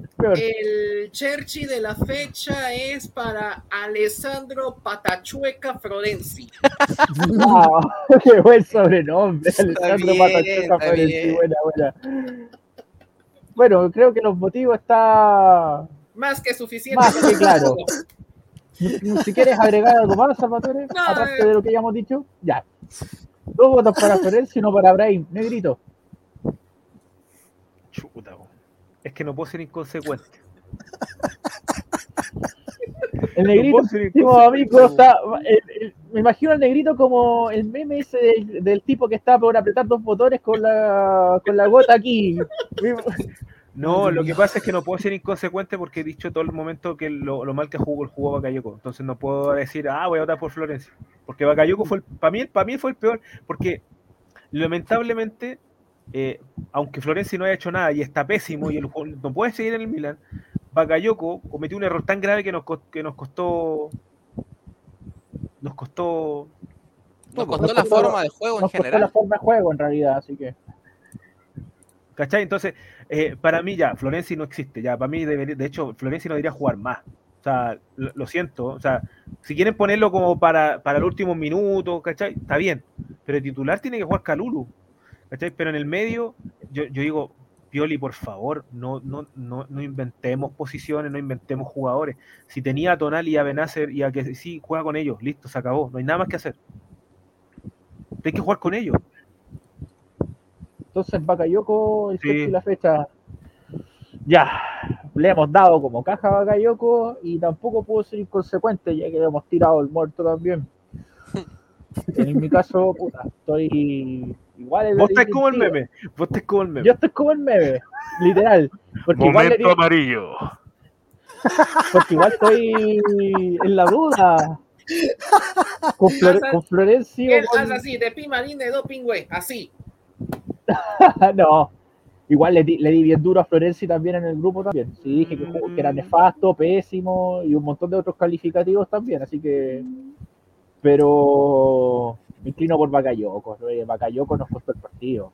El peor. el Cherchi de la fecha es para Alessandro Patachueca Florenzi. Ah, qué buen sobrenombre. Está Alessandro bien, está Florenzi, bien. buena, buena. Bueno, creo que los motivos está. Más que suficiente. Más que claro. Si quieres agregar algo más, Salvatore, No, aparte eh. de lo que ya hemos dicho, ya. Dos votos para Florenzi y uno para Brahim. Negrito. Chuta. Es que no puedo ser inconsecuente. El No negrito, inconsecuente. amigo, está. el- el- me imagino al negrito como el meme ese del, del tipo que está por apretar dos botones con la, con la gota aquí. No, lo que pasa es que no puedo ser inconsecuente porque he dicho todo el momento que lo, lo mal que jugó el jugó Bakayoko. Entonces no puedo decir, ah, voy a votar por Florencia. Porque Bakayoko fue, para mí, para mí fue el peor. Porque lamentablemente, eh, aunque Florencia no haya hecho nada y está pésimo y el, juego no puede seguir en el Milan, Bakayoko cometió un error tan grave que nos, que nos costó. Nos costó. Nos costó la forma de juego en Nos costó la general. forma de juego en realidad, así que. ¿Cachai? Entonces, eh, para mí ya, Florenzi no existe. Ya, para mí, debería- de hecho, Florenzi no debería jugar más. O sea, lo, siento. O sea, si quieren ponerlo como para, para el último minuto, ¿cachai? Está bien. Pero el titular tiene que jugar Calulu. ¿Cachai? Pero en el medio, yo, yo digo, Pioli, por favor, no, no, no, no inventemos posiciones, no inventemos jugadores. Si tenía a Tonal y a Benacer y a que sí, juega con ellos, listo, se acabó. No hay nada más que hacer. Hay que jugar con ellos. Entonces, Bakayoko, el Sí. la fecha. Ya, le hemos dado como caja a Bakayoko y tampoco puedo ser inconsecuente, ya que le hemos tirado el muerto también. En mi caso, puta, estoy igual. en la Vos estás como el meme. Vos estás como el meme. Yo estoy como el meme, literal. Porque igual, le di- amarillo. porque igual estoy en la duda. Con, Flor- con Florencio. Él con- hace así, de Pimarín de doping, güey, así. no. Igual le di, le di bien duro a Florenzi también en el grupo también. Sí, dije que, que era nefasto, pésimo y un montón de otros calificativos también, así que. Pero me inclino por Bakayoko. Lo de Bakayoko nos costó el partido.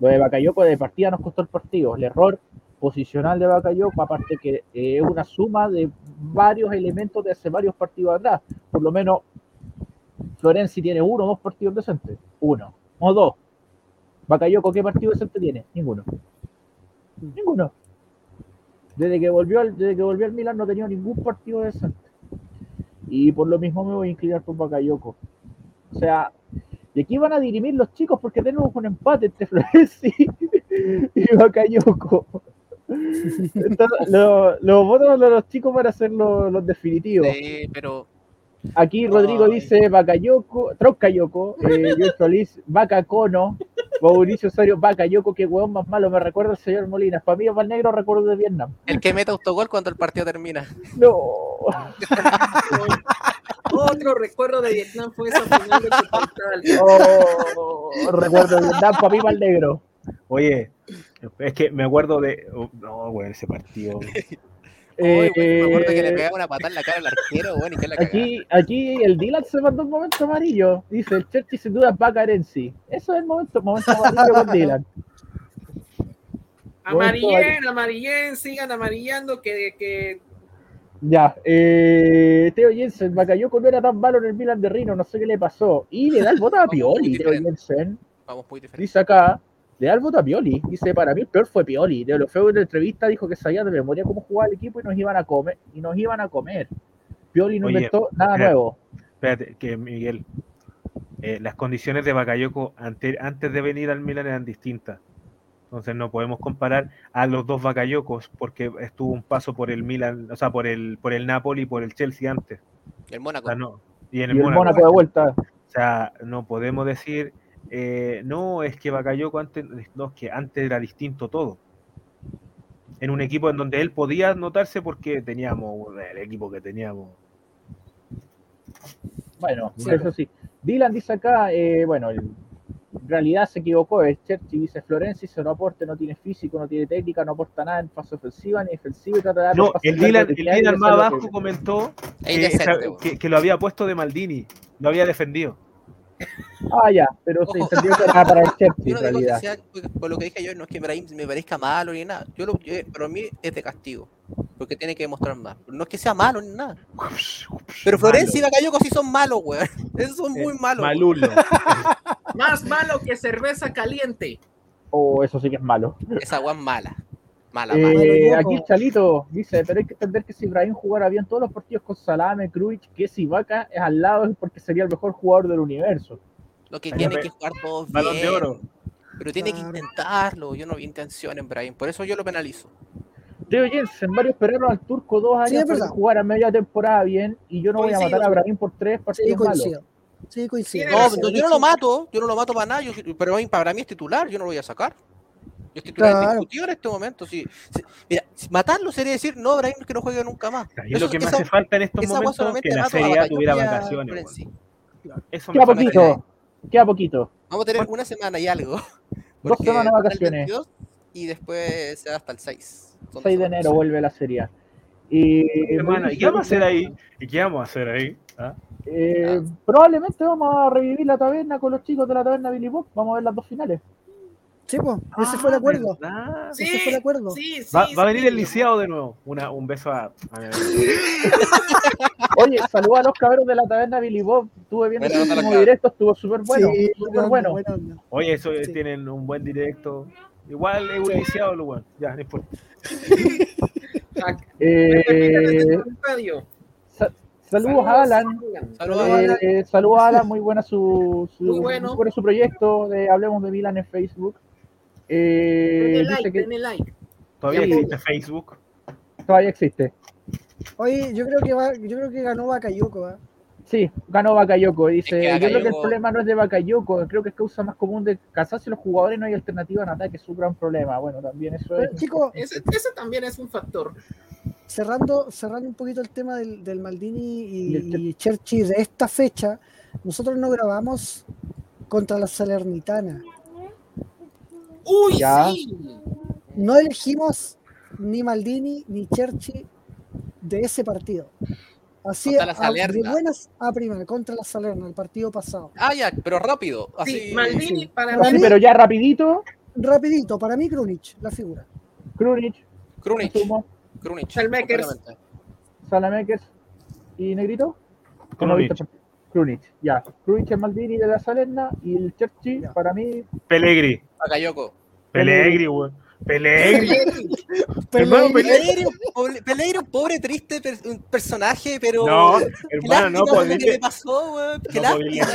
Lo de Bakayoko de partida nos costó el partido. El error posicional de Bakayoko, aparte que eh, es una suma de varios elementos de hace varios partidos atrás. Por lo menos Florenzi tiene uno o dos partidos decentes. Uno o dos. Bakayoko, ¿qué partido decente tiene? Ninguno. Ninguno. Desde que volvió al, desde que volvió al Milan no tenido ningún partido decente. Y por lo mismo me voy a inclinar por Bakayoko. O sea, y aquí van a dirimir los chicos porque tenemos un empate entre Florenzi y Bakayoko. Entonces, lo- los votos de los chicos van a ser los, los definitivos. Sí, pero Aquí Rodrigo Ay. dice Bakayoko, Troncayoko, eh, Solís, Bacacono, Mauricio Osorio, Bakayoko, que hueón más malo, me recuerda el señor Molina. Para mí más negro recuerdo de Vietnam. el que mete autogol cuando el partido termina. No. Otro recuerdo de Vietnam fue esa final de. Oh, recuerdo de Vietnam, para mí más negro. Oye, es que me acuerdo de. oh, no, güey, ese partido. Me acuerdo que le Eh, pegaba una patada en la cara al arquero, bueno, y que la. Aquí, aquí el Dylan se mandó un momento amarillo. Dice, el Chelsea sin duda es Bacarensi. Eso es el momento, momento amarillo con Dylan. Amarillen, amarillen, sigan amarillando que, que Ya, eh, Teo Jensen, Bakayoko no era tan malo en el Milan de Rino, no sé qué le pasó. Y le da el voto a Pioli, Teo. Jensen. Vamos muy diferente. Dice acá, le da el voto a Pioli. Dice, para mí el peor fue Pioli. De lo feo en la entrevista dijo que sabía de memoria cómo jugaba el equipo y nos iban a comer. Y nos iban a comer. Pioli no Oye, inventó nada nuevo. Espérate, que Miguel. eh, las condiciones de Bakayoko ante- antes de venir al Milan eran distintas. Entonces no podemos comparar a los dos Bakayokos porque estuvo un paso por el Milan, o sea, por el, por el Napoli y por el Chelsea antes. El O Mónaco. sea, no. Y en Y el, el Mónaco. Mónaco de vuelta. O sea, no podemos decir, eh, no, es que Bakayoko antes, no, es que antes era distinto todo. En un equipo en donde él podía notarse porque teníamos el equipo que teníamos. Bueno, Sí. eso sí. Dylan dice acá, eh, bueno, el- en realidad se equivocó. Es Cherchi dice Florenzi, se no aporte, no tiene físico, no tiene técnica, no aporta nada en fase ofensiva ni defensiva y trata de dar No, el Dylan, el Dylan más abajo que- comentó que lo había puesto de Maldini, lo había defendido. Ah, ya, pero se entendió que era para el Cherchi Yo en no digo que realidad. sea, por lo que dije yo, no es que Brahim me parezca malo ni nada. Yo lo, yo- pero a mí es de castigo. Porque tiene que demostrar más. No es que sea malo ni nada. Pero Florencia y Bakayoko sí son malos, weón. Esos son muy malos. Malulo. más malo que cerveza caliente. Oh, eso sí que es malo. Esa weón mala. Mala, Eh, mala. Malo, aquí. Chalito dice, pero hay que entender que si Ibrahim jugara bien todos los partidos con Salame, Cruz, que si Vaca es al lado es porque sería el mejor jugador del universo. Lo que tiene que jugar todos Balón de bien. oro. Pero tiene que intentarlo. Yo no vi intención en Brahim. Por eso yo lo penalizo. Teo Jensen, varios esperaron al turco dos años Sí, para verdad. jugara media temporada bien y yo no voy a matar a Ibrahim por tres Sí, partidos malos. coincido. Sí, coincido. No, no, yo no lo mato. Yo no lo mato para nada. yo- pero para mí es titular. Yo no lo voy a sacar. Yo es titular Claro. indiscutido en este momento. Sí, sí. Mira, si matarlo sería decir, no, Brahim que no juegue nunca más. Y lo que me esa- hace falta en estos momentos es que la a Serie A tuviera a vacaciones. Weón. Eso Queda poquito, queda poquito. Vamos a tener una semana y algo. Dos semanas de vacaciones. 22 y después se da hasta el 6. Son 6 de enero vuelve la serie. Y, Hermana, ¿Y qué vamos a hacer ahí? ¿Y qué vamos a hacer ahí? ¿Ah? Eh, probablemente vamos a revivir la taberna con los chicos de la taberna Billy Bob. Vamos a ver las dos finales. Sí, Sí, pues, ese fue el acuerdo. ¿verdad? Sí, Ese fue el acuerdo. sí, sí, Va, va a venir sí. el lisiado de nuevo. Una, un beso a. a mi amigo. Oye, saludos a los cabros de la taberna Billy Bob. Estuve viendo el último directo, estuvo súper bueno. Sí, bueno. buena onda. Oye, eso eh, Sí. tienen un buen directo. Igual es un Sí. lisiado, lo bueno. Ya, no importa. Ah, Eh, comentario. sa- saludos a Alan. Saludos a Alan. Eh, saludos a Alan, muy buena su, su, Muy bueno. bueno su proyecto de Hablemos de Milan en Facebook. Eh, Denle like, que denle like. Todavía Sí. existe Facebook. todavía existe. Oye, yo creo que va, yo creo que ganó Bakayoko, ¿ah? Sí, ganó Bakayoko. Dice, Es que yo creo que el problema no es de Bakayoko, creo que es causa más común de casarse los jugadores no hay alternativa en ataque, es su gran problema. Bueno, también eso es. Pero, chicos, Ese, ese también es un factor. cerrando, cerrando un poquito el tema del, del Maldini Y y, y Cherchi de esta fecha, nosotros no grabamos contra la Salernitana. Uy, Ya. sí. No elegimos ni Maldini ni Cherchi de ese partido. Así a- de buenas a primera, contra la Salerna, el partido pasado. Ah, ya, pero rápido. Así, Sí, Maldini sí. para Para Sí, mí. pero ya rapidito, Rapidito, para mí Krunic, la figura. Krunic, Krunic. Krunic. Salmakers. Salamakers y Negrito. ¿Cómo Krunic. Krunic, ya. Krunic es Maldini de la Salerna y el Cherchi, Ya. para mí, Pelegri. Bakayoko. Pelegri, weón. Pelegri. Pellegrini. Hermano, Pelegri. Pellegrini, pobre, triste per- un personaje, pero. No, Qué hermano, no podía. le pasó, weón. Qué No lástima.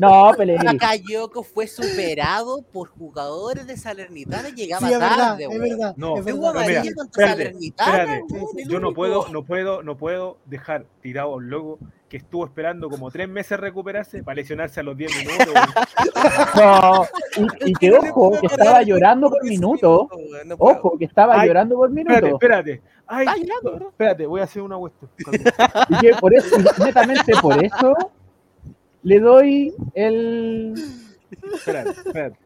no, Pellegrini. Bakayoko fue superado por jugadores de Salernitana y llegaba Sí, es verdad, tarde, es weón. verdad. No, es verdad. no, mira, espérate, Salernitana, espérate. Yo no puedo, no puedo, no puedo dejar tirado a un loco que estuvo esperando como tres meses recuperarse para lesionarse a los 10 minutos. No, y, y que ojo, que estaba llorando por minuto. Ojo, que estaba Ay, llorando por Espérate, minuto. espérate. Ay, llorando, ¿verdad? espérate, voy a hacer una cuestión. Y que por eso, netamente por eso, le doy el. Espérate, espérate.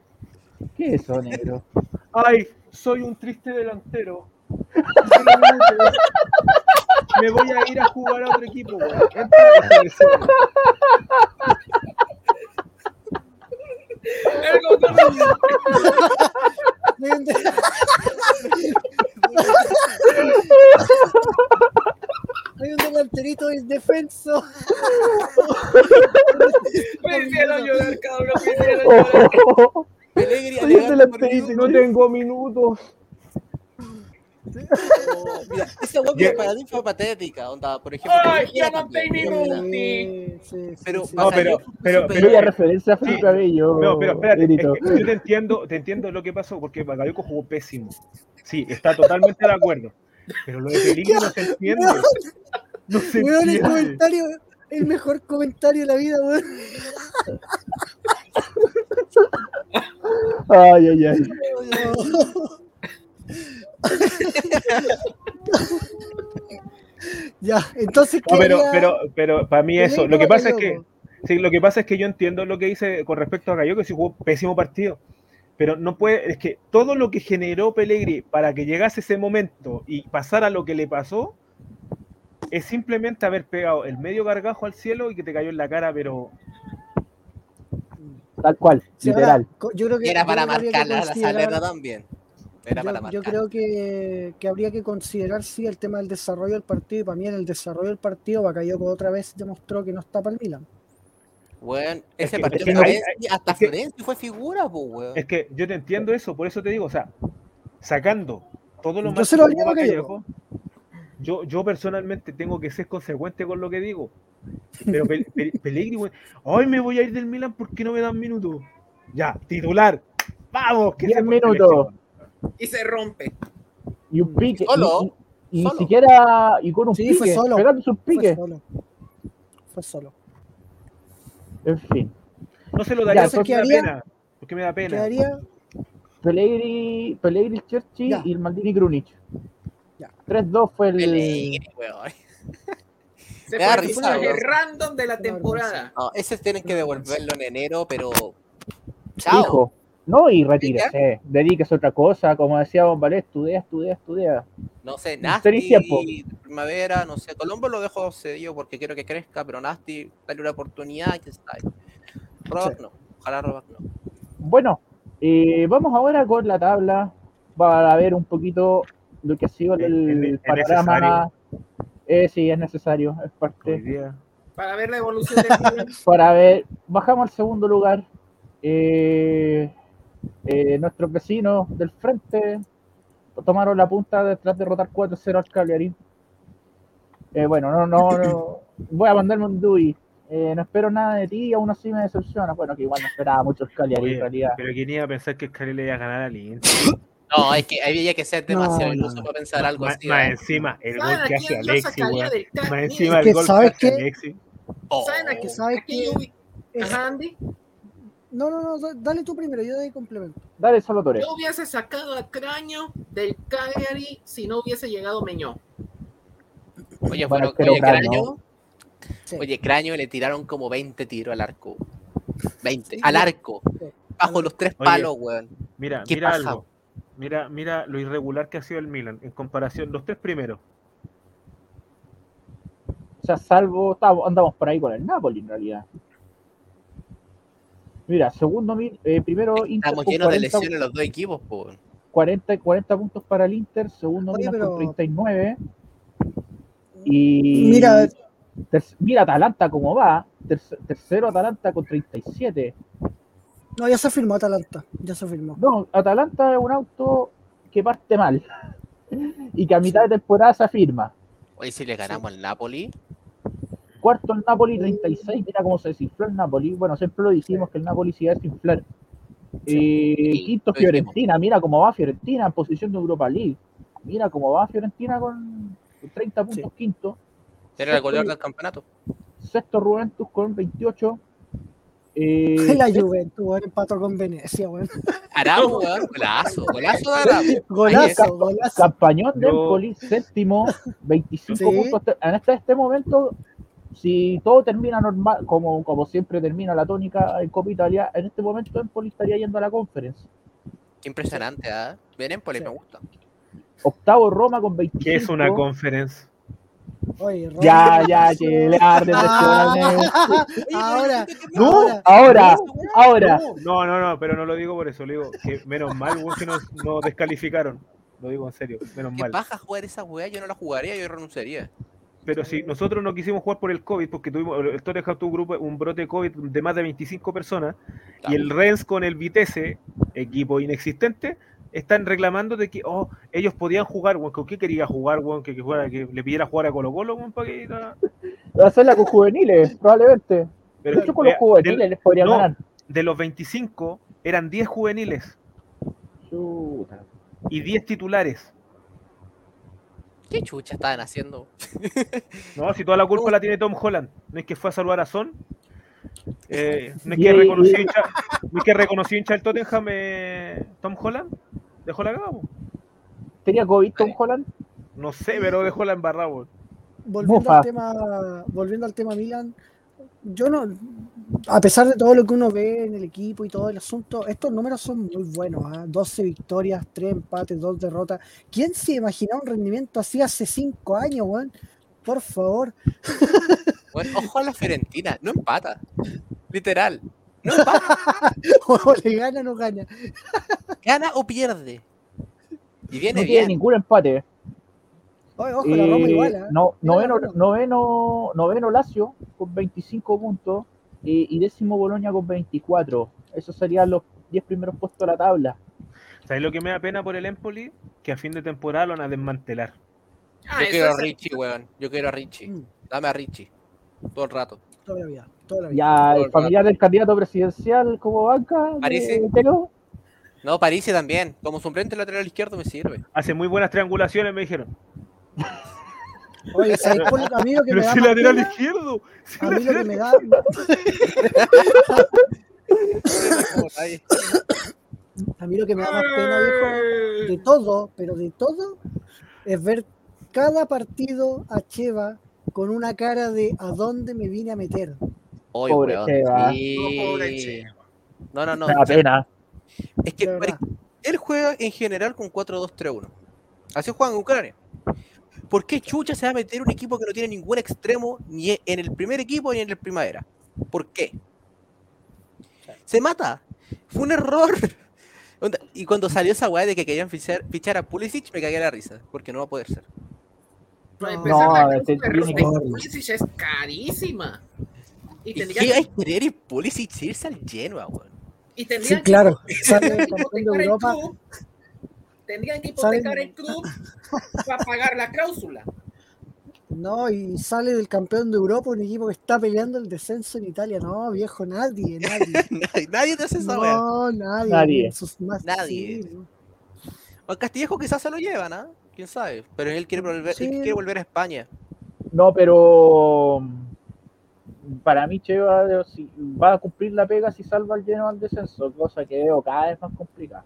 ¿Qué es eso, negro? Ay, soy un triste delantero. Me voy a ir a jugar a otro equipo, Hay un delanterito indefenso. Me hicieron llorar, cabrón. Me hicieron llorar. Un delanterito no tengo minutos. Oh, Mira, esa weón Yeah. para mí fue patética. Onda, por ejemplo, Ay, Pellegrini ya no también, tengo pero-. Sí, sí, Pero, sí. No, pero- ya referencia a Felipe Sí. Abello. No, pero espérate, es Negrito. que yo te entiendo, te entiendo lo que pasó, porque Bakayoko jugó pésimo. Sí, está totalmente de acuerdo. Pero lo de Pellegrini no se entiende. No se Weón, el entiende. comentario, el mejor comentario de la vida, weón. Ay, ay, ay. ya, entonces, ¿qué No, pero, haría pero, pero para mí eso, lo que pasa es que, sí, lo que pasa es que yo entiendo lo que dice con respecto a Bakayoko, que sí jugó pésimo partido. Pero no puede, es que todo lo que generó Pellegrini para que llegase ese momento y pasara lo que le pasó, es simplemente haber pegado el medio gargajo al cielo y que te cayó en la cara, pero Tal cual, Sí, literal. yo creo que, Era para a la Salerna también. Era para yo, yo creo que, que habría que considerar sí el tema del desarrollo del partido y para mí en el desarrollo del partido Bakayoko otra vez demostró que no está para el Milan. Weón, Es ese que- partido es que hasta Florenzi fue figura, pues, weón. es que yo te entiendo eso, por eso te digo, o sea, sacando todo lo Yo más a Bakayoko. Bakayoko, yo, yo personalmente tengo que ser consecuente con lo que digo. Pero Pe- Pe- Pellegrini, güey, hoy me voy a ir del Milan porque no me dan minutos. Ya, titular. Vamos, que Diez se por minutos. Y se rompe. Y un pique. Solo, y, y- y solo. ni siquiera. Y con un Sí, pique. fue solo. Pegando sus Fue piques. solo. Fue solo. En fin. No se lo daría Ya, porque me da ¿qué haría? pena. Porque me da pena. Quedaría Pellegrini, Pellegrini Cherchi Ya. y el Maldini Krunic. Ya. 3-2 fue el. Pellegrini, weón. Se Me da fue el risa, random de la temporada. No, ese tienen que devolverlo en enero, pero. Chao. Hijo. No, y retírese. Dedíquese a otra cosa. Como decía Bombalé, estudia, estudia, estudia. No sé. Nasty, Primavera, no sé. Colombo lo dejo cedido porque quiero que crezca, pero Nasty, dale una oportunidad, que está ahí. Rock no. Ojalá Rock no. Bueno, Eh, vamos ahora con la tabla para ver un poquito lo que ha sido el, panorama. Eh, sí, es necesario, es parte. Para ver la evolución del. Para ver, bajamos al segundo lugar. Eh, eh, nuestros vecinos del frente tomaron la punta tras derrotar 4-0 al Cagliari. Eh, bueno, no, no, no, voy a mandarme un DUI. Eh, no espero nada de ti y aún así me decepciona. Bueno, que igual no esperaba mucho el Cagliari Oye, en realidad. Pero quién iba a pensar que Scalera le iba a ganar al Inter. No, es que había que ser demasiado No, iluso no. para pensar algo Más, así. más ¿eh? encima, el ¿Saben gol que hace Alexi, Más encima el gol que ¿sabes hace qué? Alexi. Oh. ¿Saben a, que sabes a quién yo que- hubi- Es- Ajá, Andy. No, no, no, da- dale tú primero, yo doy complemento. Dale, Salvatore. Yo hubiese sacado a Craño del Cagliari si no hubiese llegado Meñó. Oye, Bueno, oye, Craño. Craño, Sí. oye, Craño le tiraron como 20 tiros al arco. 20, al arco. Sí. Bajo los tres Oye, palos, weón. Mira, ¿Qué mira pasa? algo. Mira, mira lo irregular que ha sido el Milan en comparación, los tres primeros. O sea, salvo, andamos por ahí con el Napoli en realidad. Mira, segundo, eh, primero Inter Estamos llenos de 40, lesiones los dos equipos, po. 40, 40 puntos para el Inter, segundo Oye, Milan pero- con 39. Y Mira, ter- mira Atalanta cómo va, Terce- tercero Atalanta con 37. no, ya se firmó Atalanta, ya se firmó. No, Atalanta es un auto que parte mal y que a mitad de temporada se afirma. Oye, si le ganamos al Napoli, Cuarto el Napoli 36, mira cómo se desinfló el Napoli. Bueno, siempre lo dijimos que el Napoli se iba a desinflar. Eh, Sí, quinto. Fiorentina, mira cómo va Fiorentina en posición de Europa League. Mira cómo va Fiorentina con 30 puntos quinto. era el goleador del campeonato. sexto Juventus con 28. Eh, La Juventus, weón, empató con Venecia, weón. Weón, golazo, golazo de Araujo. Golazo, golazo. Campañón de Yo- Empoli, séptimo, 25 Sí. puntos. En este, este momento, si todo termina normal, como, como siempre termina la tónica en Copa Italia, en este momento Empoli estaría yendo a la conference. Qué impresionante, ¿ah? Bien, Empoli, Sí. me gusta. Octavo Roma con 25. ¿Qué es una conference? Oye, Roma- Ya, ya, que le arde Ah, ahora, No, ahora, ahora, ahora. No, no, no, pero no lo digo por eso, lo digo que menos mal que nos, nos descalificaron. Lo digo en serio, menos Qué mal. baja jugar esa weá, yo no la jugaría, yo renunciaría. Pero si nosotros no quisimos jugar por el COVID, porque tuvimos, el Tottenham tuvo un, grupo, un brote de COVID de más de 25 personas, y el Rennes con el Vitesse, equipo inexistente, están reclamando de que oh, ellos podían jugar, ¿con qué quería jugar, weón? Que, que, fuera- que le pidiera jugar a Colo Colo, weón, para que Va a hacerla con juveniles, probablemente. Pero, De hecho, con los juveniles les podrían no. ganar. de los 25 eran 10 juveniles Chuta. y 10 titulares. ¿Qué chucha estaban haciendo? No, si toda la culpa la tiene Tom Holland. No es que fue a saludar a Son. Eh, no es que reconoció hincha, no es que reconoció hincha el Tottenham eh, Tom Holland. Dejó la cagada, po. ¿Tenía COVID Tom Holland? No sé, pero dejó la embarrada, volviendo al tema, volviendo al tema Milan, yo no, a pesar de todo lo que uno ve en el equipo y todo el asunto, estos números son muy buenos, ¿ah? 12 victorias, 3 empates, 2 derrotas. ¿Quién se imaginaba un rendimiento así hace 5 años, weón? Por favor. Bueno, ojo a la Fiorentina, no empata. Literal. No empata, O le gana o no gana. gana o pierde. Y viene No tiene bien. ningún empate. Oye, ojo, la Roma Eh, igual, no, Mira la noveno, Roma. noveno, noveno Lazio con 25 puntos eh, y décimo Boloña con 24. Esos serían los 10 primeros puestos de la tabla. ¿Sabes lo que me da pena por el Empoli? Que a fin de temporada lo van a desmantelar. Ah, Yo quiero a Richie, weón. Yo quiero a Richie. Mm, Dame a Richie. Todo el rato. toda la vida, toda la vida. Ya Todo el el familiar del candidato presidencial como banca. Parece. No, Parisi también. Como suplente lateral izquierdo me sirve. Hace muy buenas triangulaciones, me dijeron. Oye, ¿sabes por lo- a mí lo que Pero me da si lateral pena? izquierdo. si A mí lo que lateral- me da, a mí lo que me da más pena, viejo, de todo, pero de todo, es ver cada partido a Cheva con una cara de ¿a dónde me vine a meter? Oye, Pobre Cheva. sí. No, pobre Cheva. No, no, no. Me da pena. Es que él juega en general con 4-2-3-1. Así juegan en Ucrania. ¿Por qué Chucha se va a meter un equipo que no tiene ningún extremo ni en el primer equipo ni en el primavera? ¿Por qué? Se mata. Fue un error. Y cuando salió esa weá de que querían fichar, fichar a Pulisic, me cagué la risa, porque no va a poder ser. No, de que- Pulisic es carísima. Y ¿Y tendría, qué hay que querer y Pulisic irse al Genoa, weón? y Sí, tendrían que claro. Sale campeón de Europa. Tendrían que Sale- hipotecar el club para pagar la cláusula. No, y sale del campeón de Europa un equipo que está peleando el descenso en Italia. No, viejo, nadie, nadie. nadie, te hace esa. No, nadie. Nadie. en sus más- Nadie. sí, no. O Castillejo quizás se lo llevan, ¿ah? ¿Quién sabe? Pero él quiere volver, él quiere volver a España. No, pero mm, para mí Che va, va a cumplir la pega si salva al lleno al descenso, cosa que veo cada vez más complicada.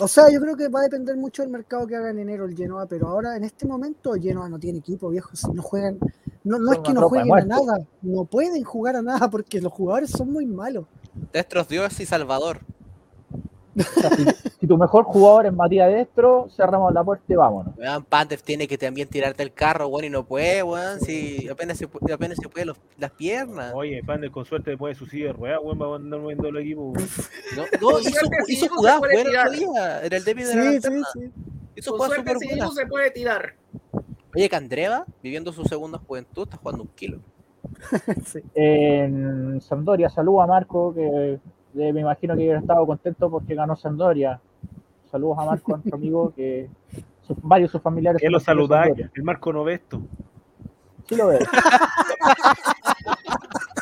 O sea, yo creo que va a depender mucho del mercado que haga en enero el Genoa, pero ahora en este momento el Genoa no tiene equipo, viejo. Si no juegan, no, no es que no jueguen a nada, no pueden jugar a nada porque los jugadores son muy malos. Destros Dios y Salvador. O sea, si, si tu mejor jugador es Matías Destro, cerramos la puerta y vámonos. Weón, Pantev tiene que también tirarte el carro, weón, y no puede, weón. Si apenas se, pu- apenas se puede los- las piernas. Oye, Pander con suerte después de su silla de ruedas, weón, va a andar moviendo el equipo. weón. No, hizo, hizo jugadas buenas día. El debut de la Sí, sí, sí. Hizo Con suerte. Sidiku se puede tirar. Oye, Candreva, viviendo su segunda juventud, está jugando un kilo. sí. En Sampdoria, saludo a Marco, que eh, me imagino que hubiera estado contento porque ganó Sampdoria. Saludos a Marco, nuestro amigo, que sus- varios de sus familiares. Él lo Sampdoria. el Marco Novesto. Sí lo veo.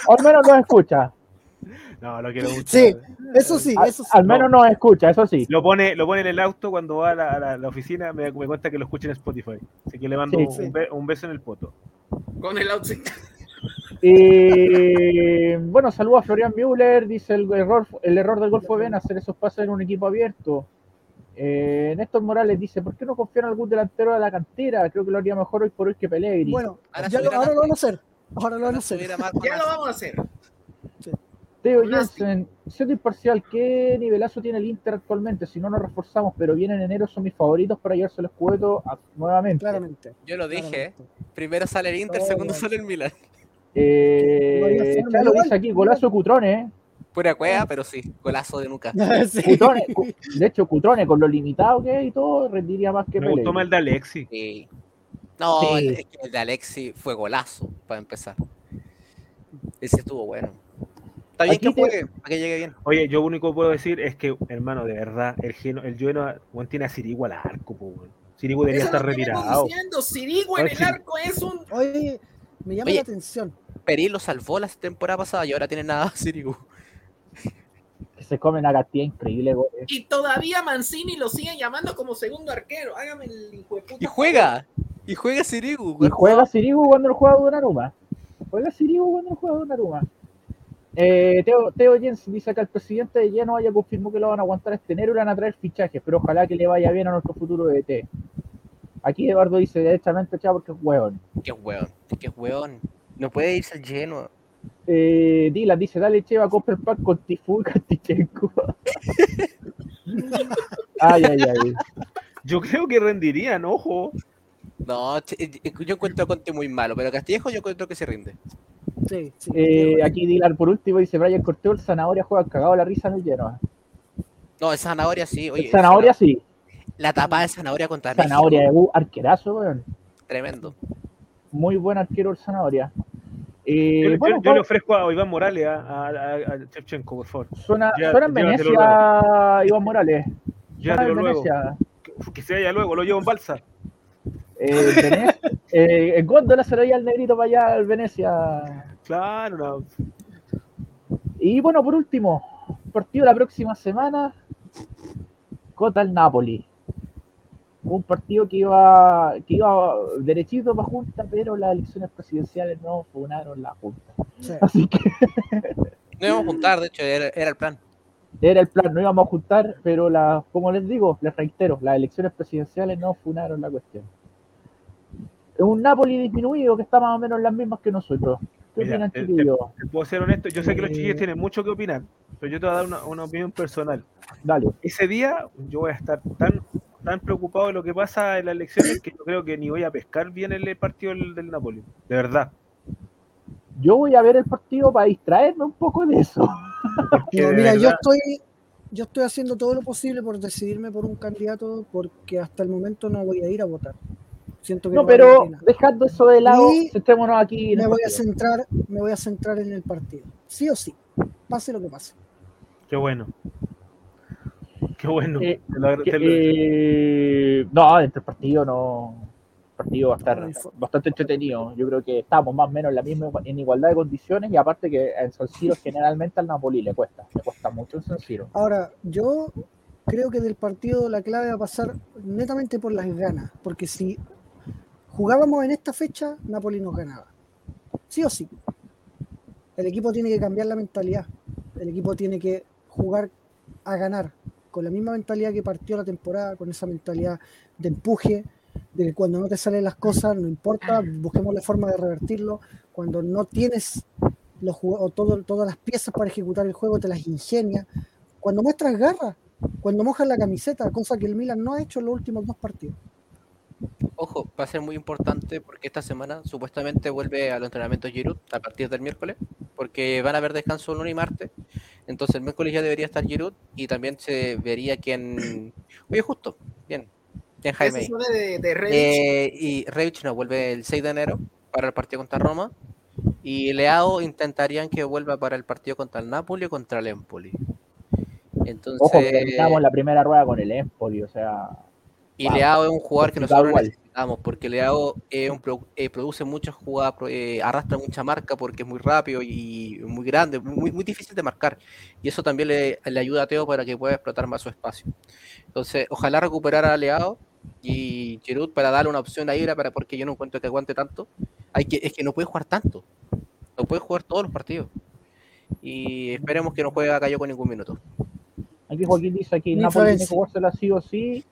al menos nos escucha. No, lo quiero mucho. Sí, eso sí, Al, eso sí. al menos nos escucha, eso sí. Lo pone, lo pone en el auto cuando va a la, a la- la oficina, me, me cuenta que lo escucha en Spotify. Así que le mando Sí, un, sí. un beso en el poto. Con el outfit. Y bueno, saludo a Florian Müller, dice el error, el error del gol fue Ben hacer esos pases en un equipo abierto. Eh, Néstor Morales dice, ¿por qué no confían en algún delantero de la cantera? Creo que lo haría mejor hoy por hoy que Pellegrini. Bueno, Ahora ya lo, ahora lo van a hacer. Ahora lo van a hacer. Ya lo vamos a hacer. Teo Nasty. Jensen, siendo imparcial, ¿qué nivelazo tiene el Inter actualmente? Si no nos reforzamos, pero bien en enero son mis favoritos para llevarse el escudeto a- nuevamente. Claramente. Yo lo dije. claramente. Primero sale el Inter, segundo sale el Milan. Eh, Chalo igual, dice aquí, golazo Cutrone, ¿eh? Pura cueva, pero sí, golazo de nuca. Sí. Cutrone, de hecho, Cutrone, con lo limitado que es y todo, rendiría más que Me gustó más Pellegrini. el de Alexi. Sí. No, Sí. el- es que el de Alexi fue golazo, para empezar. Ese estuvo bueno. Está bien Aquí que te- juegue, para que llegue bien. Oye, yo único que puedo decir es que, hermano, de verdad, el Geno, el Genoa, weón, tiene a Sirigu al arco, po, weón. Sirigu debería estar lo retirado. diciendo. Sirigu en el arco es un. Oye, me llama Oye. la atención. Perí lo salvó la temporada pasada y ahora tiene nada Sirigu. Que se comen a cantidad increíble. Y todavía Mancini lo sigue llamando como segundo arquero. Hágame el hijo de puta. Y juega. Y juega Sirigu. Y juega Sirigu cuando lo juega Donnarumma. Juega Sirigu cuando lo juega Donnarumma. Eh, Teo, Teo Jens dice acá el presidente de Genoa ya confirmó que lo van a aguantar este enero y van a traer fichajes, pero ojalá que le vaya bien a nuestro futuro DT. Aquí Eduardo dice directamente, chao, porque es hueón. Qué hueón. Qué hueón. No puede irse al Genoa. Eh, Dylan dice, dale Cheva, compra el pack con Tifú y Castichenko. ay, ay, ay. Yo creo que rendirían, ojo. No, che- eh, yo encuentro a Conte muy malo, pero Castillejo yo encuentro que se rinde. Sí, sí. Eh, aquí Dylan por último dice, Brian Corteo, el Zanahoria juega cagado la risa en el Genoa. No, el Zanahoria sí. Oye, El Zanahoria sí. La tapada de Zanahoria contra México. Zanahoria de U, arquerazo, weón. Tremendo. Muy buen arquero el Zanahoria. Eh, Yo, bueno, yo le ofrezco a Iván Morales, a, a, a- a Shevchenko, por favor. suena, ya- suena en Venecia, Iván Morales. Suena en Llévatelo luego. Venecia. Que, que se vaya luego, lo llevo en balsa. Eh, Venecia. eh, en góndola se lo lleva el negrito para allá, al Venecia. Claro, no. Y bueno, por último, partido la próxima semana contra el Napoli. Un partido que iba, que iba derechito para Junta, pero las elecciones presidenciales no funaron la Junta. Sí. Así que No íbamos a juntar, de hecho, era, era el plan. era el plan, no íbamos a juntar, pero la, como les digo, les reitero, las elecciones presidenciales no funaron la cuestión. Es un Napoli disminuido que está más o menos en las mismas que nosotros. ¿Qué Mira, opinan, te- te- chiquillos? Te puedo ser honesto, yo sé que los Eh. chiquillos tienen mucho que opinar, pero yo te voy a dar una, una opinión personal. Dale. Ese día yo voy a estar tan, tan preocupado de lo que pasa en las elecciones que yo creo que ni voy a pescar bien el partido del, del Napoli. De verdad. Yo voy a ver el partido para distraerme un poco de eso. Porque No, de mira, yo estoy, yo estoy haciendo todo lo posible por decidirme por un candidato porque hasta el momento no voy a ir a votar. Siento que No, la pero dejando eso de lado, Y centrémonos aquí en me voy a centrar, me voy a centrar en el partido. Sí o sí, pase lo que pase. Qué bueno. Qué bueno. Eh, Te lo agra- Que, te lo- eh, no, entre el partido no. El partido va a estar bastante entretenido. Yo creo que estamos más o menos en la misma en igualdad de condiciones y aparte que en San Siro generalmente al Napoli le cuesta, le cuesta mucho en San Siro. Ahora, yo creo que del partido la clave va a pasar netamente por las ganas, porque si jugábamos en esta fecha, Napoli nos ganaba. Sí o sí. El equipo tiene que cambiar la mentalidad. El equipo tiene que jugar a ganar, con la misma mentalidad que partió la temporada, con esa mentalidad de empuje, de que cuando no te salen las cosas, no importa, busquemos la forma de revertirlo. Cuando no tienes los, o todo- todas las piezas para ejecutar el juego, te las ingenias. Cuando muestras garra, cuando mojas la camiseta, cosa que el Milan no ha hecho en los últimos dos partidos. Ojo, va a ser muy importante porque esta semana supuestamente vuelve a los entrenamientos Giroud a partir del miércoles, porque van a haber descanso lunes y martes. Entonces el miércoles ya debería estar Giroud y también se vería quién. Oye, justo, bien, bien Jaime. Eso de, de. Eh, y Rebic no vuelve el 6 de enero para el partido contra Roma. Y Leao intentarían que vuelva para el partido contra el Napoli o contra el Empoli. Entonces, Ojo, que terminamos la primera rueda con el Empoli, o sea, y Wow. Leao es un jugador que nosotros igual. necesitamos, porque Leao es un pro- eh, produce muchas jugadas, eh, arrastra mucha marca porque es muy rápido y muy grande, muy, muy difícil de marcar. Y eso también le, le ayuda a Teo para que pueda explotar más su espacio. Entonces, ojalá recuperar a Leao y Giroud para darle una opción a Ibra, para, porque yo no encuentro que aguante tanto. Hay que, es que no puede jugar tanto, no puede jugar todos los partidos. Y esperemos que no juegue a Cayo con ningún minuto. aquí Joaquín dice aquí Napoli tiene que jugársela sí o sí.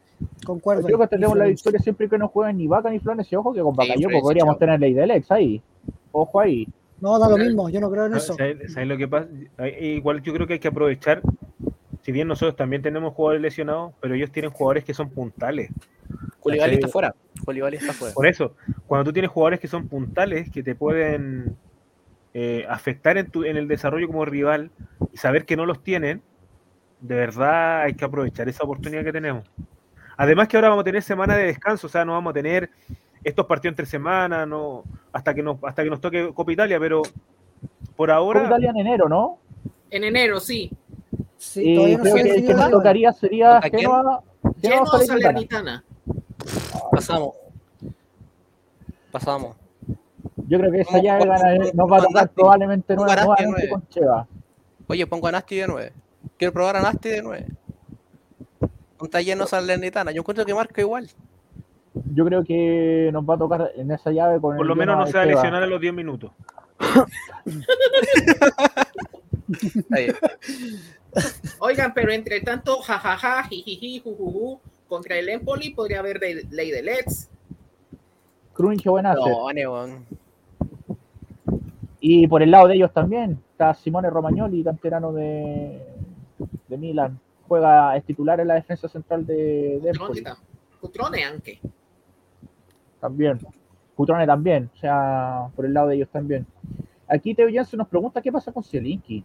Concuerdo. Creo que tendremos la Diferencia. victoria siempre que no jueguen ni Vaca ni Florencia. Ojo que con Sí, Bakayoko Florencia, podríamos chao. tener ley del ex ahí. Ojo ahí. No, da lo mismo, yo no creo en ¿Sabes eso. sabes lo que pasa? Igual yo creo que hay que aprovechar, si bien nosotros también tenemos jugadores lesionados, pero ellos tienen jugadores que son puntales. Koulibaly está fuera. Koulibaly está fuera. Por eso, cuando tú tienes jugadores que son puntales, que te pueden eh, afectar en, tu, en el desarrollo como rival y saber que no los tienen, de verdad hay que aprovechar esa oportunidad que tenemos. Además que ahora vamos a tener semana de descanso, o sea, no vamos a tener estos partidos entre semana, no, hasta que nos, hasta que nos toque Copa Italia, pero por Copa ahora Italia en enero, ¿no? En enero, sí. Sí, Eh, todavía no creo ha que el que nos tocaría sería. Genoa, Genoa Lleno Salernitana. Salernitana. Pasamos. Pasamos. Yo creo que esa ¿Cómo- llave cómo- gana- cómo- nos va a tocar probablemente ¿Cómo nueva- Nasti de nuevamente nueve? con Cheva. Oye, pongo a Nasti de 9. Quiero probar a Nasti de 9. Un taller no Salernitana. Yo encuentro que marca igual. Yo creo que nos va a tocar en esa llave con por el lo menos no se va a lesionar a los 10 minutos. Está. Oigan, pero entre tanto, jajaja, jijiji, jujuju, contra el Empoli podría haber de- ley de Let's. Krunic o Benacer. No. Y por el lado de ellos también está Simone Romagnoli, canterano de, de Milan. Juega, es titular en la defensa central de, de Cutrone, anche. También. Cutrone también. O sea, por el lado de ellos también. Aquí Teo Jansen nos pregunta qué pasa con Zielinski.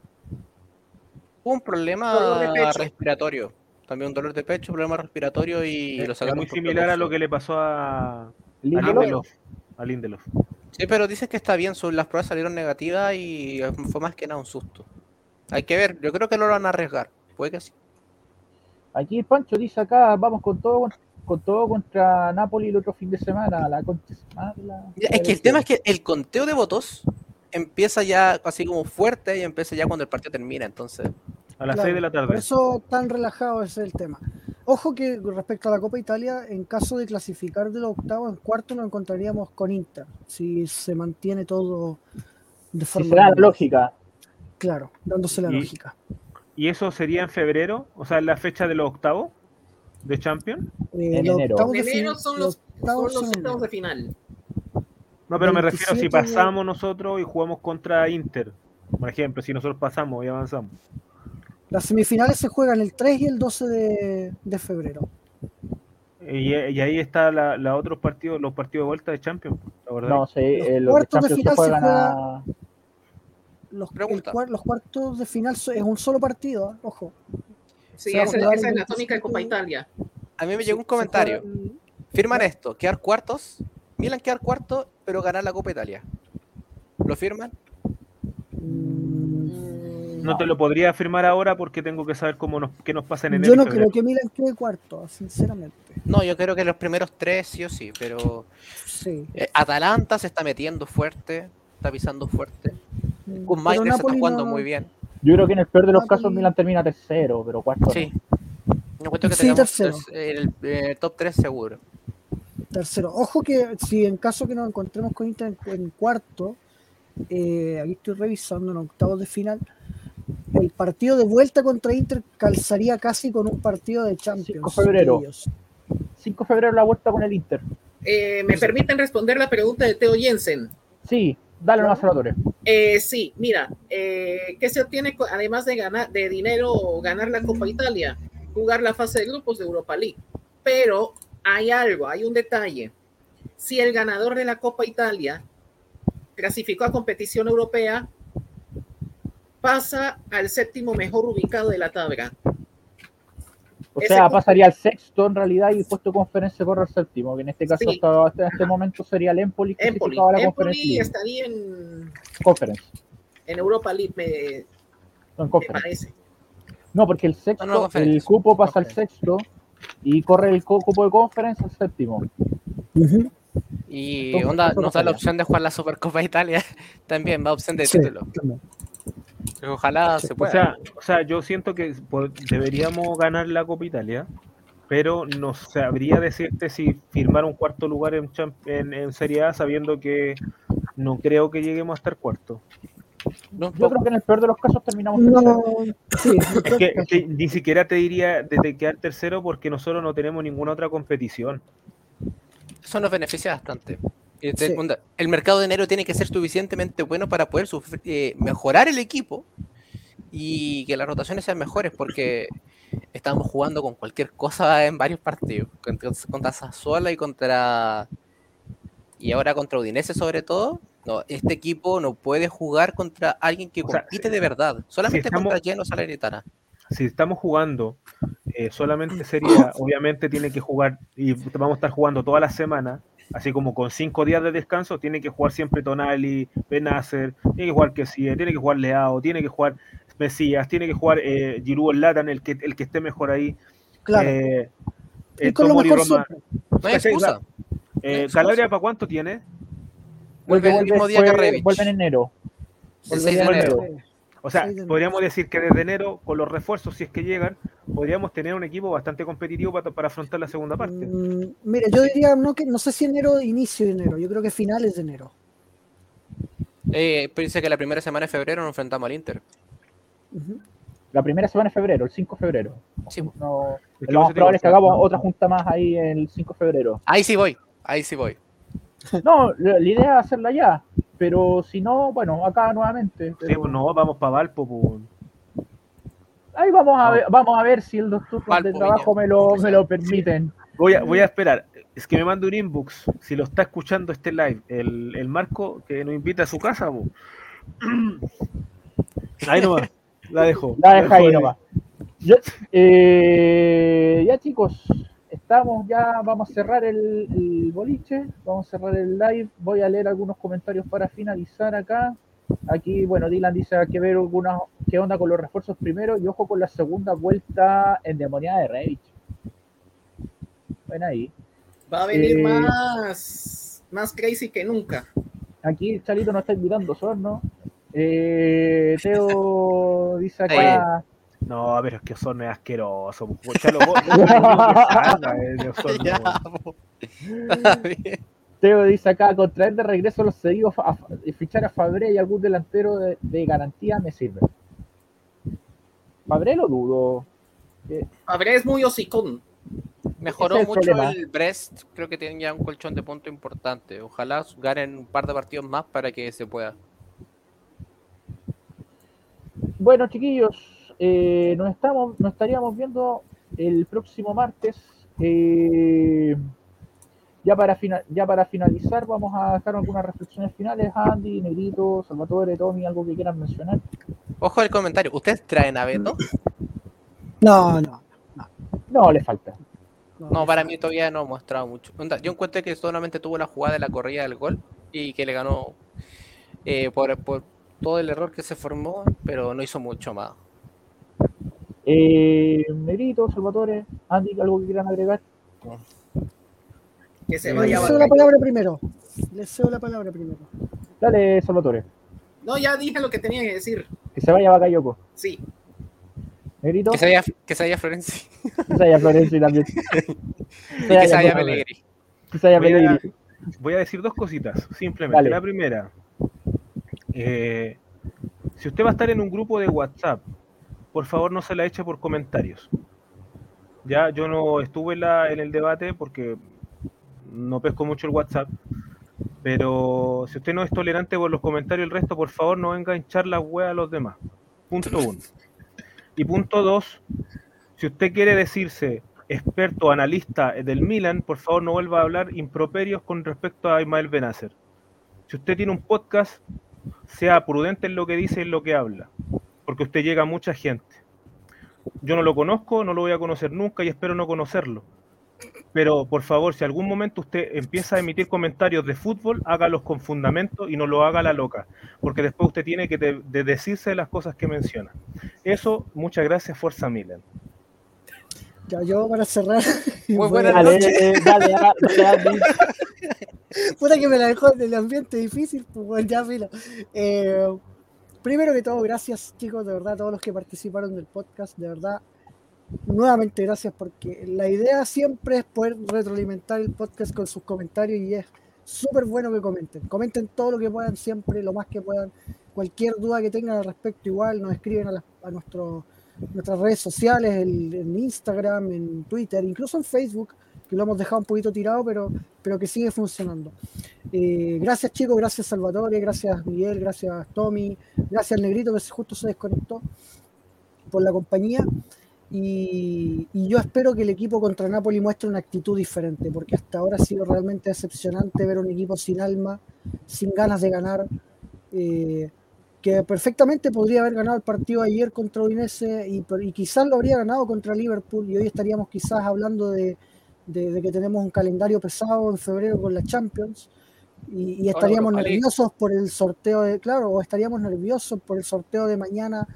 Hubo un problema respiratorio. También un dolor de pecho, problema respiratorio y lo Es sacaron muy similar a lo que le pasó a, Lindelof. A Lindelof. Sí, pero dicen que está bien. son- Las pruebas salieron negativas y fue más que nada un susto. Hay que ver. Yo creo que no lo van a arriesgar. Puede que sí. Aquí Pancho dice acá, vamos con todo con todo contra Napoli el otro fin de semana. La la- Mira, Es que el tema es que el conteo de votos empieza ya así como fuerte y empieza ya cuando el partido termina. Entonces, A las Claro, 6 de la Por tarde. eso tan relajado es el tema. Ojo que respecto a la Copa Italia, en caso de clasificar de los octavos, en cuarto nos encontraríamos con Inter, si se mantiene todo de Si forma se da la lógica. Claro, dándose la Y- lógica. ¿Y eso sería en febrero? O sea, en la fecha de los octavos de Champions. Eh, en los enero. octavos de enero son los octavos son los son en octavos de final. No, pero me refiero si 27 de- pasamos nosotros y jugamos contra Inter. Por ejemplo, si nosotros pasamos y avanzamos. Las semifinales se juegan el 3 y el 12 de, de febrero. Y, y ahí está la, la otros partidos, los partidos de vuelta de Champions. ¿te acordás? No sé, Los eh, los cuartos de se final se juegan juega- a. Los, Pregunta. cuartos de final es un solo partido, ¿eh? ojo. Sí, esa, esa es la tónica de Copa 25. Italia. A mí me llegó un comentario. Firman esto, quedar cuartos, Milan quedar cuarto, pero ganar la Copa Italia. ¿Lo firman? Mm, No te lo podría afirmar ahora porque tengo que saber cómo nos, qué nos pasa en enero. Yo no creo que Milan quede cuarto, sinceramente. No, yo creo que los primeros tres sí o sí, pero Sí. eh, Atalanta se está metiendo fuerte, está pisando fuerte. Mm, Con pero Maite se está Napoli jugando no- muy bien. Yo creo que en el peor de los Napoli- casos Milan termina tercero, pero cuarto. no. Sí. Yo cuento que Sí, tercero. tres- el, el top 3 seguro. Tercero. Ojo que si en caso que nos encontremos con Inter en, en cuarto, eh, aquí estoy revisando en octavos de final, el partido de vuelta contra Inter calzaría casi con un partido de Champions. 5 de febrero. de ellos. 5 de febrero la vuelta con el Inter. Eh, ¿Me permiten responder la pregunta de Teo Jensen? Sí, dale nomás Salvatore. Eh, sí, mira, eh, ¿qué se obtiene además de ganar de dinero o ganar la Copa Italia? Jugar la fase de grupos de Europa League. Pero hay algo, hay un detalle. Si el ganador de la Copa Italia clasificó a competición europea, pasa al séptimo mejor ubicado de la tabla. O sea, pasaría al sexto en realidad y puesto conferencia corre al séptimo, que en este caso Sí. hasta, hasta este momento sería el Empoli que Empoli, a la Empoli estaría en, Conference, en Europa League, me, no en me Conference. parece. No, porque el sexto, No, no, Conference. el cupo pasa al sexto y corre el cupo de Conference al séptimo. Y Entonces, onda, nos da la opción de jugar la Supercopa de Italia. También va opción de Sí, título. también. Ojalá se O pueda. sea, o sea, yo siento que deberíamos ganar la Copa Italia, pero no sabría decirte si firmar un cuarto lugar en, en, en Serie A sabiendo que no creo que lleguemos a estar cuarto. No, Yo creo que en el peor de los casos terminamos No, tercero. sí, Es que, ni siquiera te diría de, de quedar tercero porque nosotros no tenemos ninguna otra competición. Eso nos beneficia bastante. Este, Sí. onda, El mercado de enero tiene que ser suficientemente bueno para poder eh, mejorar el equipo y que las rotaciones sean mejores porque estamos jugando con cualquier cosa en varios partidos. Contra, contra Sassuolo y contra... Y ahora contra Udinese sobre todo. No, este equipo no puede jugar contra alguien que O sea, compite de verdad. Solamente estamos- contra Genoa Salernitana. Si estamos jugando eh, solamente sería, obviamente tiene que jugar y vamos a estar jugando toda la semana, así como con cinco días de descanso, tiene que jugar siempre Tonali, Benacer, tiene que jugar Kessie, tiene que jugar Leao, tiene que jugar Mesías, tiene que jugar eh, Giroud Latan, el que, el que esté mejor ahí. claro. Eh, y eh, con lo mejor Roma. siempre. No hay excusa. Eh, excusa. Calabria, ¿para cuánto tiene? Vuelve el mismo día que Rebic. vuelve en enero. El Vuelve 6 de en enero. Eh, O sea, podríamos decir que desde enero, con los refuerzos, si es que llegan, podríamos tener un equipo bastante competitivo para, para afrontar la segunda parte. Mm, mira, yo diría, no, que, no sé si enero, inicio de enero, yo creo que finales de enero. Eh, dice que la primera semana de febrero nos enfrentamos al Inter. La primera semana de febrero, el 5 de febrero. Sí. No, lo más probable es que hagamos otra junta más ahí el 5 de febrero. Ahí sí voy, ahí sí voy. No, la, la idea es hacerla ya, pero si no, bueno, acá nuevamente. Sí, pues no, vamos para Valpo. pues. Ahí vamos a No. ver, vamos a ver si el doctor de trabajo me lo, me lo permiten. Voy a, voy a esperar. Es que me manda un inbox. Si lo está escuchando este live, el, el Marco que nos invita a su casa. po. Ahí nomás. La dejo. La deja ahí dejo nomás. Yo- eh, ya chicos, estamos ya, vamos a cerrar el, el boliche, vamos a cerrar el live. Voy a leer algunos comentarios para finalizar acá. Aquí, bueno, Dylan dice hay que ver algunas, qué onda con los refuerzos primero y ojo con la segunda vuelta endemoniada de Rage. Ven ahí. Va a venir Eh, más, más crazy que nunca. Aquí Chalito nos está invitando, son, ¿no? Eh, Teo dice acá. No, pero es que Osorno es asqueroso. Ya. Teo dice acá, con traer de regreso los a- y fichar a Fabré y algún delantero de, de garantía me sirve. Fabré lo dudo. Eh, Fabré es muy hocicón. Mejoró Ese es el mucho problema. el Brest, creo que tienen ya un colchón de punto importante. Ojalá ganen un par de partidos más para que se pueda. Bueno, chiquillos, eh, nos, estamos, nos estaríamos viendo el próximo martes. Eh, ya, para fina- ya para finalizar, vamos a dejar algunas reflexiones finales. Andy, Negrito, Salvatore, Tommy, algo que quieran mencionar. Ojo el comentario, ¿ustedes traen a Beto? No, no. No, le falta. No, para mí todavía no ha mostrado mucho. Yo encuentro que solamente tuvo la jugada de la corrida del gol y que le ganó eh, por, por todo el error que se formó, pero no hizo mucho más. Eh, Negrito, Salvatore, Andy, ¿algo que quieran agregar? Que se Eh, vaya Les a cedo la Bakayoko. palabra primero. Les cedo la palabra primero. Dale, Salvatore. No, ya dije lo que tenía que decir. Que se vaya Bakayoko. Sí. Negrito, Que se vaya, que se vaya Florenzi. que se vaya Florenzi también. Y que se vaya Pellegrini. Que se vaya Pellegrini. Voy a decir dos cositas, simplemente. Dale. La primera, eh, si usted va a estar en un grupo de WhatsApp, por favor no se la eche por comentarios. Ya, yo no estuve en, el debate porque no pesco mucho el WhatsApp, pero si usted no es tolerante por los comentarios el resto, por favor no venga a hinchar la hueá a los demás. Punto uno. Y punto dos, si usted quiere decirse experto analista del Milan, por favor no vuelva a hablar improperios con respecto a Ismael Benacer. Si usted tiene un podcast, sea prudente en lo que dice y en lo que habla, porque usted llega a mucha gente. Yo no lo conozco, no lo voy a conocer nunca y espero no conocerlo. Pero por favor, si algún momento usted empieza a emitir comentarios de fútbol, hágalos con fundamento y no lo haga a la loca, porque después usted tiene que de- de decirse las cosas que menciona. Eso, muchas gracias, Fuerza Milan. Ya yo para cerrar. Muy buena a- Dale, noche. dale, dale. Puta que me la dejó en el ambiente difícil, pues bueno, ya filo. Eh, primero que todo, gracias chicos, de verdad, a todos los que participaron del podcast, de verdad. Nuevamente gracias porque la idea siempre es poder retroalimentar el podcast con sus comentarios y es súper bueno que comenten. Comenten todo lo que puedan siempre, lo más que puedan. Cualquier duda que tengan al respecto igual nos escriben a, las- a nuestro- nuestras redes sociales, el- en Instagram, en Twitter, incluso en Facebook, que lo hemos dejado un poquito tirado, pero, pero que sigue funcionando. Eh, gracias chicos, gracias Salvatore, gracias Miguel, gracias Tommy, gracias Negrito que justo se desconectó por la compañía. Y, yo espero que el equipo contra Napoli muestre una actitud diferente, porque hasta ahora ha sido realmente decepcionante ver un equipo sin alma, sin ganas de ganar, eh, que perfectamente podría haber ganado el partido ayer contra Udinese y quizás lo habría ganado contra Liverpool y hoy estaríamos quizás hablando de, de- de que tenemos un calendario pesado en febrero con la Champions y, y estaríamos nerviosos por el sorteo de, claro, o estaríamos nerviosos por el sorteo de mañana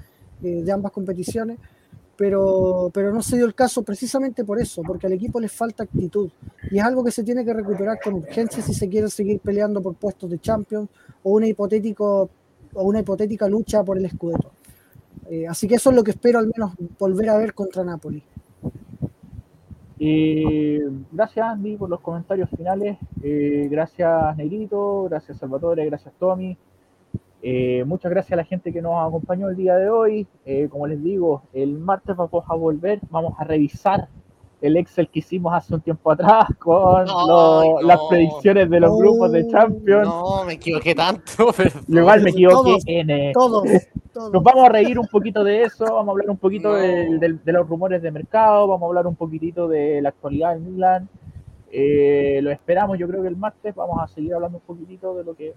eh, de ambas competiciones, pero, pero no se dio el caso precisamente por eso, porque al equipo le falta actitud y es algo que se tiene que recuperar con urgencia si se quiere seguir peleando por puestos de Champions o una hipotético o una hipotética lucha por el Scudetto. Eh, así que eso es lo que espero al menos volver a ver contra Napoli. Eh, gracias Andy por los comentarios finales. Eh, gracias Negrito, gracias Salvatore, gracias Tommy. Eh, muchas gracias a la gente que nos acompañó el día de hoy. Eh, como les digo, el martes vamos a volver, vamos a revisar el Excel que hicimos hace un tiempo atrás con Ay, lo- no. las predicciones de los grupos de Champions. No, me equivoqué tanto, perdón. Igual me equivoqué Todos, en, eh, Todos, todos. nos vamos a reír un poquito de eso, vamos a hablar un poquito No. del- del- de, los rumores de mercado, vamos a hablar un poquitito de la actualidad del Milan. Eh, lo esperamos, yo creo que el martes vamos a seguir hablando un poquitito de lo que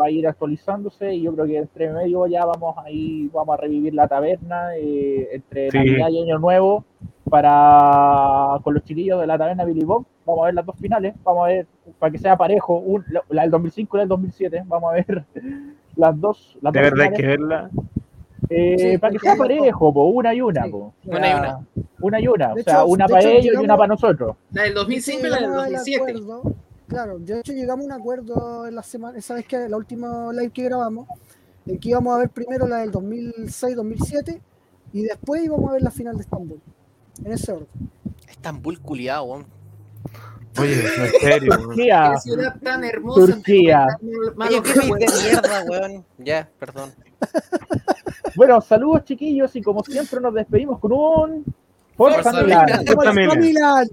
va a ir actualizándose y yo creo que entre medio ya vamos a ir, vamos a revivir la taberna eh, entre Sí. Navidad y Año Nuevo para con los chiquillos de la taberna Billy Bob. Vamos a ver las dos finales, vamos a ver para que sea parejo, un- la, del 2005 y la del 2007, vamos a ver las dos. Las De dos verdad hay finales. que verla. Eh, Sí, para que sea parejo, po, una y una, Sí. po. Una y una. Una y una, De o sea, hecho- una para hecho, ellos y una para nosotros. La del 2005 y la del Llegamos al 2007. acuerdo, claro, de hecho llegamos a un acuerdo en la semana, esa vez que la última live que grabamos, en que íbamos a ver primero la del 2006-2007 y después íbamos a ver la final de Estambul. En ese orden. Estambul culiado, weón. Oye, en serio. Turquía, Qué ciudad tan hermosa. Turquía. Malo Oye, que qué de mierda, weón. Ya, perdón. Bueno, saludos chiquillos y como siempre nos despedimos con un Forza Forza Milan. Milan. Forza. Milan!